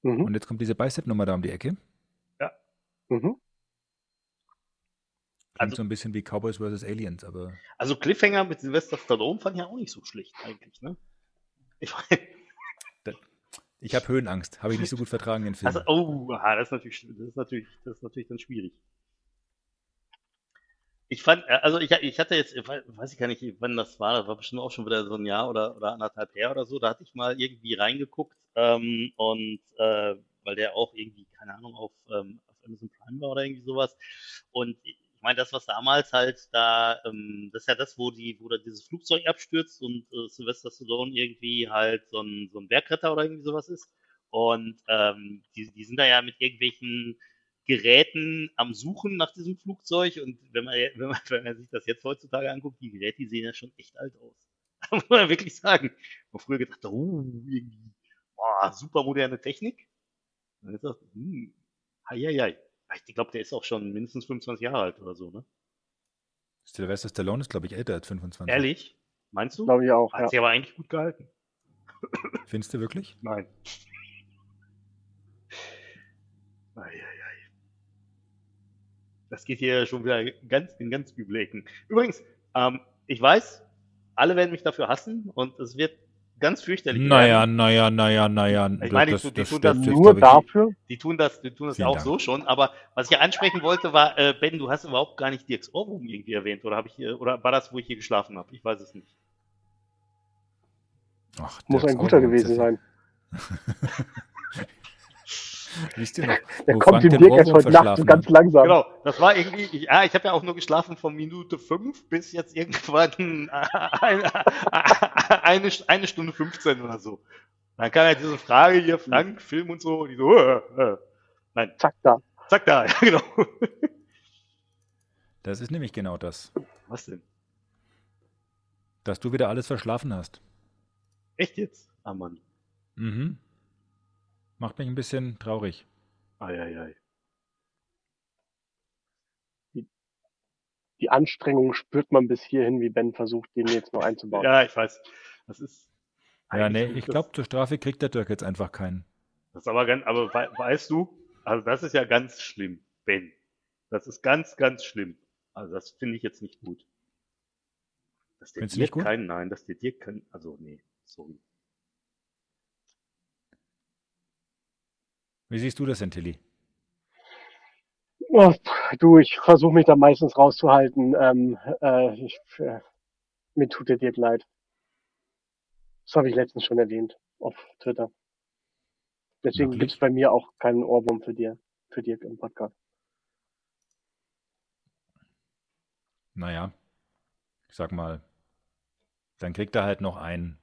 D: Mhm.
A: Und jetzt kommt diese Bicep-Nummer da um die Ecke.
D: Mhm.
A: Klingt
E: Also-
A: so ein bisschen wie Cowboys vs. Aliens, aber
E: Also Cliffhanger mit Sylvester Stallone fand ich ja auch nicht so schlecht eigentlich, ne? Ich
A: ich habe Höhenangst. Habe ich nicht so gut vertragen, den Film.
E: also, oh, aha, das ist natürlich, das ist natürlich, das ist natürlich dann schwierig. Ich fand, äh, also ich, ich hatte jetzt, weiß ich gar nicht, wann das war, das war bestimmt auch schon wieder so ein Jahr oder, oder anderthalb her oder so, da hatte ich mal irgendwie reingeguckt ähm, und äh, weil der auch irgendwie, keine Ahnung, auf, ähm, auf Amazon Prime war oder irgendwie sowas. Und ich meine, das, was damals halt da, ähm, das ist ja das, wo die, wo da dieses Flugzeug abstürzt und äh, Sylvester Stallone irgendwie halt so ein, so ein Bergretter oder irgendwie sowas ist. Und ähm, die, die sind da ja mit irgendwelchen Geräten am Suchen nach diesem Flugzeug. Und wenn man, wenn man, wenn man sich das jetzt heutzutage anguckt, die Geräte, die sehen ja schon echt alt aus. muss man wirklich sagen. Man früher gedacht, oh, irgendwie, boah, super moderne Technik. Und jetzt sagt, hm, hei. Ich glaube, der ist auch schon mindestens 25 Jahre alt oder so, ne?
A: Sylvester Stallone ist, glaube ich, älter als 25.
E: Ehrlich? Meinst du?
D: Glaube ich auch.
E: Hat
D: Ja.
E: sich aber eigentlich gut gehalten.
A: Findest du wirklich?
E: Nein. Ei, ei, ei. Das geht hier schon wieder ganz in ganz üble Ecken. Übrigens, ähm, ich weiß, alle werden mich dafür hassen und es wird ganz fürchterlich
A: Naja, naja, naja, naja.
E: Ich meine, die tun- die tun
A: stört
E: das
D: Nur dafür?
E: Die tun das, die tun das
A: Vielen
E: auch
A: Dank.
E: so schon. Aber was ich ansprechen wollte, war, äh, Ben, du hast überhaupt gar nicht Dirks Ohrwurm irgendwie erwähnt. Oder habe ich hier, oder war das, wo ich hier geschlafen habe? Ich weiß es nicht.
A: Ach,
D: Muss ein guter gewesen
A: das-
D: sein.
A: Wisst ihr noch?
D: Der
A: wo
D: kommt
A: Frank
D: dem
A: den
D: Dirk erst heute Nacht ganz langsam.
E: Genau, das war irgendwie, ich, ja, ich habe ja auch nur geschlafen von Minute 5 bis jetzt irgendwann eine, eine, eine Stunde 15 oder so. Dann kam ja diese Frage hier, Frank, Film und so, und ich so, äh, äh. nein,
D: Zack, da.
E: zack da, ja, genau.
A: Das ist nämlich genau das.
E: Was denn?
A: Dass du wieder alles verschlafen hast.
E: Echt jetzt? Ah, Mann.
A: Mhm. Macht mich ein bisschen traurig.
E: Eieiei.
D: Die Anstrengung spürt man bis hierhin, wie Ben versucht, den jetzt noch einzubauen.
E: Ja, ich weiß. Das ist.
A: Ja, nee, ich glaube, zur Strafe kriegt der Dirk jetzt einfach keinen.
E: Das ist aber ganz, aber wei- weißt du, also das ist ja ganz schlimm, Ben. Das ist ganz, ganz schlimm. Also das finde ich jetzt nicht gut. Dass der
A: Findest du
E: dir
A: nicht gut?
E: keinen, nein, dass der dir keinen, also nee, sorry.
A: Wie siehst du das denn, Tilly?
D: Oh, du, ich versuche mich da meistens rauszuhalten. Ähm, äh, ich, äh, mir tut der Dirk leid. Das habe ich letztens schon erwähnt auf Twitter. Deswegen
A: Wirklich?
D: gibt's bei mir auch keinen Ohrwurm für dir, für Dirk im Podcast.
A: Naja, ich sag mal, dann kriegt er halt noch einen,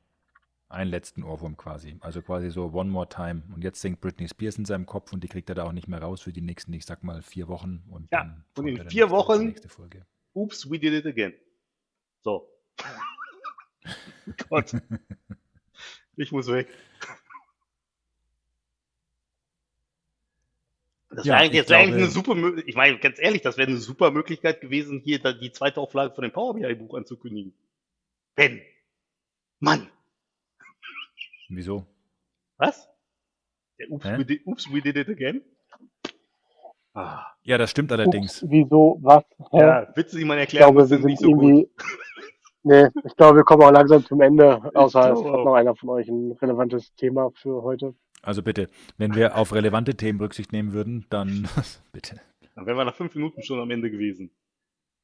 A: einen letzten Ohrwurm quasi. Also quasi so One More Time. Und jetzt singt Britney Spears in seinem Kopf und die kriegt er da auch nicht mehr raus für die nächsten, ich sag mal, vier Wochen. Und
E: Ja,
A: dann
E: und in
A: er
E: vier Wochen-
A: nächste Folge.
E: Oops, we did it again. So. Gott. Ich muss weg. Das
A: Ja,
E: wäre eigentlich,
A: glaube-
E: eine super Mö- Ich meine, ganz ehrlich, das wäre eine super Möglichkeit gewesen, hier die zweite Auflage von dem Power BI-Buch anzukündigen. Ben. Mann.
A: Wieso?
E: Was? Der Oops, we did, Oops, we did it again? Ah.
A: Ja, das stimmt allerdings.
D: Ups, wieso, was? Hä?
E: Ja, Witze, die man
D: ich
E: erklären
D: glaube,
E: muss,
D: wir
E: sind
D: sind
E: nicht so gut.
D: Nee, ich glaube, wir kommen auch langsam zum Ende. Außer es hat noch einer von euch ein relevantes Thema für heute.
A: Also bitte, wenn wir auf relevante Themen Rücksicht nehmen würden, dann bitte.
E: Dann wären wir nach fünf Minuten schon am Ende gewesen.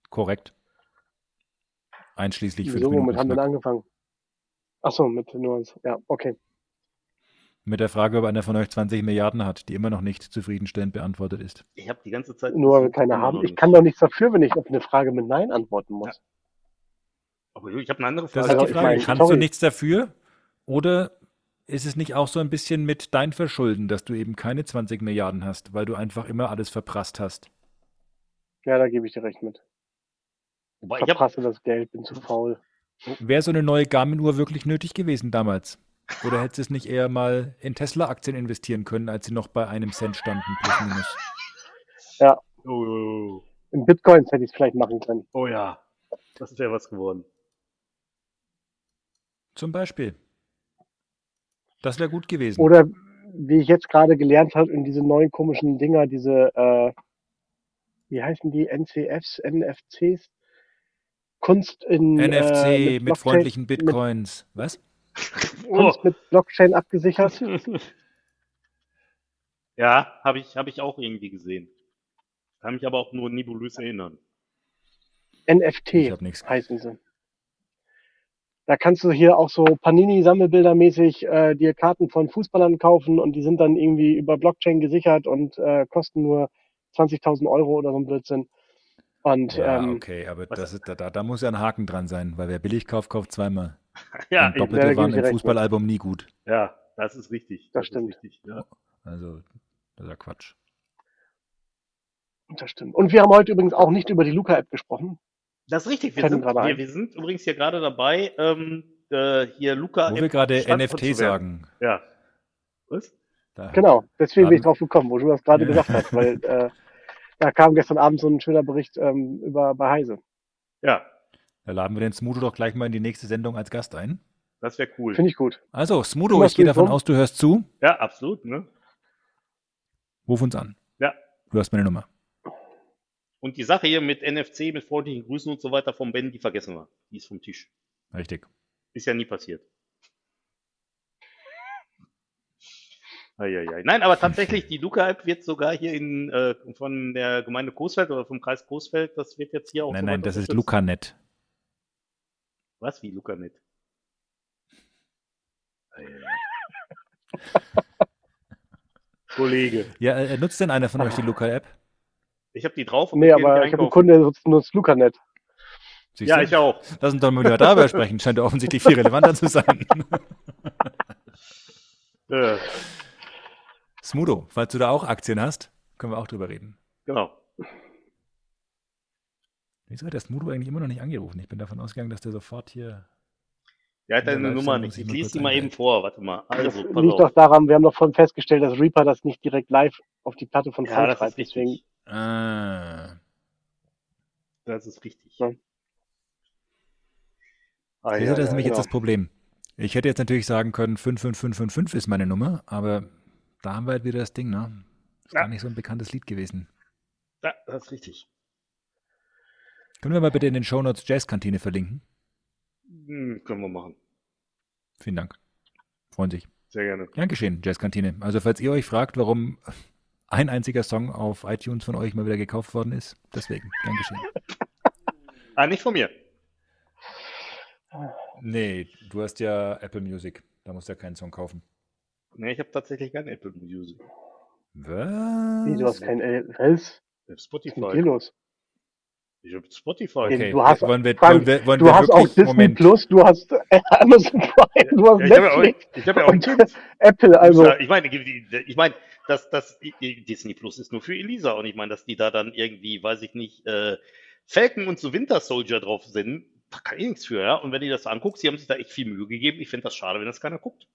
A: Korrekt. Einschließlich fünf
D: Wieso,
A: Minuten.
D: womit haben wir denn angefangen? Ach so, mit Nuance. Ja, okay.
A: Mit der Frage, ob einer von euch 20 Milliarden hat, die immer noch nicht zufriedenstellend beantwortet ist.
E: Ich habe die ganze Zeit.
D: Nur weil wir keine haben. Ich kann doch nichts dafür, wenn ich auf eine Frage mit Nein antworten muss.
E: Aber ich habe eine andere
A: Das
E: Frage.
A: ist die
D: ich
A: Frage.
D: meine,
A: Kannst du
D: sorry.
A: nichts dafür? Oder ist es nicht auch so ein bisschen mit dein Verschulden, dass du eben keine 20 Milliarden hast, weil du einfach immer alles verprasst hast?
D: Ja, da gebe ich dir recht mit.
E: Wobei, ich habe
D: Verprasse das Geld, bin zu faul.
A: Wäre so eine neue Garmin-Uhr wirklich nötig gewesen damals? Oder hättest du es nicht eher mal in Tesla-Aktien investieren können, als sie noch bei einem Cent standen, plus minus?
E: oh, oh,
D: In Bitcoins hätte ich es vielleicht machen können.
E: oh, oh ja, das wäre was geworden.
A: Zum Beispiel. Das wäre gut gewesen.
D: Oder wie ich jetzt gerade gelernt habe, in diese neuen komischen Dinger, diese, äh, wie heißen die, NCFs, NFCs? Kunst in
A: NFC
D: äh,
A: mit,
D: Blockchain-
A: freundlichen Bitcoins. Was?
E: Oh.
D: Kunst mit Blockchain abgesichert.
E: ja, habe ich, hab ich auch irgendwie gesehen. Kann mich aber auch nur nebulös erinnern.
D: NFT
A: Ich hab nix.
D: heißen sie. Da kannst du hier auch so Panini-Sammelbilder-mäßig äh, dir Karten von Fußballern kaufen und die sind dann irgendwie über Blockchain gesichert und äh, kosten nur 20.000 Euro oder so ein Blödsinn. Und
A: Ja,
D: ähm,
A: okay, aber das ist, da, da muss ja ein Haken dran sein, weil wer billig kauft, kauft zweimal.
E: Ja,
A: Und Doppelte waren
D: ich dir
A: im
D: mit.
A: Fußballalbum nie gut.
E: ja, das ist richtig.
D: Das
E: ist
D: stimmt.
E: Richtig, ja.
A: Also, das ist ja Quatsch.
D: das stimmt. Und wir haben heute übrigens auch nicht über die Luca-App gesprochen.
E: Das ist richtig. Wir sind,
D: gerade
E: wir, wir sind übrigens hier gerade dabei, ähm, äh, hier Luca.
A: Wo wir gerade NFT sagen.
E: Ja. Was?
A: Da,
D: Genau, deswegen bin ich drauf gekommen, wo du das gerade
A: Ja.
D: gesagt hast, weil äh, da kam gestern Abend so ein schöner Bericht ähm, über bei Heise.
E: Ja,
A: da laden wir den Smudo doch gleich mal in die nächste Sendung als Gast ein.
E: das wäre cool.
D: Finde ich gut.
A: Also, Smudo, ich gehe davon
D: drum?
A: aus, du hörst zu.
E: Ja, absolut, ne?
A: Ruf uns an.
E: Ja.
A: Du hast meine Nummer.
E: Und die Sache hier mit NFC, mit freundlichen Grüßen und so weiter vom Ben, die vergessen wir. Die ist vom Tisch.
A: Richtig.
E: Ist ja nie passiert. Eieiei. Nein, aber tatsächlich, die Luca-App wird sogar hier in, äh, von der Gemeinde Coesfeld oder vom Kreis Coesfeld, das wird jetzt hier auch
A: Nein, nein, das ist. Lucanet.
E: Was, wie Lucanet? Kollege,
A: Ja, äh, nutzt denn einer von euch die Luca-App?
E: ich habe die drauf und
D: Nee, aber ich habe einen. Kunde, der nutzt, nutzt Lucanet.
A: Siehst
E: Ja,
A: du?
E: ich auch.
A: Lass uns doch mal wieder darüber sprechen. Scheint ja offensichtlich viel relevanter zu sein.
E: Äh,
A: Smudo, falls du da auch Aktien hast, können wir auch drüber reden.
E: genau.
A: Wieso hat der Smudo eigentlich immer noch nicht angerufen? Ich bin davon ausgegangen, dass der sofort hier.
E: Der hat deine Nummer nicht. Ich lese die mal eben vor. Warte mal.
D: Das
E: Also, pass
D: liegt
E: auf.
D: doch daran, wir haben doch vorhin festgestellt, dass Reaper das nicht direkt live auf die Platte von
E: Ja,
D: Frank
E: das
D: schreibt.
E: ist richtig.
D: Deswegen,
A: Ah.
E: Das ist richtig.
D: Ja.
E: Ah, ja,
A: das ist
E: ja,
A: nämlich
D: genau.
A: jetzt das Problem. Ich hätte jetzt natürlich sagen können, 55555 ist meine Nummer, aber da haben wir halt wieder das Ding, ne? Ist
E: Ja.
A: gar nicht so ein bekanntes Lied gewesen.
E: ja, das ist richtig.
A: Können wir mal bitte in den Shownotes Jazzkantine verlinken?
E: Hm, können wir machen.
A: Vielen Dank. Freuen sich.
E: Sehr gerne.
A: Gern geschehen, Jazzkantine. Also falls ihr euch fragt, warum ein einziger Song auf iTunes von euch mal wieder gekauft worden ist. Deswegen, gern geschehen.
E: Ah, nicht von mir.
A: Nee, du hast ja Apple Music. Da musst du ja keinen Song kaufen.
E: Nee, ich habe tatsächlich kein Apple Music.
A: Was?
D: Wie, du hast kein L. Was?
E: Ich hab
D: Was ist
E: Spotify.
D: los?
E: Ich habe Spotify.
A: Okay,
D: Du hast-
A: wollen wir,
D: Frank,
A: wollen wir, wollen
D: Du
A: wir
D: hast auch Disney
A: Moment,
D: Plus, du hast äh, Amazon Prime, du hast
E: Ja, ich habe ja auch,
D: Netflix
E: ich hab ja auch
D: und
E: Kind.
D: Apple, also
E: ich meine, ich meine, dass das Disney Plus ist nur für Elisa und ich meine, dass die da dann irgendwie, weiß ich nicht, äh, Falcon und so Winter Soldier drauf sind, da kann ich nichts für, ja. Und wenn du das anguckst, die haben sich da echt viel Mühe gegeben. Ich finde das schade, wenn das keiner guckt.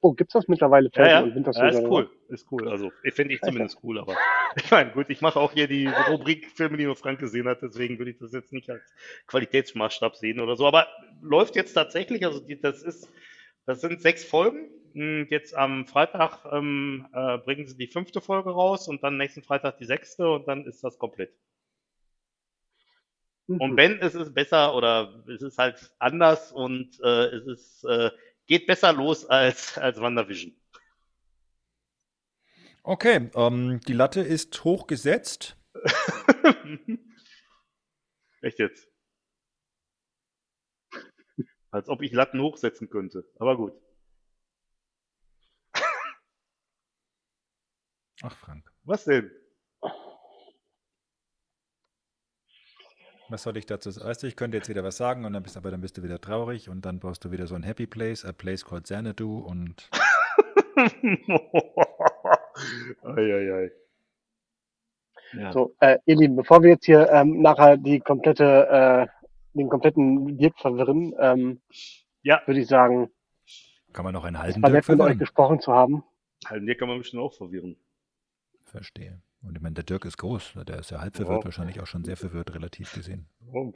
D: Oh, gibt's das mittlerweile
E: Ja, ja,
D: und
E: ja ist cool, ist cool. Also, ich finde ich zumindest cool, aber ich meine, gut, ich mache auch hier die Rubrik Filme, die nur Frank gesehen hat, deswegen würde ich das jetzt nicht als Qualitätsmaßstab sehen oder so. Aber läuft jetzt tatsächlich, also die, das ist, das sind sechs Folgen. Und Jetzt am Freitag ähm, äh, bringen sie die fünfte Folge raus und dann nächsten Freitag die sechste und dann ist das komplett.
D: Mhm.
E: Und wenn es ist besser oder es ist halt anders und äh, es ist äh, geht besser los als als WandaVision.
A: Okay, ähm, die Latte ist hoch gesetzt.
E: Echt jetzt? Als ob ich Latten hochsetzen könnte. Aber gut.
A: Ach, Frank.
E: Was denn?
A: Was soll ich dazu sagen? Weißt du, ich könnte jetzt wieder was sagen und dann bist, aber dann bist du wieder traurig und dann brauchst du wieder so ein Happy Place, a place called Xanadu und
E: Eieiei. Ja.
D: So, äh, ihr Lieben, bevor wir jetzt hier ähm, nachher die komplette, äh, den kompletten Dirk verwirren, ähm,
E: Ja.
D: würde ich sagen,
A: kann man noch einen halben Dirk
D: nett mit euch
A: verwirren?
D: gesprochen zu haben.
E: Halt, mir kann man bestimmt auch verwirren.
A: Verstehe. Und ich meine, der Dirk ist groß, der ist ja halb verwirrt,
E: Ja.
A: wahrscheinlich auch schon sehr verwirrt, relativ gesehen.
E: Oh.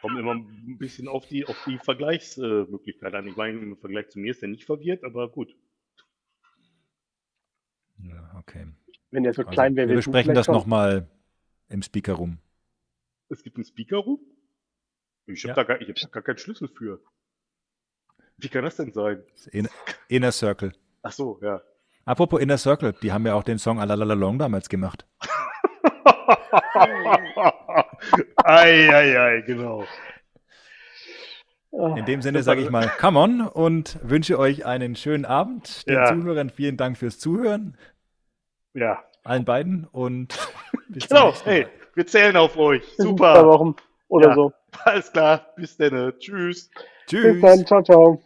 E: Kommt immer ein bisschen auf die, auf die Vergleichsmöglichkeit an. Ich meine, im Vergleich zu mir ist er nicht verwirrt, aber gut.
A: Ja, okay.
D: Wenn der so
A: Also,
D: klein wäre,
A: wir besprechen das nochmal im Speaker-Room.
E: Es gibt einen Speaker-Room? Ich habe
A: Ja.
E: da, gar- ich hab da gar keinen Schlüssel für. Wie kann das denn sein?
A: Das Inner, Inner Circle.
E: Ach so, ja.
A: Apropos Inner Circle, die haben ja auch den Song Alalalalong damals gemacht.
E: Eieiei, genau.
D: Ah,
A: In dem Sinne sage ich mal, come on und wünsche euch einen schönen Abend. Den
E: Ja.
A: Zuhörern vielen Dank fürs Zuhören,
E: Ja,
A: allen beiden und bis zum
E: genau.
A: nächsten
E: Hey, wir zählen auf euch.
D: bis in zwei
E: Super.
D: Wochen oder
E: Ja.
D: so.
E: Alles klar. Bis dann. Tschüss.
D: Bis
A: Tschüss.
D: dann, ciao, ciao.